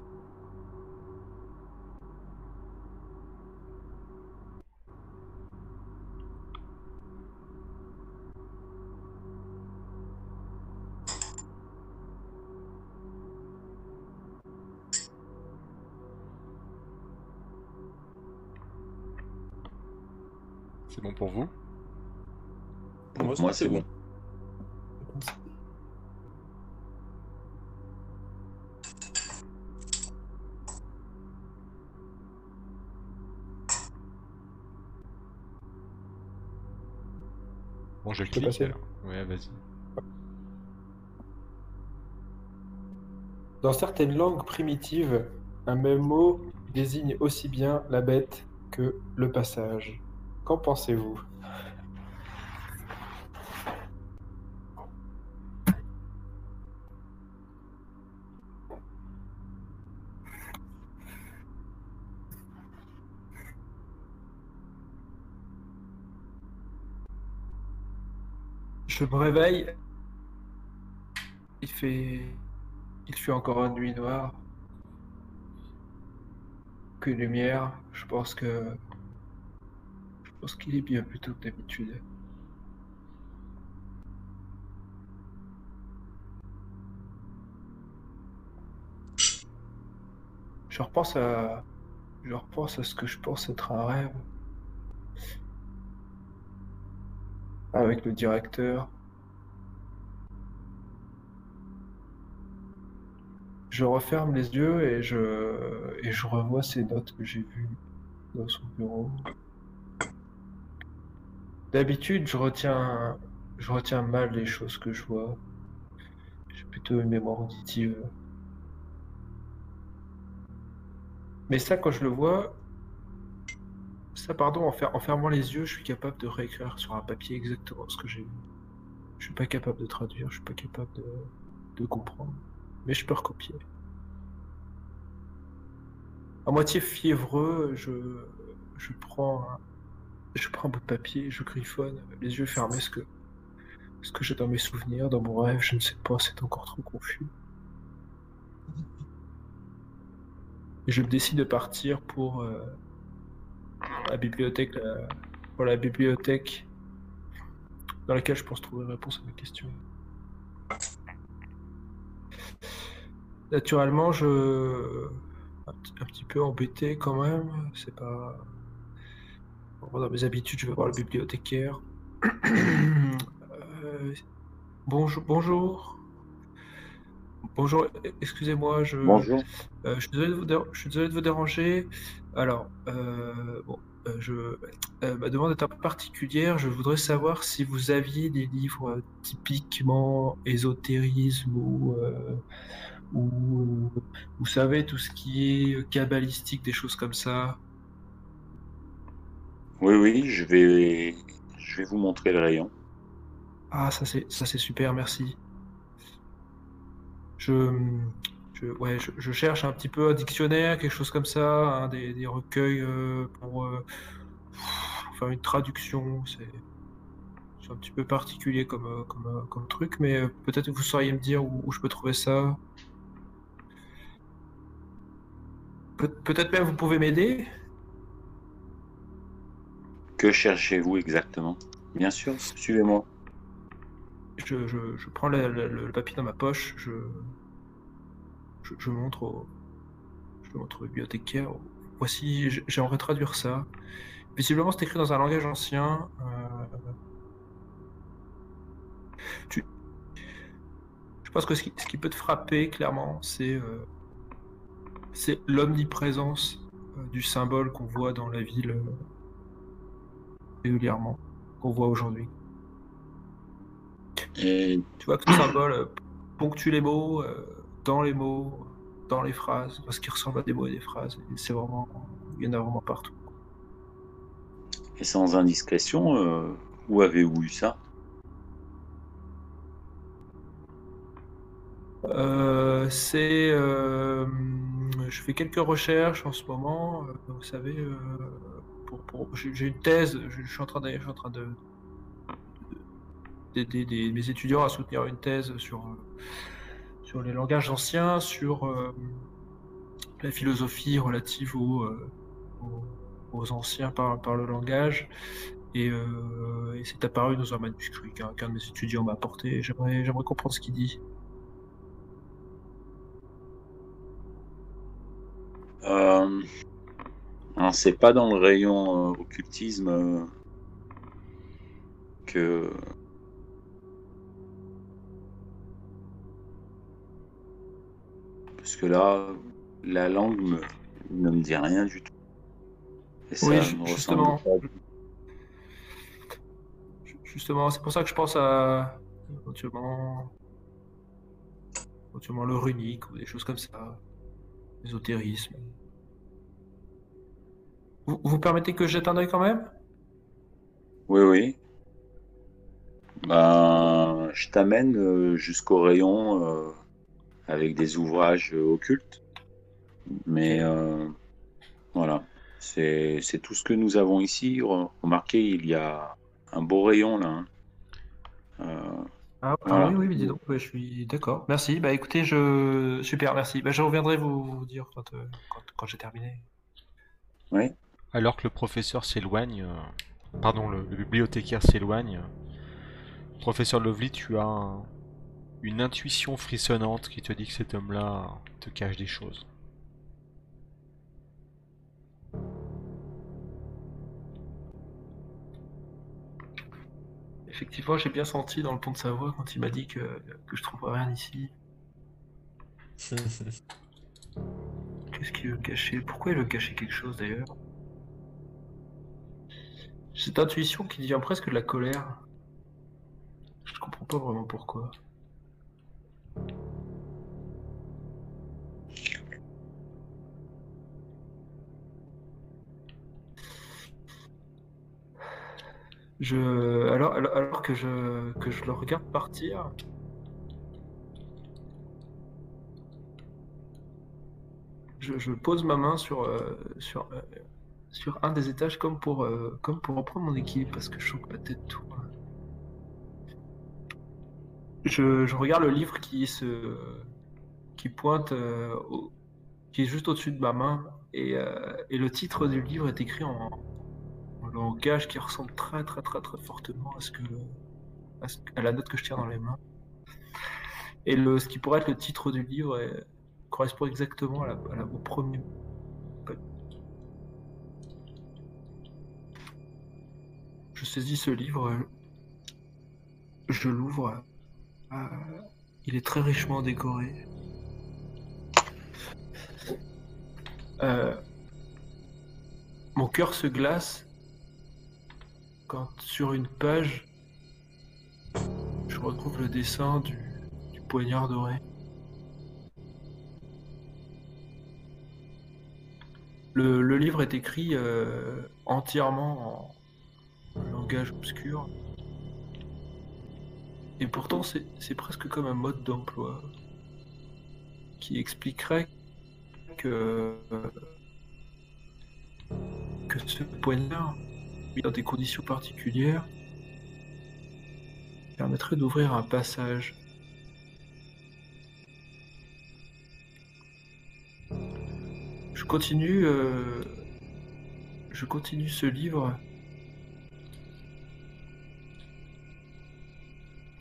[SPEAKER 1] Pour vous
[SPEAKER 2] Moi,
[SPEAKER 3] Moi,
[SPEAKER 2] c'est bon.
[SPEAKER 1] Bon, je
[SPEAKER 4] peux
[SPEAKER 1] clique
[SPEAKER 4] passer
[SPEAKER 1] alors. Ouais, vas-y.
[SPEAKER 4] Dans certaines langues primitives, un même mot désigne aussi bien la bête que le passage. Qu'en pensez-vous? Je me réveille. Il fait. Il fait encore une nuit noire. Que lumière. Je pense que pense qu'il est bien plus tôt que d'habitude. Je repense à. Je repense à ce que je pense être un rêve. Avec le directeur. Je referme les yeux et je, et je revois ces notes que j'ai vues dans son bureau. D'habitude, je retiens, je retiens mal les choses que je vois. J'ai plutôt une mémoire auditive. Mais ça, quand je le vois, ça, pardon, en, en fermant les yeux, je suis capable de réécrire sur un papier exactement ce que j'ai vu. Je suis pas capable de traduire, je suis pas capable de, comprendre. Mais je peux recopier. À moitié fiévreux, je, je prends je prends un bout de papier, je griffonne, les yeux fermés, ce que, ce que j'ai dans mes souvenirs, dans mon rêve, je ne sais pas, c'est encore trop confus. Et je me décide de partir pour euh, la bibliothèque, la- pour la bibliothèque dans laquelle je pense trouver une réponse à mes questions. Naturellement, je un, petit- un petit peu embêté quand même. C'est pas Bon, dans mes habitudes, je vais voir le bibliothécaire. Euh, bonjour, bonjour. Bonjour, excusez-moi, je,
[SPEAKER 3] Bonjour.
[SPEAKER 4] euh, je suis désolé de vous, déra- je suis désolé de vous déranger. Alors, euh, bon, je, ma demande est un peu particulière. Je voudrais savoir si vous aviez des livres typiquement ésotérisme ou, ou vous savez, tout ce qui est kabbalistique, des choses comme ça.
[SPEAKER 3] Oui, oui, je vais, vous montrer le rayon.
[SPEAKER 4] Ah, ça c'est ça c'est super, merci. Je, cherche un petit peu un dictionnaire, quelque chose comme ça, hein, des, recueils euh, pour, euh, faire une traduction. C'est c'est un petit peu particulier comme, euh, truc, mais peut-être que vous sauriez me dire où, je peux trouver ça. Peut- peut-être même vous pouvez m'aider.
[SPEAKER 3] Que cherchez-vous exactement? Bien sûr, suivez-moi.
[SPEAKER 4] Je, je, prends le, papier dans ma poche, je, je, montre au, je montre au bibliothécaire. Voici, j'aimerais traduire ça. Visiblement, c'est écrit dans un langage ancien. euh, Je pense que ce qui, peut te frapper, clairement, c'est euh, c'est l'omniprésence euh, du symbole qu'on voit dans la ville régulièrement, qu'on voit aujourd'hui.
[SPEAKER 3] Et
[SPEAKER 4] Tu vois que le symbole euh, ponctue les mots, euh, dans les mots, dans les phrases, parce qu'il ressemble à des mots et des phrases. C'est vraiment, il y en a vraiment partout.
[SPEAKER 3] Et sans indiscrétion, euh, où avez-vous eu ça?
[SPEAKER 4] Euh, c'est, euh, je fais quelques recherches en ce moment. vous savez, j'ai une thèse. Je, suis en train de, mes étudiants à soutenir une thèse sur euh, les langages anciens, sur euh, la philosophie relative aux, euh, anciens par, le langage. Et, c'est apparu dans un manuscrit qu'un de mes étudiants m'a apporté. J'aimerais comprendre ce qu'il dit.
[SPEAKER 3] Alors, C'est pas dans le rayon euh, occultisme euh, que. Parce que là, la langue me- ne me dit rien du tout. Et ça
[SPEAKER 4] Oui,
[SPEAKER 3] me
[SPEAKER 4] ju-
[SPEAKER 3] ressemble
[SPEAKER 4] justement.
[SPEAKER 3] pas.
[SPEAKER 4] Justement, c'est pour ça que je pense à éventuellement, éventuellement le runique ou des choses comme ça, l'ésotérisme. Vous, vous permettez que je jette un œil quand même?
[SPEAKER 3] Oui, oui. Ben, je t'amène euh, jusqu'au rayon euh, avec des ouvrages euh, occultes. Mais euh, voilà, c'est tout ce que nous avons ici. Re- Remarquez, il y a un beau rayon là. hein. Euh,
[SPEAKER 4] Ah, ah
[SPEAKER 3] Voilà.
[SPEAKER 4] oui, oui, mais dis donc, ouais, je suis d'accord. Merci. Bah écoutez, je super, merci. Bah, je reviendrai vous, vous dire quand, quand, quand j'ai terminé.
[SPEAKER 3] oui.
[SPEAKER 1] Alors que le professeur s'éloigne, euh, pardon, le, le bibliothécaire s'éloigne, professeur Lovely, tu as un- une intuition frissonnante qui te dit que cet homme-là te cache des choses.
[SPEAKER 4] Effectivement, j'ai bien senti dans le ton de sa voix quand il m'a dit que, que je trouverais rien ici. (laughs) Qu'est-ce qu'il veut cacher? Pourquoi il veut cacher quelque chose d'ailleurs? Cette intuition qui devient presque de la colère. Je comprends pas vraiment pourquoi. Je, alors, que je, le regarde partir, je, pose ma main sur, euh, euh, sur un des étages comme pour, euh, comme pour reprendre mon équilibre parce que je sens que ma tête tourne. Je, je regarde le livre qui se qui pointe euh, qui est juste au-dessus de ma main et, euh, et le titre du livre est écrit en, en langage qui ressemble très très très très fortement à ce que à, la note que je tiens dans les mains. Et le, ce qui pourrait être le titre du livre correspond exactement au premier. Je saisis ce livre, je l'ouvre. euh, il est très richement décoré. Euh, mon cœur se glace quand sur une page je retrouve le dessin du, poignard doré. Le, le livre est écrit euh, entièrement en langage obscur. Et pourtant, c'est c'est presque comme un mode d'emploi qui expliquerait que, que ce poignard, mis dans des conditions particulières, permettrait d'ouvrir un passage. Je continue, euh, je continue ce livre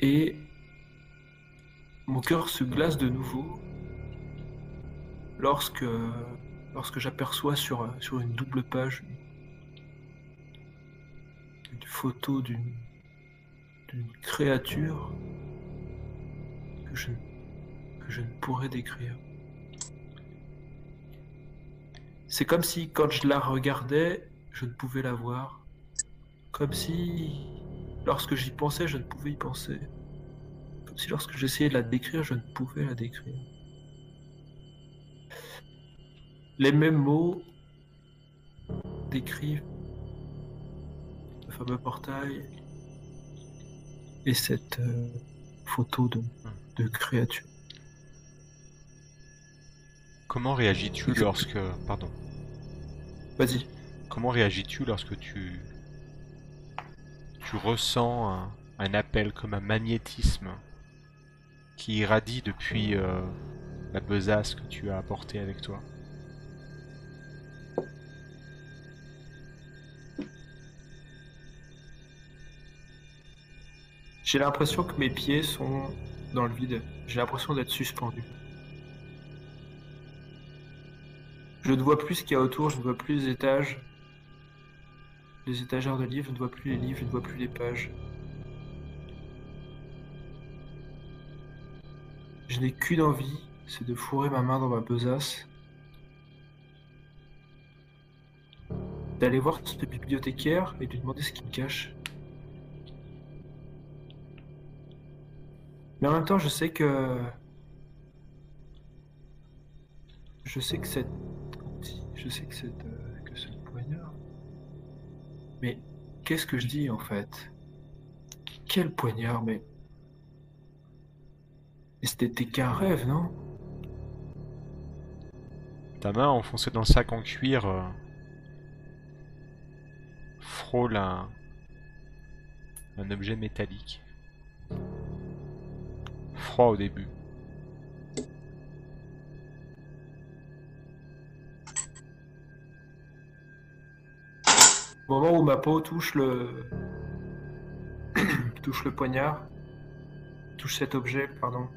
[SPEAKER 4] et mon cœur se glace de nouveau lorsque, lorsque j'aperçois sur, une double page une photo d'une créature que je ne pourrais décrire. C'est comme si quand je la regardais, je ne pouvais la voir. Comme si lorsque j'y pensais, je ne pouvais y penser. Comme si lorsque j'essayais de la décrire, je ne pouvais la décrire. Les mêmes mots décrivent le fameux portail et cette euh, photo de, de créature.
[SPEAKER 1] Comment réagis-tu lorsque... Pardon.
[SPEAKER 4] Vas-y.
[SPEAKER 1] Comment réagis-tu lorsque tu... Ressens un, un appel comme un magnétisme qui irradie depuis euh, la besace que tu as apportée avec toi
[SPEAKER 4] J'ai l'impression que mes pieds sont dans le vide. J'ai l'impression d'être suspendu. Je ne vois plus ce qu'il y a autour, je ne vois plus les étages. Les étagères de livres, je ne vois plus les livres, je ne vois plus les pages. Je n'ai qu'une envie, c'est de fourrer ma main dans ma besace. D'aller voir ce bibliothécaire et de lui demander ce qu'il me cache. Mais en même temps, je sais que. Je sais que cette. Je sais que cette. Mais qu'est-ce que je dis en fait? Quel poignard Mais. Mais c'était qu'un rêve, non?
[SPEAKER 1] Ta main enfoncée dans le sac en cuir euh, frôle un, un objet métallique. Froid au début.
[SPEAKER 4] Au moment où ma peau touche le. (coughs) touche le poignard, touche cet objet, pardon,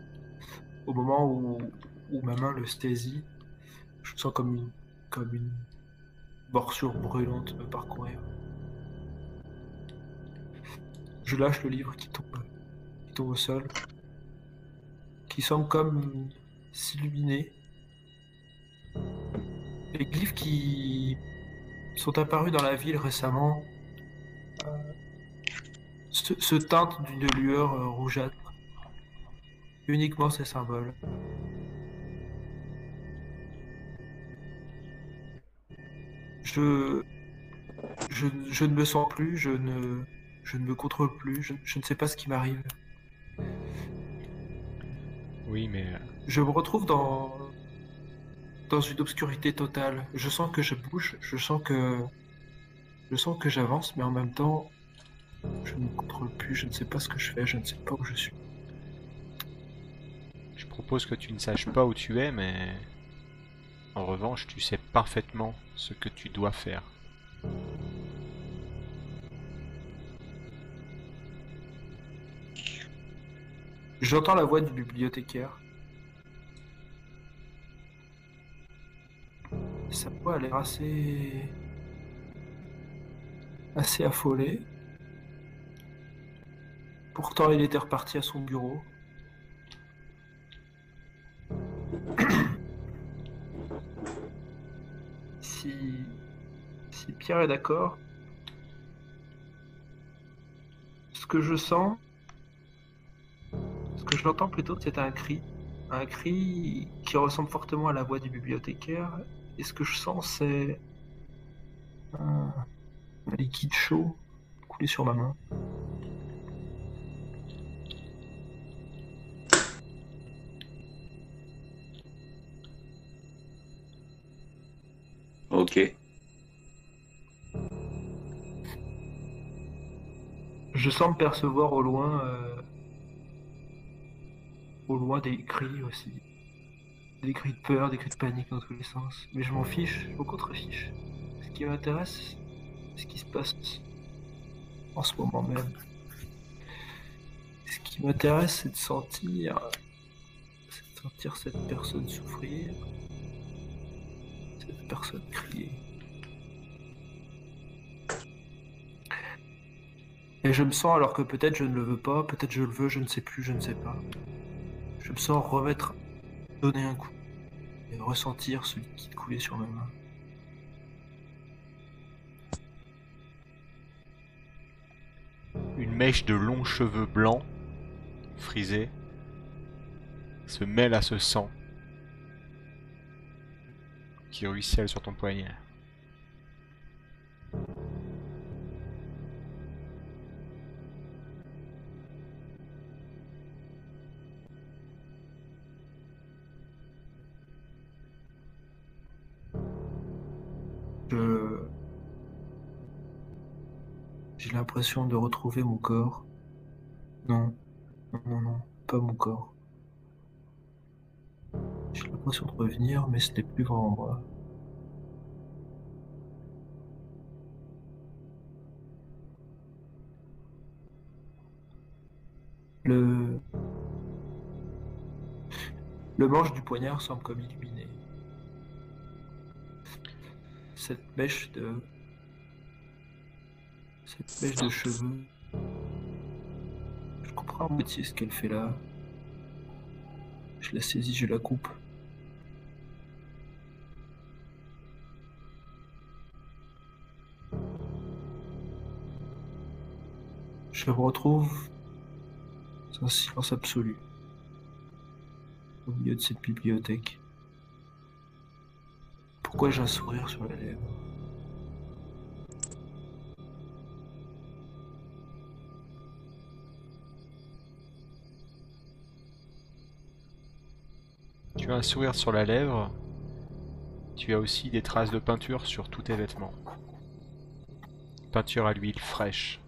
[SPEAKER 4] au moment où, où ma main le saisit, je sens comme une, comme une morsure brûlante me parcourir. Je lâche le livre qui tombe, qui tombe au sol, qui semble comme s'illuminer. Les glyphes qui sont apparus dans la ville récemment euh, se, se teintent d'une lueur euh, rougeâtre. Uniquement ces symboles. Je, je, je ne me sens plus, je ne, je ne me contrôle plus, je, je ne sais pas ce qui m'arrive.
[SPEAKER 1] Oui, mais euh,
[SPEAKER 4] Je me retrouve dans, dans une obscurité totale. Je sens que je bouge, je sens que je sens que j'avance, mais en même temps, je ne me contrôle plus, je ne sais pas ce que je fais, je ne sais pas où je suis.
[SPEAKER 1] je propose que tu ne saches pas où tu es, mais en revanche, tu sais parfaitement ce que tu dois faire.
[SPEAKER 4] J'entends la voix du bibliothécaire. Sa voix a l'air assez. assez affolée. Pourtant, il était reparti à son bureau. (coughs) si. si Pierre est d'accord. Ce que je sens, ce que je l'entends plutôt, c'est un cri. Un cri qui ressemble fortement à la voix du bibliothécaire. Et ce que je sens, c'est un, un liquide chaud coulé sur ma main.
[SPEAKER 3] Ok.
[SPEAKER 4] Je sens me percevoir au loin, euh, au loin des cris aussi. Des cris de peur, des cris de panique dans tous les sens. Mais je m'en fiche, je m'en contrefiche. Ce qui m'intéresse, c'est ce qui se passe en ce moment même. Ce qui m'intéresse, c'est de sentir, c'est de sentir cette personne souffrir, cette personne crier. Et je me sens alors que peut-être je ne le veux pas, peut-être je le veux, je ne sais plus, je ne sais pas. Je me sens remettre, donner un coup et ressentir ce liquide couler sur ma main.
[SPEAKER 1] Une mèche de longs cheveux blancs, frisés, se mêle à ce sang qui ruisselle sur ton poignet.
[SPEAKER 4] Je... J'ai l'impression de retrouver mon corps. Non, non, non, pas mon corps. J'ai l'impression de revenir, mais ce n'est plus vraiment moi. Le... Le manche du poignard semble comme illuminé. Cette mèche de... Cette mèche de cheveux. Je comprends à moitié ce qu'elle fait là. Je la saisis, je la coupe. Je me retrouve dans un silence absolu au milieu de cette bibliothèque. Pourquoi j'ai un sourire sur la lèvre
[SPEAKER 1] Tu as un sourire sur la lèvre. Tu as aussi des traces de peinture sur tous tes vêtements. Peinture à l'huile fraîche.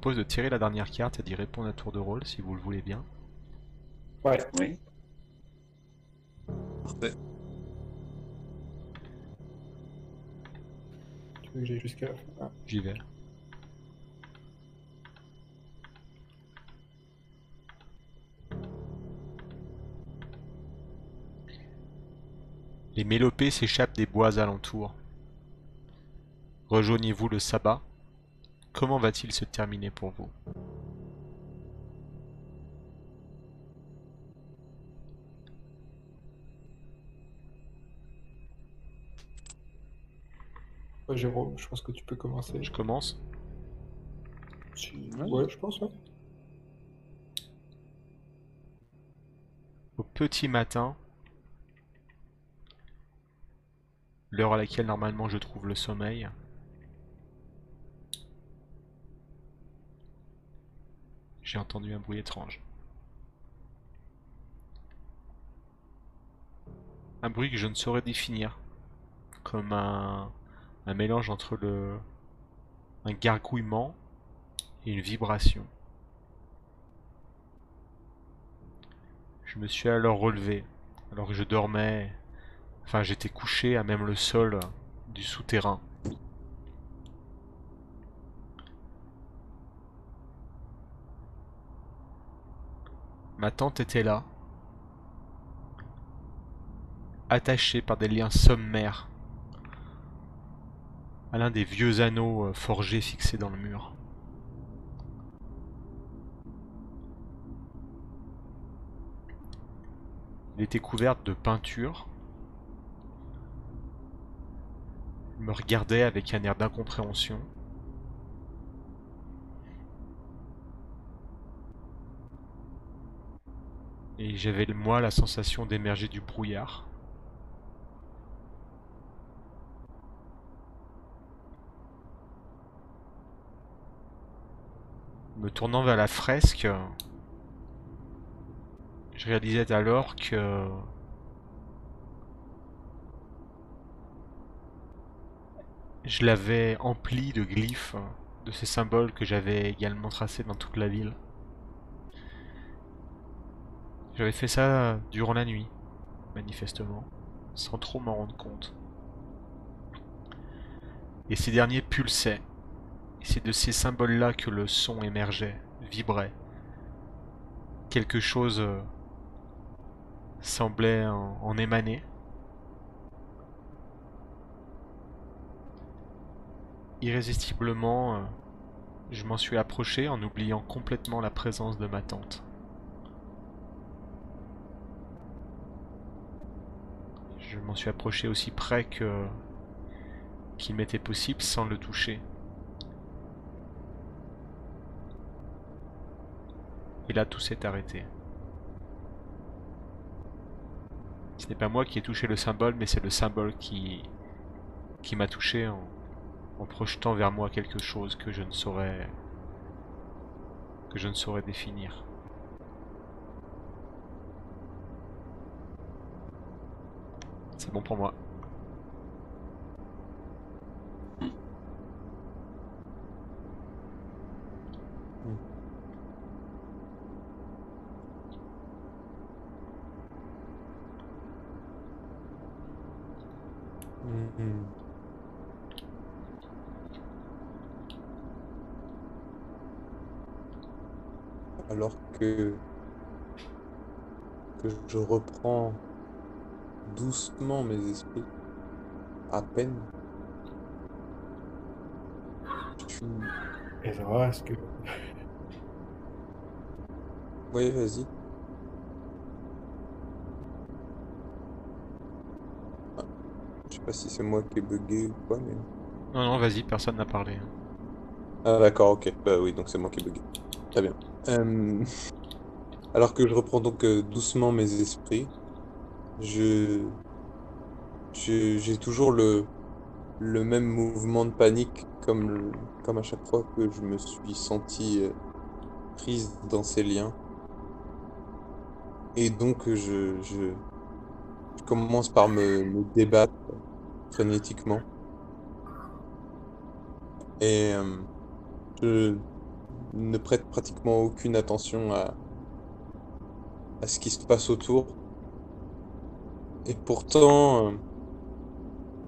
[SPEAKER 1] Propose de tirer la dernière carte et d'y répondre à tour de rôle si vous le voulez bien.
[SPEAKER 4] Ouais.
[SPEAKER 3] Oui.
[SPEAKER 2] Parfait.
[SPEAKER 4] Tu veux que j'aille jusqu'à la fin Ah.
[SPEAKER 1] J'y vais. Les mélopées s'échappent des bois alentours. rejoignez-vous le sabbat Comment va-t-il se terminer pour vous?
[SPEAKER 4] Ouais, Jérôme, je pense que tu peux commencer.
[SPEAKER 1] Je commence
[SPEAKER 4] Ouais, je pense, ouais.
[SPEAKER 1] Au petit matin, l'heure à laquelle normalement je trouve le sommeil, j'ai entendu un bruit étrange. Un bruit que je ne saurais définir, comme un, mélange entre le un gargouillement et une vibration. Je me suis alors relevé, alors que je dormais, enfin j'étais couché à même le sol du souterrain. Ma tante était là, attachée par des liens sommaires à l'un des vieux anneaux euh, forgés fixés dans le mur. Elle était couverte de peinture. Elle me regardait avec un air d'incompréhension. Et j'avais moi la sensation d'émerger du brouillard. Me tournant vers la fresque, je réalisais alors que je l'avais empli de glyphes, de ces symboles que j'avais également tracés dans toute la ville. J'avais fait ça durant la nuit, manifestement, sans trop m'en rendre compte. Et ces derniers pulsaient. C'est de ces symboles-là que le son émergeait, vibrait. Quelque chose euh, semblait en, émaner. Irrésistiblement, euh, je m'en suis approché en oubliant complètement la présence de ma tante. Je m'en suis approché aussi près que qu'il m'était possible sans le toucher. Et là, tout s'est arrêté. Ce n'est pas moi qui ai touché le symbole, mais c'est le symbole qui, m'a touché en, en projetant vers moi quelque chose que je ne saurais que je ne saurais définir. C'est bon pour moi.
[SPEAKER 2] Alors que, que je reprends doucement mes esprits, à peine. Je.
[SPEAKER 4] Et ça est-ce que.
[SPEAKER 2] Oui, vas-y. Ah, Je sais pas si c'est moi qui ai bugué ou quoi, mais...
[SPEAKER 1] Non, non, vas-y, personne n'a parlé.
[SPEAKER 2] Ah d'accord, ok. Bah oui, donc c'est moi qui ai bugué. Très bien. Euh, (laughs) Alors que je reprends donc euh, doucement mes esprits, je... J'ai toujours le... le même mouvement de panique comme, comme à chaque fois que je me suis senti euh, prise dans ces liens. Et donc je, je, commence par me, me débattre frénétiquement. Et euh, je ne prête pratiquement aucune attention à, à ce qui se passe autour. Et pourtant, euh,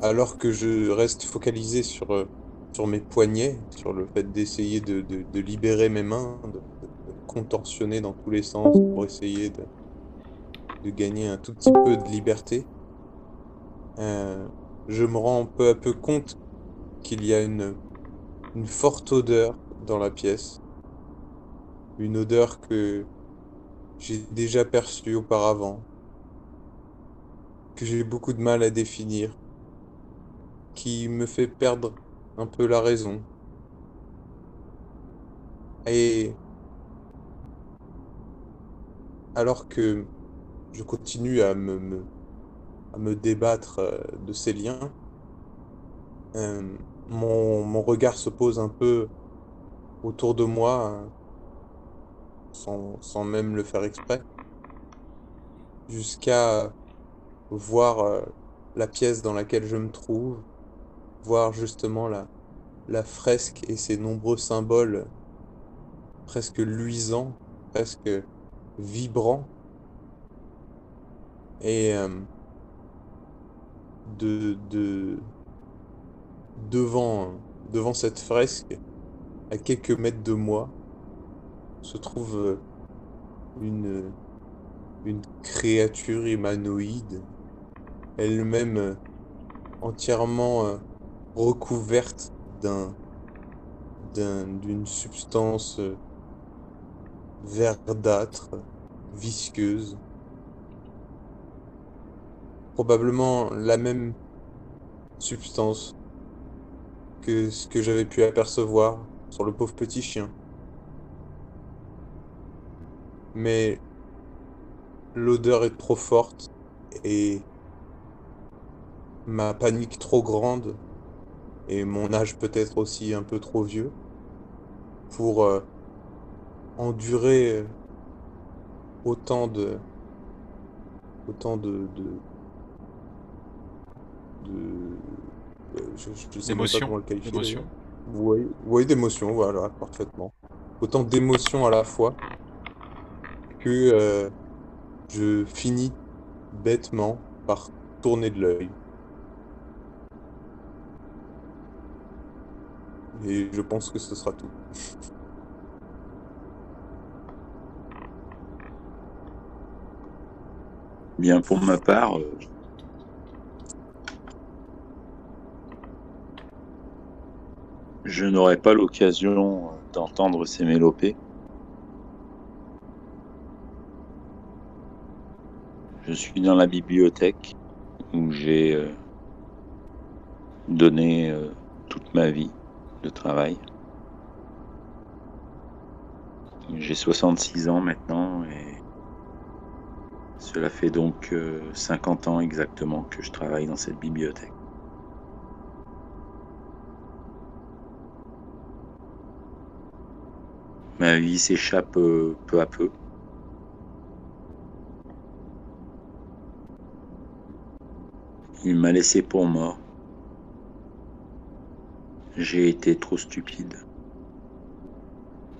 [SPEAKER 2] alors que je reste focalisé sur, euh, sur mes poignets, sur le fait d'essayer de, libérer mes mains, de, contorsionner dans tous les sens pour essayer de, gagner un tout petit peu de liberté, euh, je me rends peu à peu compte qu'il y a une forte odeur dans la pièce. Une odeur que j'ai déjà perçue auparavant, que j'ai beaucoup de mal à définir, qui me fait perdre un peu la raison. Et alors que je continue à me, à me débattre euh, de ces liens, euh, mon, mon regard se pose un peu autour de moi, euh, sans, sans même le faire exprès, jusqu'à voir euh, la pièce dans laquelle je me trouve, voir justement la, la fresque et ses nombreux symboles presque luisants, presque vibrants. Et euh, de, de, devant, devant cette fresque, à quelques mètres de moi, se trouve euh, une, une créature humanoïde, elle-même euh, entièrement euh, recouverte d'un, d'un- d'une substance euh, verdâtre, visqueuse. Probablement la même substance que ce que j'avais pu apercevoir sur le pauvre petit chien. Mais l'odeur est trop forte et ma panique trop grande et mon âge peut-être aussi un peu trop vieux pour euh, endurer autant de autant de de, de- euh, je, je sais pas comment le qualifier
[SPEAKER 1] d'émotions.
[SPEAKER 2] d'ailleurs. Oui, oui, d'émotions, voilà, parfaitement. Autant d'émotions à la fois que euh, je finis bêtement par tourner de l'œil. Et je pense que ce sera tout.
[SPEAKER 3] Bien, pour ma part, euh, je n'aurai pas l'occasion euh, d'entendre ces mélopées. Je suis dans la bibliothèque où j'ai euh, donné toute ma vie de travail. J'ai 66 ans maintenant et cela fait donc euh, 50 ans exactement que je travaille dans cette bibliothèque. Ma vie s'échappe euh, peu à peu. Il m'a laissé pour mort. J'ai été trop stupide.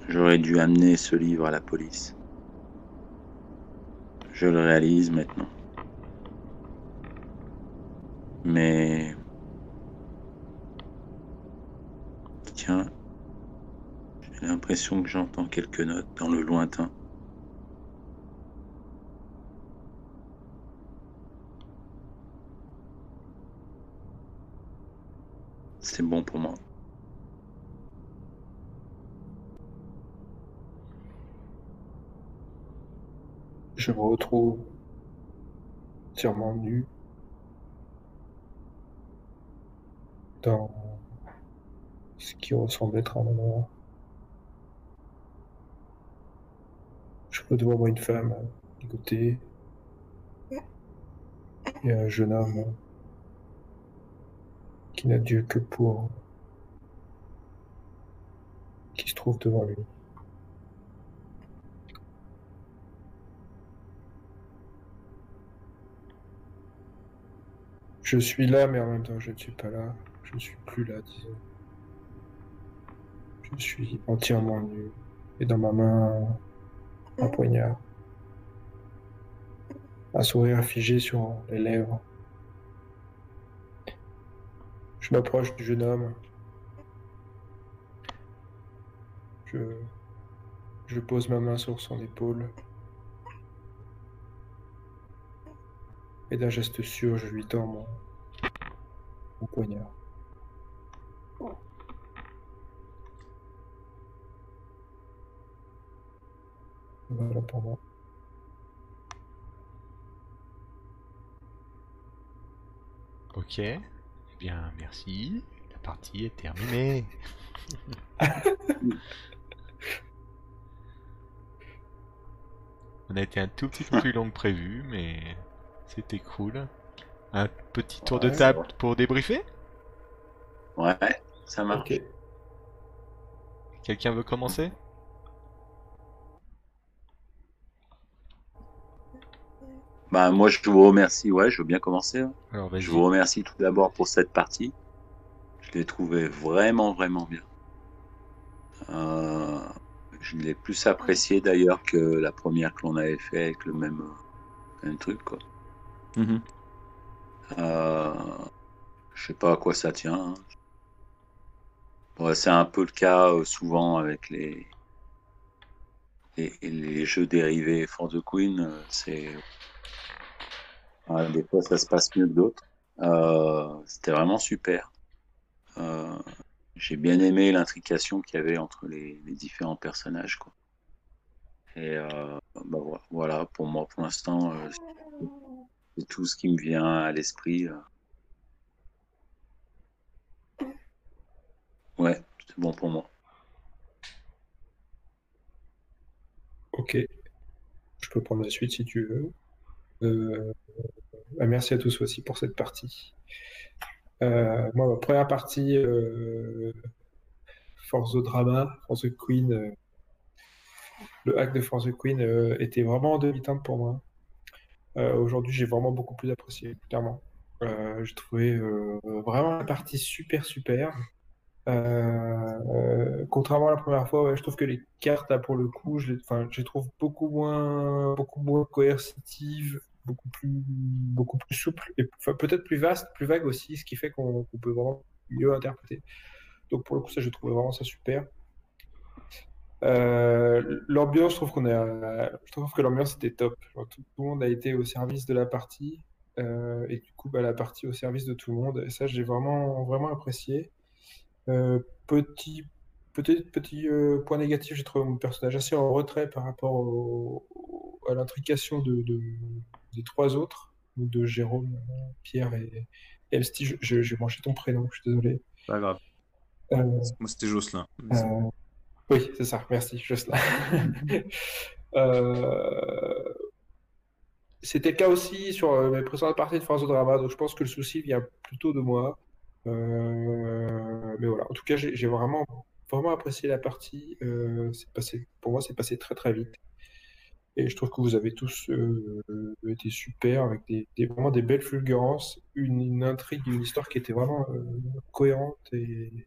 [SPEAKER 3] J'aurais dû amener ce livre à la police. Je le réalise maintenant. Mais... Tiens, j'ai l'impression que j'entends quelques notes dans le lointain. C'est bon pour moi.
[SPEAKER 4] Je me retrouve entièrement nu dans ce qui ressemble être un endroit. Je vois devant moi une femme du côté et un jeune homme qui n'a Dieu que pour qui se trouve devant lui. Je suis là, mais en même temps, je ne suis pas là. Je ne suis plus là, disons. Je suis entièrement nu. Et dans ma main, un poignard. Un sourire figé sur les lèvres. Je m'approche du jeune homme. Je... Je pose ma main sur son épaule. Et d'un geste sûr, je lui tends mon, mon poignard. Voilà pour moi.
[SPEAKER 1] Ok. Bien, merci. La partie est terminée. On a été un tout petit peu plus long que prévu, mais c'était cool. Un petit tour de table pour débriefer?
[SPEAKER 3] Ouais, ça marche.
[SPEAKER 4] Ok.
[SPEAKER 1] Quelqu'un veut commencer?
[SPEAKER 3] Bah, moi, je vous remercie. Ouais, je veux bien commencer. hein.
[SPEAKER 1] Alors.
[SPEAKER 3] Je vous remercie tout d'abord pour cette partie. Je l'ai trouvé vraiment, vraiment bien. Euh, je l'ai plus apprécié d'ailleurs que la première que l'on avait fait avec le même, euh, même truc. Quoi.
[SPEAKER 1] Mhm.
[SPEAKER 3] Euh, je sais pas à quoi ça tient. hein. Ouais, c'est un peu le cas euh, souvent avec les, les, les jeux dérivés For the Queen. C'est Des fois ça se passe mieux que d'autres. Euh, C'était vraiment super. Euh, J'ai bien aimé l'intrication qu'il y avait entre les, différents personnages. Quoi. Et euh, bah, vo- voilà, pour moi, pour l'instant, c'est tout ce qui me vient à l'esprit. Ouais, c'est bon pour moi.
[SPEAKER 4] Ok. Je peux prendre la suite si tu veux. Bah, merci à tous aussi pour cette partie. Euh, moi, première partie, euh, Force the Drama, Force the Queen, euh, le hack de Force the Queen euh, était vraiment en demi-teinte pour moi. Aujourd'hui, j'ai vraiment beaucoup plus apprécié, clairement. J'ai trouvé vraiment la partie super, super. Contrairement à la première fois, je trouve que les cartes, pour le coup, je les, enfin, je les trouve beaucoup moins, beaucoup moins coercitives, beaucoup plus, beaucoup plus souples, et peut-être plus vastes, plus vagues aussi, ce qui fait qu'on peut vraiment mieux interpréter. Donc pour le coup, ça, je trouve vraiment ça super. Euh, l'ambiance, je trouve qu'on a, je trouve que l'ambiance était top. Tout, le monde a été au service de la partie, euh, et du coup, bah, la partie au service de tout le monde. Et ça, j'ai vraiment, vraiment apprécié. Euh, petit, petit euh, point négatif, j'ai trouvé mon personnage assez en retrait par rapport à l'intrication de- des trois autres, de Jérôme, Pierre et, et je- J'ai mangé ton prénom, je suis désolé.
[SPEAKER 2] Pas grave.
[SPEAKER 4] Euh,
[SPEAKER 2] Moi, c'était Jocelyn.
[SPEAKER 4] euh, oui, c'est ça, merci, Jocelyn. (laughs) Euh, C'était le cas aussi sur euh, mes précédentes parties de Force Drama, donc je pense que le souci vient plutôt de moi. Euh, mais voilà, en tout cas, j'ai vraiment, vraiment apprécié la partie. C'est passé, pour moi, c'est passé très très vite. Et je trouve que vous avez tous euh, été super, avec des, des- vraiment des belles fulgurances, une, une intrigue, une histoire qui était vraiment euh, cohérente et,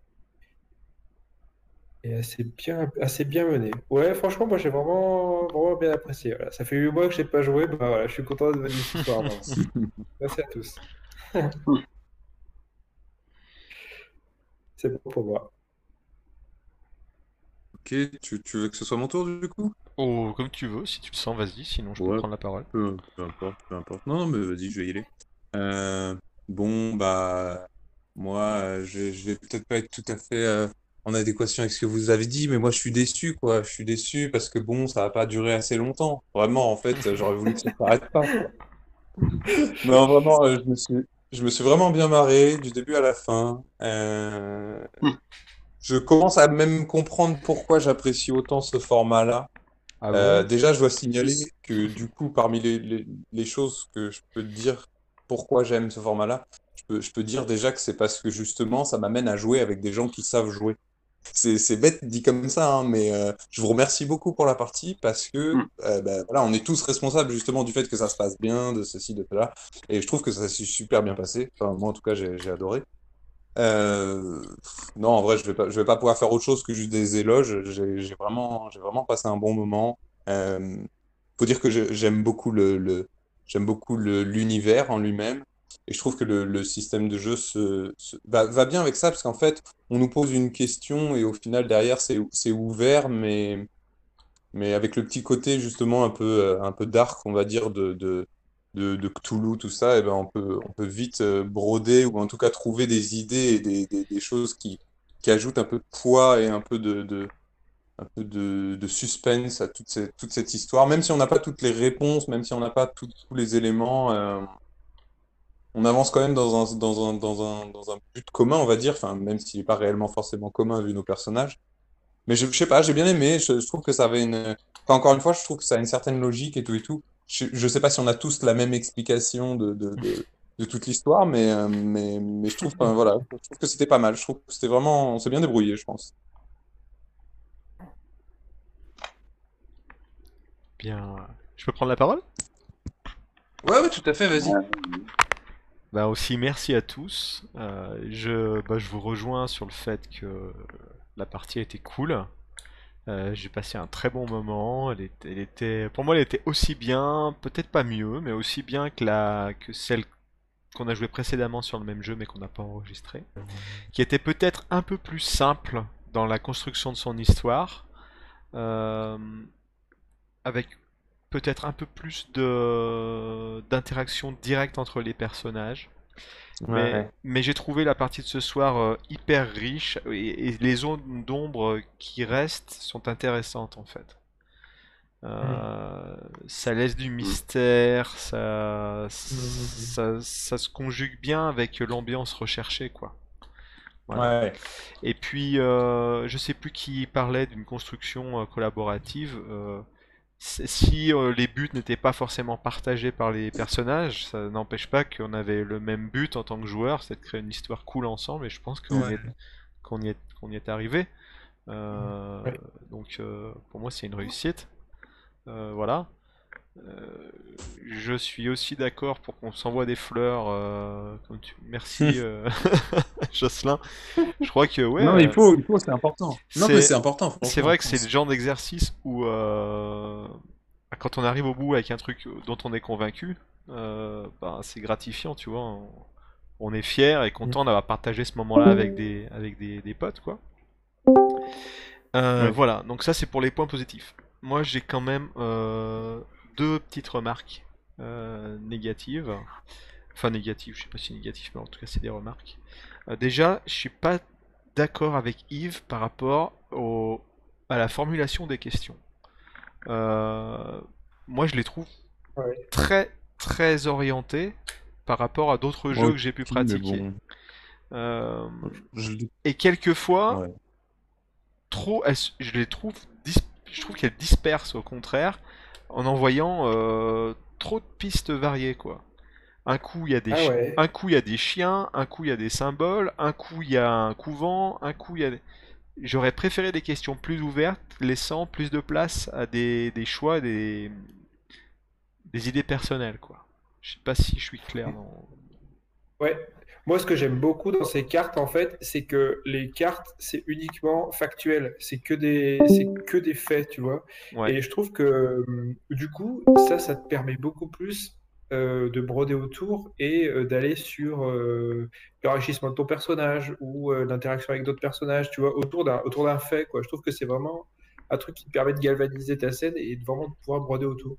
[SPEAKER 4] et assez bien, assez bien menée. Ouais, franchement, moi j'ai vraiment, vraiment bien apprécié. Voilà. Ça fait 8 mois que j'ai pas joué, bah voilà, je suis content de venir ce soir. (laughs) Merci à tous. (laughs) C'est bon pour moi.
[SPEAKER 2] Ok, tu, tu veux que ce soit mon tour du coup?
[SPEAKER 1] Oh, comme tu veux, si tu le sens, vas-y, sinon je peux
[SPEAKER 2] Ouais.
[SPEAKER 1] prendre la parole.
[SPEAKER 2] Peu, peu importe, peu importe. Non, non, mais vas-y, je vais y aller. Euh, bon, bah, moi, euh, je, je vais peut-être pas être tout à fait euh, en adéquation avec ce que vous avez dit, mais moi, je suis déçu, quoi. Je suis déçu parce que bon, ça va pas durer assez longtemps. Vraiment, en fait, (laughs) j'aurais voulu que ça s'arrête pas, quoi. (laughs) Non, vraiment, euh, je me suis, je me suis vraiment bien marré du début à la fin. Euh, je commence à même comprendre pourquoi j'apprécie autant ce format-là.
[SPEAKER 1] Ah
[SPEAKER 2] Euh,
[SPEAKER 1] bon
[SPEAKER 2] déjà, je dois signaler que du coup, parmi les, les, les choses que je peux te dire pourquoi j'aime ce format-là, je peux, je peux dire déjà que c'est parce que justement, ça m'amène à jouer avec des gens qui savent jouer. C'est, bête dit comme ça, hein, mais euh, je vous remercie beaucoup pour la partie parce que
[SPEAKER 3] Mm.
[SPEAKER 2] euh, ben, voilà, on est tous responsables justement du fait que ça se passe bien, de ceci, de cela, et je trouve que ça s'est super bien passé. Enfin, moi, en tout cas, j'ai, j'ai adoré. Euh, non, en vrai, je vais vais pas pouvoir faire autre chose que juste des éloges. J'ai vraiment, vraiment passé un bon moment. Euh, faut dire que j'aime beaucoup le, j'aime beaucoup l'univers en lui-même. Et je trouve que le, système de jeu se, va, bien avec ça, parce qu'en fait, on nous pose une question et au final, derrière, c'est, ouvert, mais, mais avec le petit côté justement un peu, euh, un peu dark, on va dire, de, de, de Cthulhu, tout ça, et ben on peut, on peut vite euh, broder ou en tout cas trouver des idées et des, des, choses qui, qui ajoutent un peu de poids et un peu de, de, un peu de, de suspense à toute cette, toute cette histoire. Même si on n'a pas toutes les réponses, même si on n'a pas tous les éléments, euh, on avance quand même dans un, dans un, dans un, dans un but commun, on va dire. Enfin, même s'il n'est pas réellement forcément commun vu nos personnages. Mais je, je sais pas, j'ai bien aimé. Je, je trouve que ça avait une. encore une fois, je trouve que ça a une certaine logique et tout et tout. Je, je sais pas si on a tous la même explication de, de, de, de toute l'histoire, mais, euh, mais, mais je trouve, enfin, voilà, je trouve que c'était pas mal. Je trouve que c'était vraiment. On s'est bien débrouillé, je pense.
[SPEAKER 1] Bien. Je peux prendre la parole?
[SPEAKER 2] Ouais, ouais, tout à fait, vas-y.
[SPEAKER 1] Bah aussi merci à tous. Euh, je, bah, je vous rejoins sur le fait que la partie a été cool. Euh, j'ai passé un très bon moment. Elle était, pour moi, elle était aussi bien, peut-être pas mieux, mais aussi bien que la, que celle qu'on a jouée précédemment sur le même jeu, mais qu'on n'a pas enregistré. Qui était peut-être un peu plus simple dans la construction de son histoire, euh, avec peut-être un peu plus d'interaction directe entre les personnages. Mais,
[SPEAKER 2] Ouais.
[SPEAKER 1] mais j'ai trouvé la partie de ce soir euh, hyper riche et, et les zones d'ombre qui restent sont intéressantes en fait. Euh, Ça laisse du mystère, ça, ça, ça se conjugue bien avec l'ambiance recherchée quoi. Voilà.
[SPEAKER 2] Ouais.
[SPEAKER 1] Et puis, euh, je sais plus qui parlait d'une construction euh, collaborative. Si euh, les buts n'étaient pas forcément partagés par les personnages, ça n'empêche pas qu'on avait le même but en tant que joueur, c'est de créer une histoire cool ensemble. Et je pense qu'on y y est, qu'on y est arrivé. Euh,
[SPEAKER 4] Ouais.
[SPEAKER 1] donc, euh, pour moi, c'est une réussite. Voilà. Euh, je suis aussi d'accord pour qu'on s'envoie des fleurs. euh, comme tu- Merci, euh, (laughs) Jocelyn. Je crois que ouais.
[SPEAKER 2] Non, mais il faut, il faut, c'est important. Non,
[SPEAKER 1] c'est-
[SPEAKER 2] mais c'est important,
[SPEAKER 1] c'est vrai que c'est le genre d'exercice où euh, quand on arrive au bout avec un truc dont on est convaincu, euh, bah, c'est gratifiant, tu vois. On, on est fier et content d'avoir partagé ce moment-là avec des, avec des, des potes, quoi. Euh,
[SPEAKER 2] Ouais.
[SPEAKER 1] Voilà, donc ça c'est pour les points positifs. Moi j'ai quand même euh, deux petites remarques euh, négatives. Enfin négatives, je sais pas si négatives, mais en tout cas c'est des remarques. Euh, déjà, je suis pas d'accord avec Yves par rapport au, à la formulation des questions. Euh, moi je les trouve
[SPEAKER 4] Ouais.
[SPEAKER 1] très très orientées par rapport à d'autres jeux que j'ai pu pratiquer.
[SPEAKER 2] bon,
[SPEAKER 1] Euh,
[SPEAKER 2] je l'ai-
[SPEAKER 1] et quelquefois,
[SPEAKER 2] ouais.
[SPEAKER 1] trop, je les trouve, je trouve qu'elles dispersent au contraire en envoyant euh, trop de pistes variées quoi. Un coup il y a des,
[SPEAKER 4] Ah ouais.
[SPEAKER 1] un coup il y a des chiens, un coup il y a des symboles, un coup il y a un couvent, un coup il y a. des- J'aurais préféré des questions plus ouvertes, laissant plus de place à des, des choix, des, des idées personnelles quoi. Je sais pas si je suis clair dans.
[SPEAKER 4] Ouais. Moi, ce que j'aime beaucoup dans ces cartes, en fait, c'est que les cartes, c'est uniquement factuel. C'est que des, c'est que des faits, tu vois.
[SPEAKER 1] Ouais.
[SPEAKER 4] Et je trouve que, hum, du coup, ça, ça te permet beaucoup plus euh, de broder autour et euh, d'aller sur euh, l'enrichissement de ton personnage ou euh, l'interaction avec d'autres personnages, tu vois, autour d'un, autour d'un fait, quoi. Je trouve que c'est vraiment un truc qui te permet de galvaniser ta scène et de vraiment pouvoir broder autour.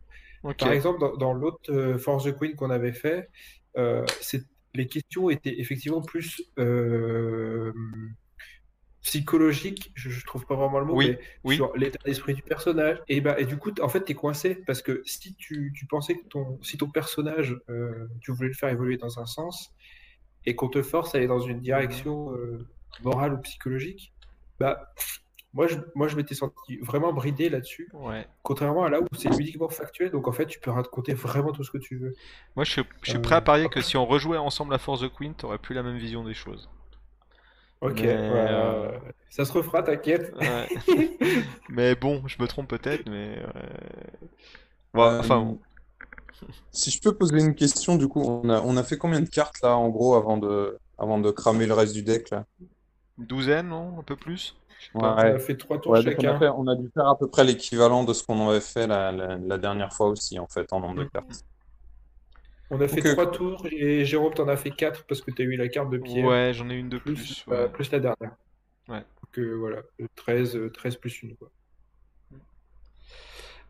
[SPEAKER 4] Par exemple, dans, dans l'autre euh, Force the Queen qu'on avait fait, euh, c'est- les questions étaient effectivement plus euh, psychologiques, je, trouve pas vraiment le mot,
[SPEAKER 1] Oui,
[SPEAKER 4] mais
[SPEAKER 1] oui.
[SPEAKER 4] sur l'état d'esprit du personnage. Et, bah, et du coup, en fait, tu es coincé parce que si tu, tu pensais que ton, si ton personnage, euh, tu voulais le faire évoluer dans un sens et qu'on te force à aller dans une direction euh, morale ou psychologique, bah, moi, je, moi, je m'étais senti vraiment bridé là-dessus.
[SPEAKER 1] Ouais.
[SPEAKER 4] Contrairement à là où c'est uniquement factuel, donc en fait tu peux raconter vraiment tout ce que tu veux.
[SPEAKER 1] Moi, je suis, je suis
[SPEAKER 4] Euh,
[SPEAKER 1] prêt à parier que si on rejouait ensemble à Force the Queen, t'aurais plus la même vision des choses.
[SPEAKER 4] Ok,
[SPEAKER 1] Mais,
[SPEAKER 4] ouais,
[SPEAKER 1] euh,
[SPEAKER 4] ça se refera, t'inquiète.
[SPEAKER 1] Ouais. (laughs) mais bon, je me trompe peut-être, mais. euh, ouais,
[SPEAKER 2] Euh,
[SPEAKER 1] enfin, bon.
[SPEAKER 2] Si je peux poser une question, du coup, on a, on a fait combien de cartes là, en gros, avant de, avant de cramer le reste du deck là?
[SPEAKER 1] une douzaine, non? Un peu plus?
[SPEAKER 4] On a fait trois tours
[SPEAKER 2] Ouais, donc on a
[SPEAKER 4] chacun.
[SPEAKER 2] fait- on a dû faire à peu près l'équivalent de ce qu'on avait fait la, la- la dernière fois aussi, en fait, en nombre de
[SPEAKER 4] Mm.
[SPEAKER 2] cartes.
[SPEAKER 4] On a fait
[SPEAKER 2] Ok.
[SPEAKER 4] trois tours et Jérôme t'en as fait quatre parce que t'as eu la carte de Pierre
[SPEAKER 1] Ouais, j'en ai une de
[SPEAKER 4] plus,
[SPEAKER 1] plus.
[SPEAKER 4] euh, plus la dernière.
[SPEAKER 1] Ouais.
[SPEAKER 4] Donc euh, voilà, euh, 13, euh, 13 plus une. Quoi.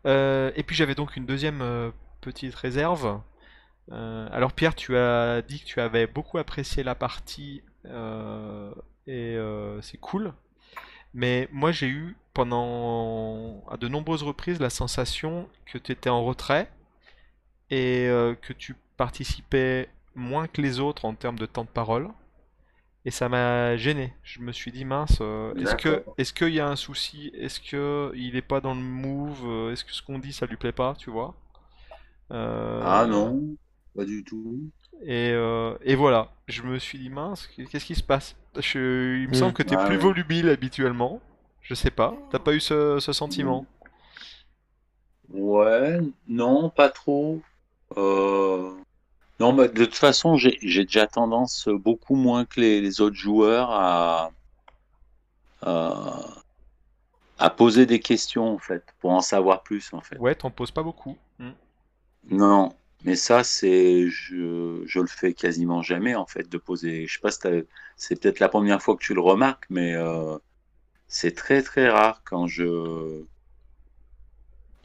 [SPEAKER 1] Euh, et puis j'avais donc une deuxième euh, petite réserve. Euh, alors Pierre, tu as dit que tu avais beaucoup apprécié la partie euh, et euh, c'est cool. Mais moi, j'ai eu pendant à de nombreuses reprises la sensation que tu étais en retrait et euh, que tu participais moins que les autres en termes de temps de parole. Et ça m'a gêné. Je me suis dit, mince, euh, est-ce que est-ce qu'il y a un souci? Est-ce que il est pas dans le move? Est-ce que ce qu'on dit, ça lui plaît pas, tu vois?
[SPEAKER 3] Ah
[SPEAKER 1] Euh,
[SPEAKER 3] non, pas du tout.
[SPEAKER 1] Et, euh, et voilà, je me suis dit, mince, qu'est-ce qui se passe? Je- il me semble que t'es
[SPEAKER 3] Ah
[SPEAKER 1] plus
[SPEAKER 3] ouais.
[SPEAKER 1] volubile habituellement. Je sais pas. T'as pas eu ce, ce sentiment?
[SPEAKER 3] Ouais, non, pas trop. Euh, Non, mais de toute façon, j'ai déjà tendance beaucoup moins que les, les autres joueurs à, à, à poser des questions, en fait, pour en savoir plus, en fait.
[SPEAKER 1] Ouais, t'en poses pas beaucoup. Hmm.
[SPEAKER 3] Non, mais ça, c'est, je, je le fais quasiment jamais, en fait, de poser. Je sais pas si c'est peut-être la première fois que tu le remarques, mais euh, c'est très, très rare quand je,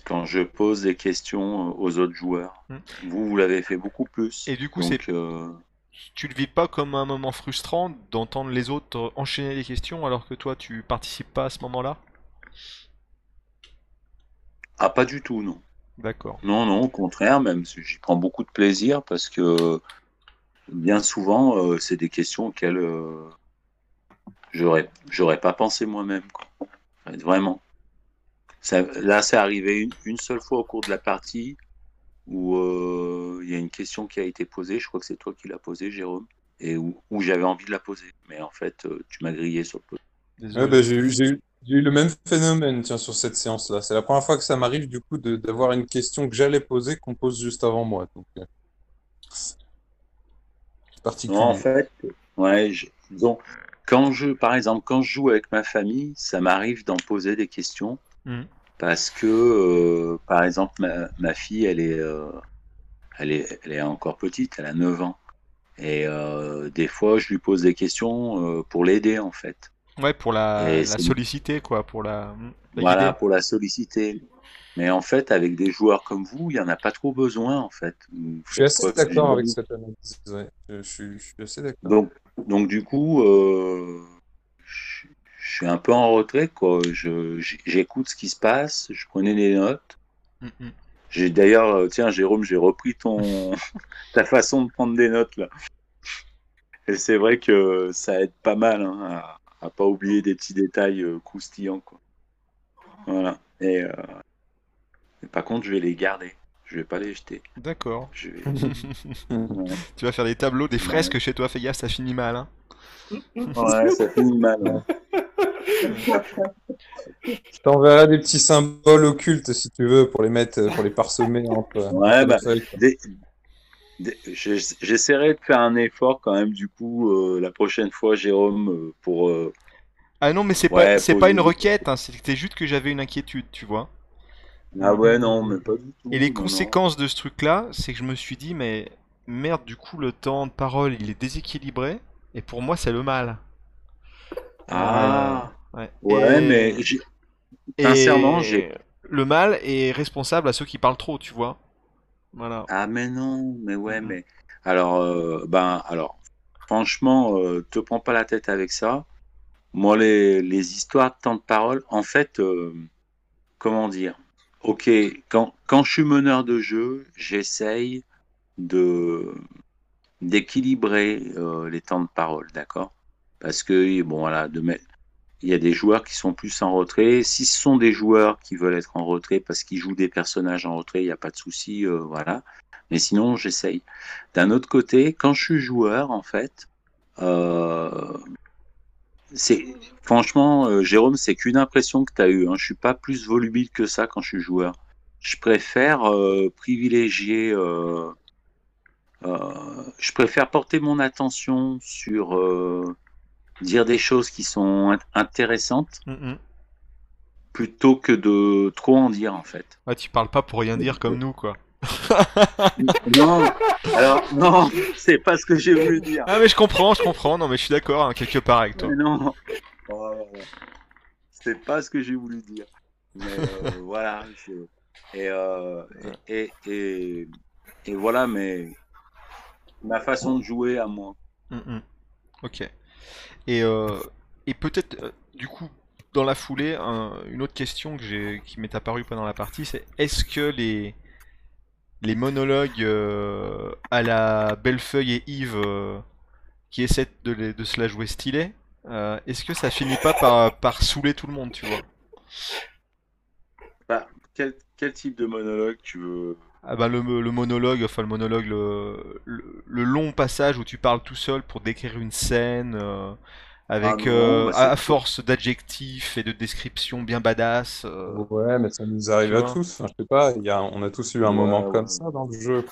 [SPEAKER 3] quand je pose des questions aux autres joueurs.
[SPEAKER 1] Hmm.
[SPEAKER 3] Vous, vous l'avez fait beaucoup plus.
[SPEAKER 1] Et du coup, c'est
[SPEAKER 3] euh,
[SPEAKER 1] tu le vis pas comme un moment frustrant d'entendre les autres euh, enchaîner les questions alors que toi tu participes pas à ce moment-là?
[SPEAKER 3] ah, pas du tout, non.
[SPEAKER 1] D'accord.
[SPEAKER 3] Non, non, au contraire, même, si j'y prends beaucoup de plaisir parce que bien souvent, euh, c'est des questions auxquelles euh, j'aurais, j'aurais pas pensé moi-même. Vraiment. Ça, là, c'est arrivé une, une seule fois au cours de la partie où euh, il y a une question qui a été posée. Je crois que c'est toi qui l'as posée, Jérôme, et où, où j'avais envie de la poser. Mais en fait, euh, tu m'as grillé sur le.
[SPEAKER 2] Ouais, bah, j'ai eu, j'ai eu- le même phénomène tiens, sur cette séance-là. C'est la première fois que ça m'arrive du coup de- d'avoir une question que j'allais poser qu'on pose juste avant moi. Donc, euh, c'est particulier.
[SPEAKER 3] Non, en fait, ouais, je- disons, quand je, par exemple, quand je joue avec ma famille, ça m'arrive d'en poser des questions
[SPEAKER 1] Mhm.
[SPEAKER 3] parce que, euh, par exemple, ma, ma fille, elle est, euh, elle est, elle est encore petite, elle a 9 ans. Et euh, des fois, je lui pose des questions euh, pour l'aider, en fait.
[SPEAKER 1] Ouais, pour la, solliciter, quoi, pour la, la
[SPEAKER 3] Voilà,
[SPEAKER 1] guider.
[SPEAKER 3] pour la solliciter. Mais en fait, avec des joueurs comme vous, il n'y en a pas trop besoin, en fait.
[SPEAKER 2] Je suis assez d'accord avec cette analyse. ouais. Je, je suis, je suis assez d'accord.
[SPEAKER 3] Donc, donc du coup, euh, je, je suis un peu en retrait, quoi. J'écoute ce qui se passe, je prenais des notes.
[SPEAKER 1] Hmm.
[SPEAKER 3] J'ai d'ailleurs, euh, tiens, Jérôme, j'ai repris ton (laughs) (laughs) ta façon de prendre des notes là. Et c'est vrai que ça aide pas mal hein, à, à pas oublier des petits détails euh, croustillants, quoi. Voilà. Et, euh, et par contre, je vais les garder. Je vais pas les jeter.
[SPEAKER 1] D'accord.
[SPEAKER 3] Je vais... (laughs)
[SPEAKER 1] Tu vas faire des tableaux, des fresques chez toi, fais gaffe, ça finit mal, hein.
[SPEAKER 3] Ouais, ça finit mal. hein.
[SPEAKER 2] Je t'enverrai des petits symboles occultes si tu veux pour les mettre, pour les parsemer entre,
[SPEAKER 3] Ouais,
[SPEAKER 2] entre
[SPEAKER 3] bah,
[SPEAKER 2] les
[SPEAKER 3] J'essaierai de faire un effort quand même du coup euh, la prochaine fois, Jérôme, euh, pour. euh,
[SPEAKER 1] Ah non, mais c'est
[SPEAKER 3] Ouais,
[SPEAKER 1] pas, c'est pas une requête, hein, c'était juste que j'avais une inquiétude, tu vois.
[SPEAKER 3] Ah ouais, non, mais pas du tout.
[SPEAKER 1] Et les
[SPEAKER 3] non, non.
[SPEAKER 1] conséquences de ce truc-là, c'est que je me suis dit, mais merde, du coup, le temps de parole, il est déséquilibré, et pour moi, c'est le mal.
[SPEAKER 3] Ah,
[SPEAKER 1] Ouais.
[SPEAKER 3] ouais,
[SPEAKER 1] Et-
[SPEAKER 3] mais sincèrement, j'ai-
[SPEAKER 1] Le mal est responsable à ceux qui parlent trop, tu vois. Voilà.
[SPEAKER 3] ah mais non, mais ouais, mais alors, euh, ben alors, franchement, euh, te prends pas la tête avec ça. Moi, les, les histoires de temps de parole, en fait, euh, comment dire? Ok, quand, quand je suis meneur de jeu, j'essaye de d'équilibrer euh, les temps de parole, d'accord? Parce que bon voilà, de mettre, il y a des joueurs qui sont plus en retrait. Si ce sont des joueurs qui veulent être en retrait parce qu'ils jouent des personnages en retrait, il n'y a pas de souci, euh, voilà. Mais sinon, j'essaye. D'un autre côté, quand je suis joueur, en fait, euh, c'est franchement, euh, Jérôme, c'est qu'une impression que tu as eue. Hein. Je suis pas plus volubile que ça quand je suis joueur. Je préfère privilégier. je préfère porter mon attention sur dire des choses qui sont int- intéressantes
[SPEAKER 1] Mhm.
[SPEAKER 3] plutôt que de trop en dire en fait.
[SPEAKER 1] Ouais, tu parles pas pour rien dire comme nous, quoi. (laughs)
[SPEAKER 3] Non, alors non, c'est pas ce que j'ai voulu dire.
[SPEAKER 1] Ah, mais je comprends, je comprends. Non, mais je suis d'accord, hein, quelque part avec toi.
[SPEAKER 3] Mais non, Oh, c'est pas ce que j'ai voulu dire. Mais euh, (laughs) voilà, je- et, euh, et, et, et voilà, mais ma façon de jouer à moi.
[SPEAKER 1] Mhm. Ok. Et, euh, et peut-être, euh, du coup, dans la foulée, un- une autre question que qui m'est apparue pendant la partie, c'est est-ce que les, les monologues euh, à la Bellefeuille et Yves qui essaient de, les- de se la jouer stylé, est-ce que ça finit pas par, par saouler tout le monde, tu vois?
[SPEAKER 3] Bah, quel, quel type de monologue tu veux
[SPEAKER 1] Ah bah le, le monologue, enfin le monologue, le, le, le long passage où tu parles tout seul pour décrire une scène euh, avec
[SPEAKER 3] Ah non,
[SPEAKER 1] euh,
[SPEAKER 3] bah,
[SPEAKER 1] à, force d'adjectifs et de descriptions bien badass. euh,
[SPEAKER 2] Ouais, mais ça nous arrive à tous. Enfin, je sais pas, il y a, on a tous eu un
[SPEAKER 3] Ouais,
[SPEAKER 2] moment
[SPEAKER 3] ouais.
[SPEAKER 2] comme ça dans le jeu.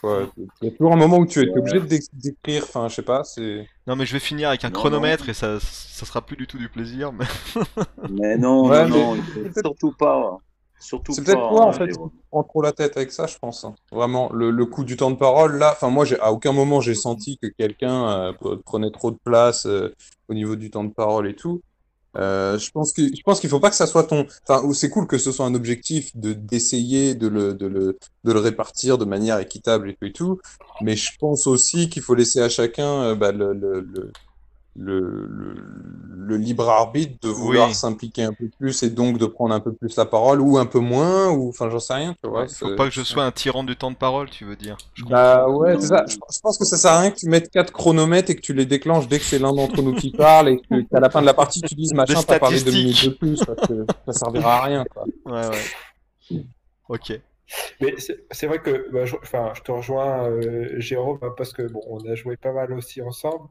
[SPEAKER 2] Il y a toujours un moment où tu es obligé de dé- d'écrire. Enfin, je sais pas, c'est.
[SPEAKER 1] Non mais je vais finir avec un
[SPEAKER 3] Non,
[SPEAKER 1] chronomètre
[SPEAKER 3] non.
[SPEAKER 1] et ça, ça sera plus du tout du plaisir. Mais...
[SPEAKER 3] Mais non,
[SPEAKER 2] Ouais,
[SPEAKER 3] non,
[SPEAKER 2] mais-
[SPEAKER 3] surtout pas. Surtout
[SPEAKER 2] C'est peut-être toi, en fait, qui prends trop la tête avec ça, je pense. hein. Vraiment, le, le coup du temps de parole, là, enfin, moi, j'ai, à aucun moment, j'ai senti que quelqu'un euh, pre- prenait trop de place euh, au niveau du temps de parole et tout. Euh, je pense que, je pense qu'il faut pas que ça soit ton, enfin, c'est cool que ce soit un objectif de, d'essayer de le, de le, de le répartir de manière équitable et tout et tout. Mais je pense aussi qu'il faut laisser à chacun, euh, bah, le, le, le, le, le- le libre arbitre de vouloir
[SPEAKER 1] Oui.
[SPEAKER 2] s'impliquer un peu plus et donc de prendre un peu plus la parole ou un peu moins ou enfin j'en sais rien tu vois
[SPEAKER 1] Faut pas que je sois un tyran du temps de parole, tu veux dire. Je
[SPEAKER 2] bah ouais c'est ça je, je pense que ça sert à rien que tu mettes quatre chronomètres et que tu les déclenches dès que c'est l'un d'entre nous qui (laughs) parle et que qu'à la fin de la partie tu dises machin t'as parlé deux minutes de plus parce que ça servira à rien quoi.
[SPEAKER 1] Ouais, ouais. Ok.
[SPEAKER 4] Mais c'est vrai que bah, je te rejoins, euh, Jérôme, hein, parce que bon, on a joué pas mal aussi ensemble.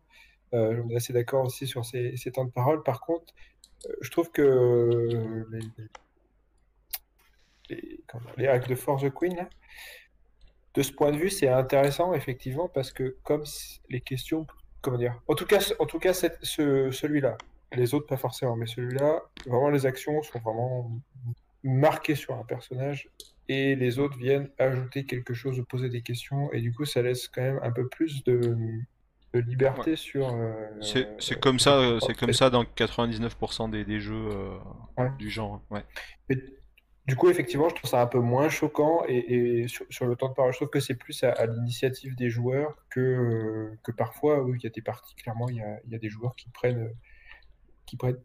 [SPEAKER 4] Euh, on est assez d'accord aussi sur ces, temps de parole. Par contre, euh, je trouve que euh, les, les, de Force the Queen, de ce point de vue, c'est intéressant, effectivement, parce que comme les questions, comment dire, en tout cas, en tout cas celui-là, les autres pas forcément, mais celui-là, vraiment les actions sont vraiment marquées sur un personnage et les autres viennent ajouter quelque chose ou poser des questions et du coup ça laisse quand même un peu plus de, de liberté sur euh,
[SPEAKER 1] C'est
[SPEAKER 4] euh,
[SPEAKER 1] c'est comme ça, euh, c'est comme ça dans 99% des, des jeux euh,
[SPEAKER 4] Ouais.
[SPEAKER 1] du genre. Ouais.
[SPEAKER 4] et du coup effectivement je trouve ça un peu moins choquant et, et sur, sur le temps de parole je trouve que c'est plus à, à l'initiative des joueurs que, euh, que parfois oui il y a des parties clairement il y a, il y a des joueurs qui prennent euh, qui prennent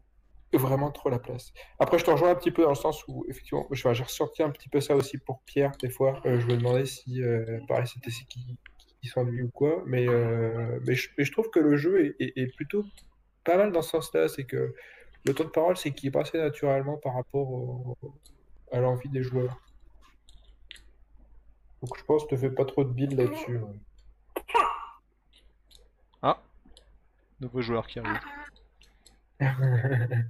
[SPEAKER 4] vraiment trop la place. Après, je te rejoins un petit peu dans le sens où, effectivement, j'ai ressenti un petit peu ça aussi pour Pierre, des fois. Euh, je me demandais si, euh, pareil, c'était qui, qui s'ennuie ou quoi. Mais, euh, mais, je, mais je trouve que le jeu est, est- est plutôt pas mal dans ce sens-là. C'est que le temps de parole, c'est qui est passé naturellement par rapport au- à l'envie des joueurs. Donc, je pense que je te fais pas trop de build là-dessus.
[SPEAKER 1] Ah, nouveau joueur qui arrive. (laughs)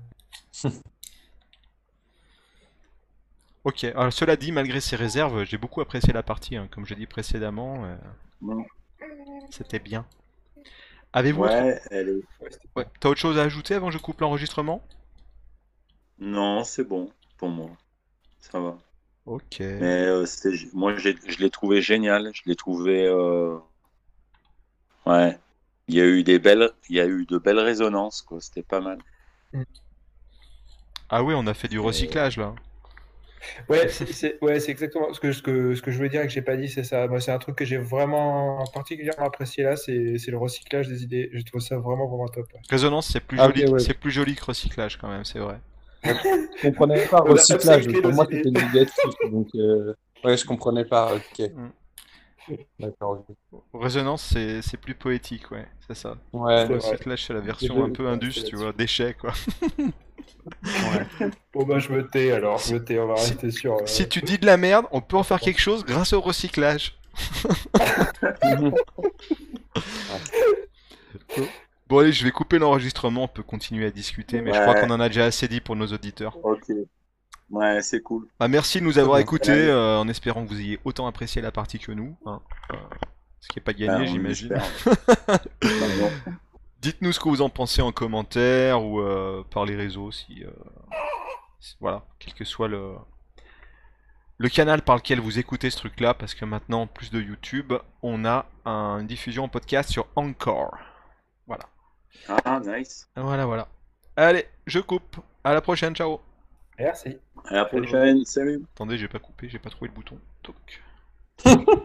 [SPEAKER 1] Ok, alors cela dit, malgré ces réserves, j'ai beaucoup apprécié la partie, hein, comme je dit précédemment, euh,
[SPEAKER 3] Non.
[SPEAKER 1] c'était bien. Avez-vous autre-
[SPEAKER 3] Ouais, elle est.
[SPEAKER 4] Ouais,
[SPEAKER 1] T'as autre chose à ajouter avant que je coupe l'enregistrement?
[SPEAKER 3] Non, c'est bon pour moi. Ça va.
[SPEAKER 1] Ok.
[SPEAKER 3] Mais euh, moi, je l'ai trouvé génial. Je l'ai trouvé. euh, Ouais. Il y a eu des belles, il y a eu de belles résonances, quoi. C'était pas mal.
[SPEAKER 1] Ah oui, on a fait du recyclage là.
[SPEAKER 4] Ouais, c'est ouais, c'est exactement ce que, ce que, ce que je voulais dire et que j'ai pas dit, c'est ça. Moi, c'est un truc que j'ai vraiment particulièrement apprécié là, c'est c'est le recyclage des idées. Je trouve ça vraiment, vraiment top. ouais.
[SPEAKER 1] Résonance, c'est plus
[SPEAKER 2] Ah,
[SPEAKER 1] joli,
[SPEAKER 2] ok, ouais.
[SPEAKER 1] c'est plus joli que recyclage quand même, c'est vrai. (laughs)
[SPEAKER 2] je comprenais pas recyclage pour moi c'était négatif donc euh, ouais je comprenais pas ok
[SPEAKER 1] Mm. (laughs)
[SPEAKER 2] d'accord.
[SPEAKER 1] Résonance, c'est c'est plus poétique, ouais, c'est ça.
[SPEAKER 2] ouais
[SPEAKER 4] C'est vrai.
[SPEAKER 1] Recyclage, c'est la version un peu
[SPEAKER 4] je
[SPEAKER 1] indus, tu vois, déchets quoi. (laughs)
[SPEAKER 4] Bon, bah, je me tais alors, je me tais, on va
[SPEAKER 1] Si-
[SPEAKER 4] rester sur. euh,
[SPEAKER 1] Si tu dis de la merde, on peut en faire quelque chose grâce au recyclage. (laughs) Bon allez, je vais couper l'enregistrement, on peut continuer à discuter, mais je crois
[SPEAKER 3] Ouais.
[SPEAKER 1] qu'on en a déjà assez dit pour nos auditeurs.
[SPEAKER 3] Ok. Ouais, c'est cool.
[SPEAKER 1] Bah, merci de nous avoir écoutés, euh, en espérant que vous ayez autant apprécié la partie que nous. hein. Euh, ce qui n'est pas gagné,
[SPEAKER 3] Ben,
[SPEAKER 1] j'imagine. (laughs) Dites-nous ce que vous en pensez en commentaire ou euh, par les réseaux, si, si- voilà, quel que soit le le canal par lequel vous écoutez ce truc-là, parce que maintenant, en plus de YouTube, on a un- une diffusion en podcast sur Encore. Voilà,
[SPEAKER 3] Ah, nice.
[SPEAKER 1] voilà, voilà. Allez, je coupe. À la prochaine, ciao.
[SPEAKER 4] Merci.
[SPEAKER 3] À la prochaine. Salut.
[SPEAKER 1] Attendez, j'ai pas coupé, j'ai pas trouvé le bouton. Toc. (laughs)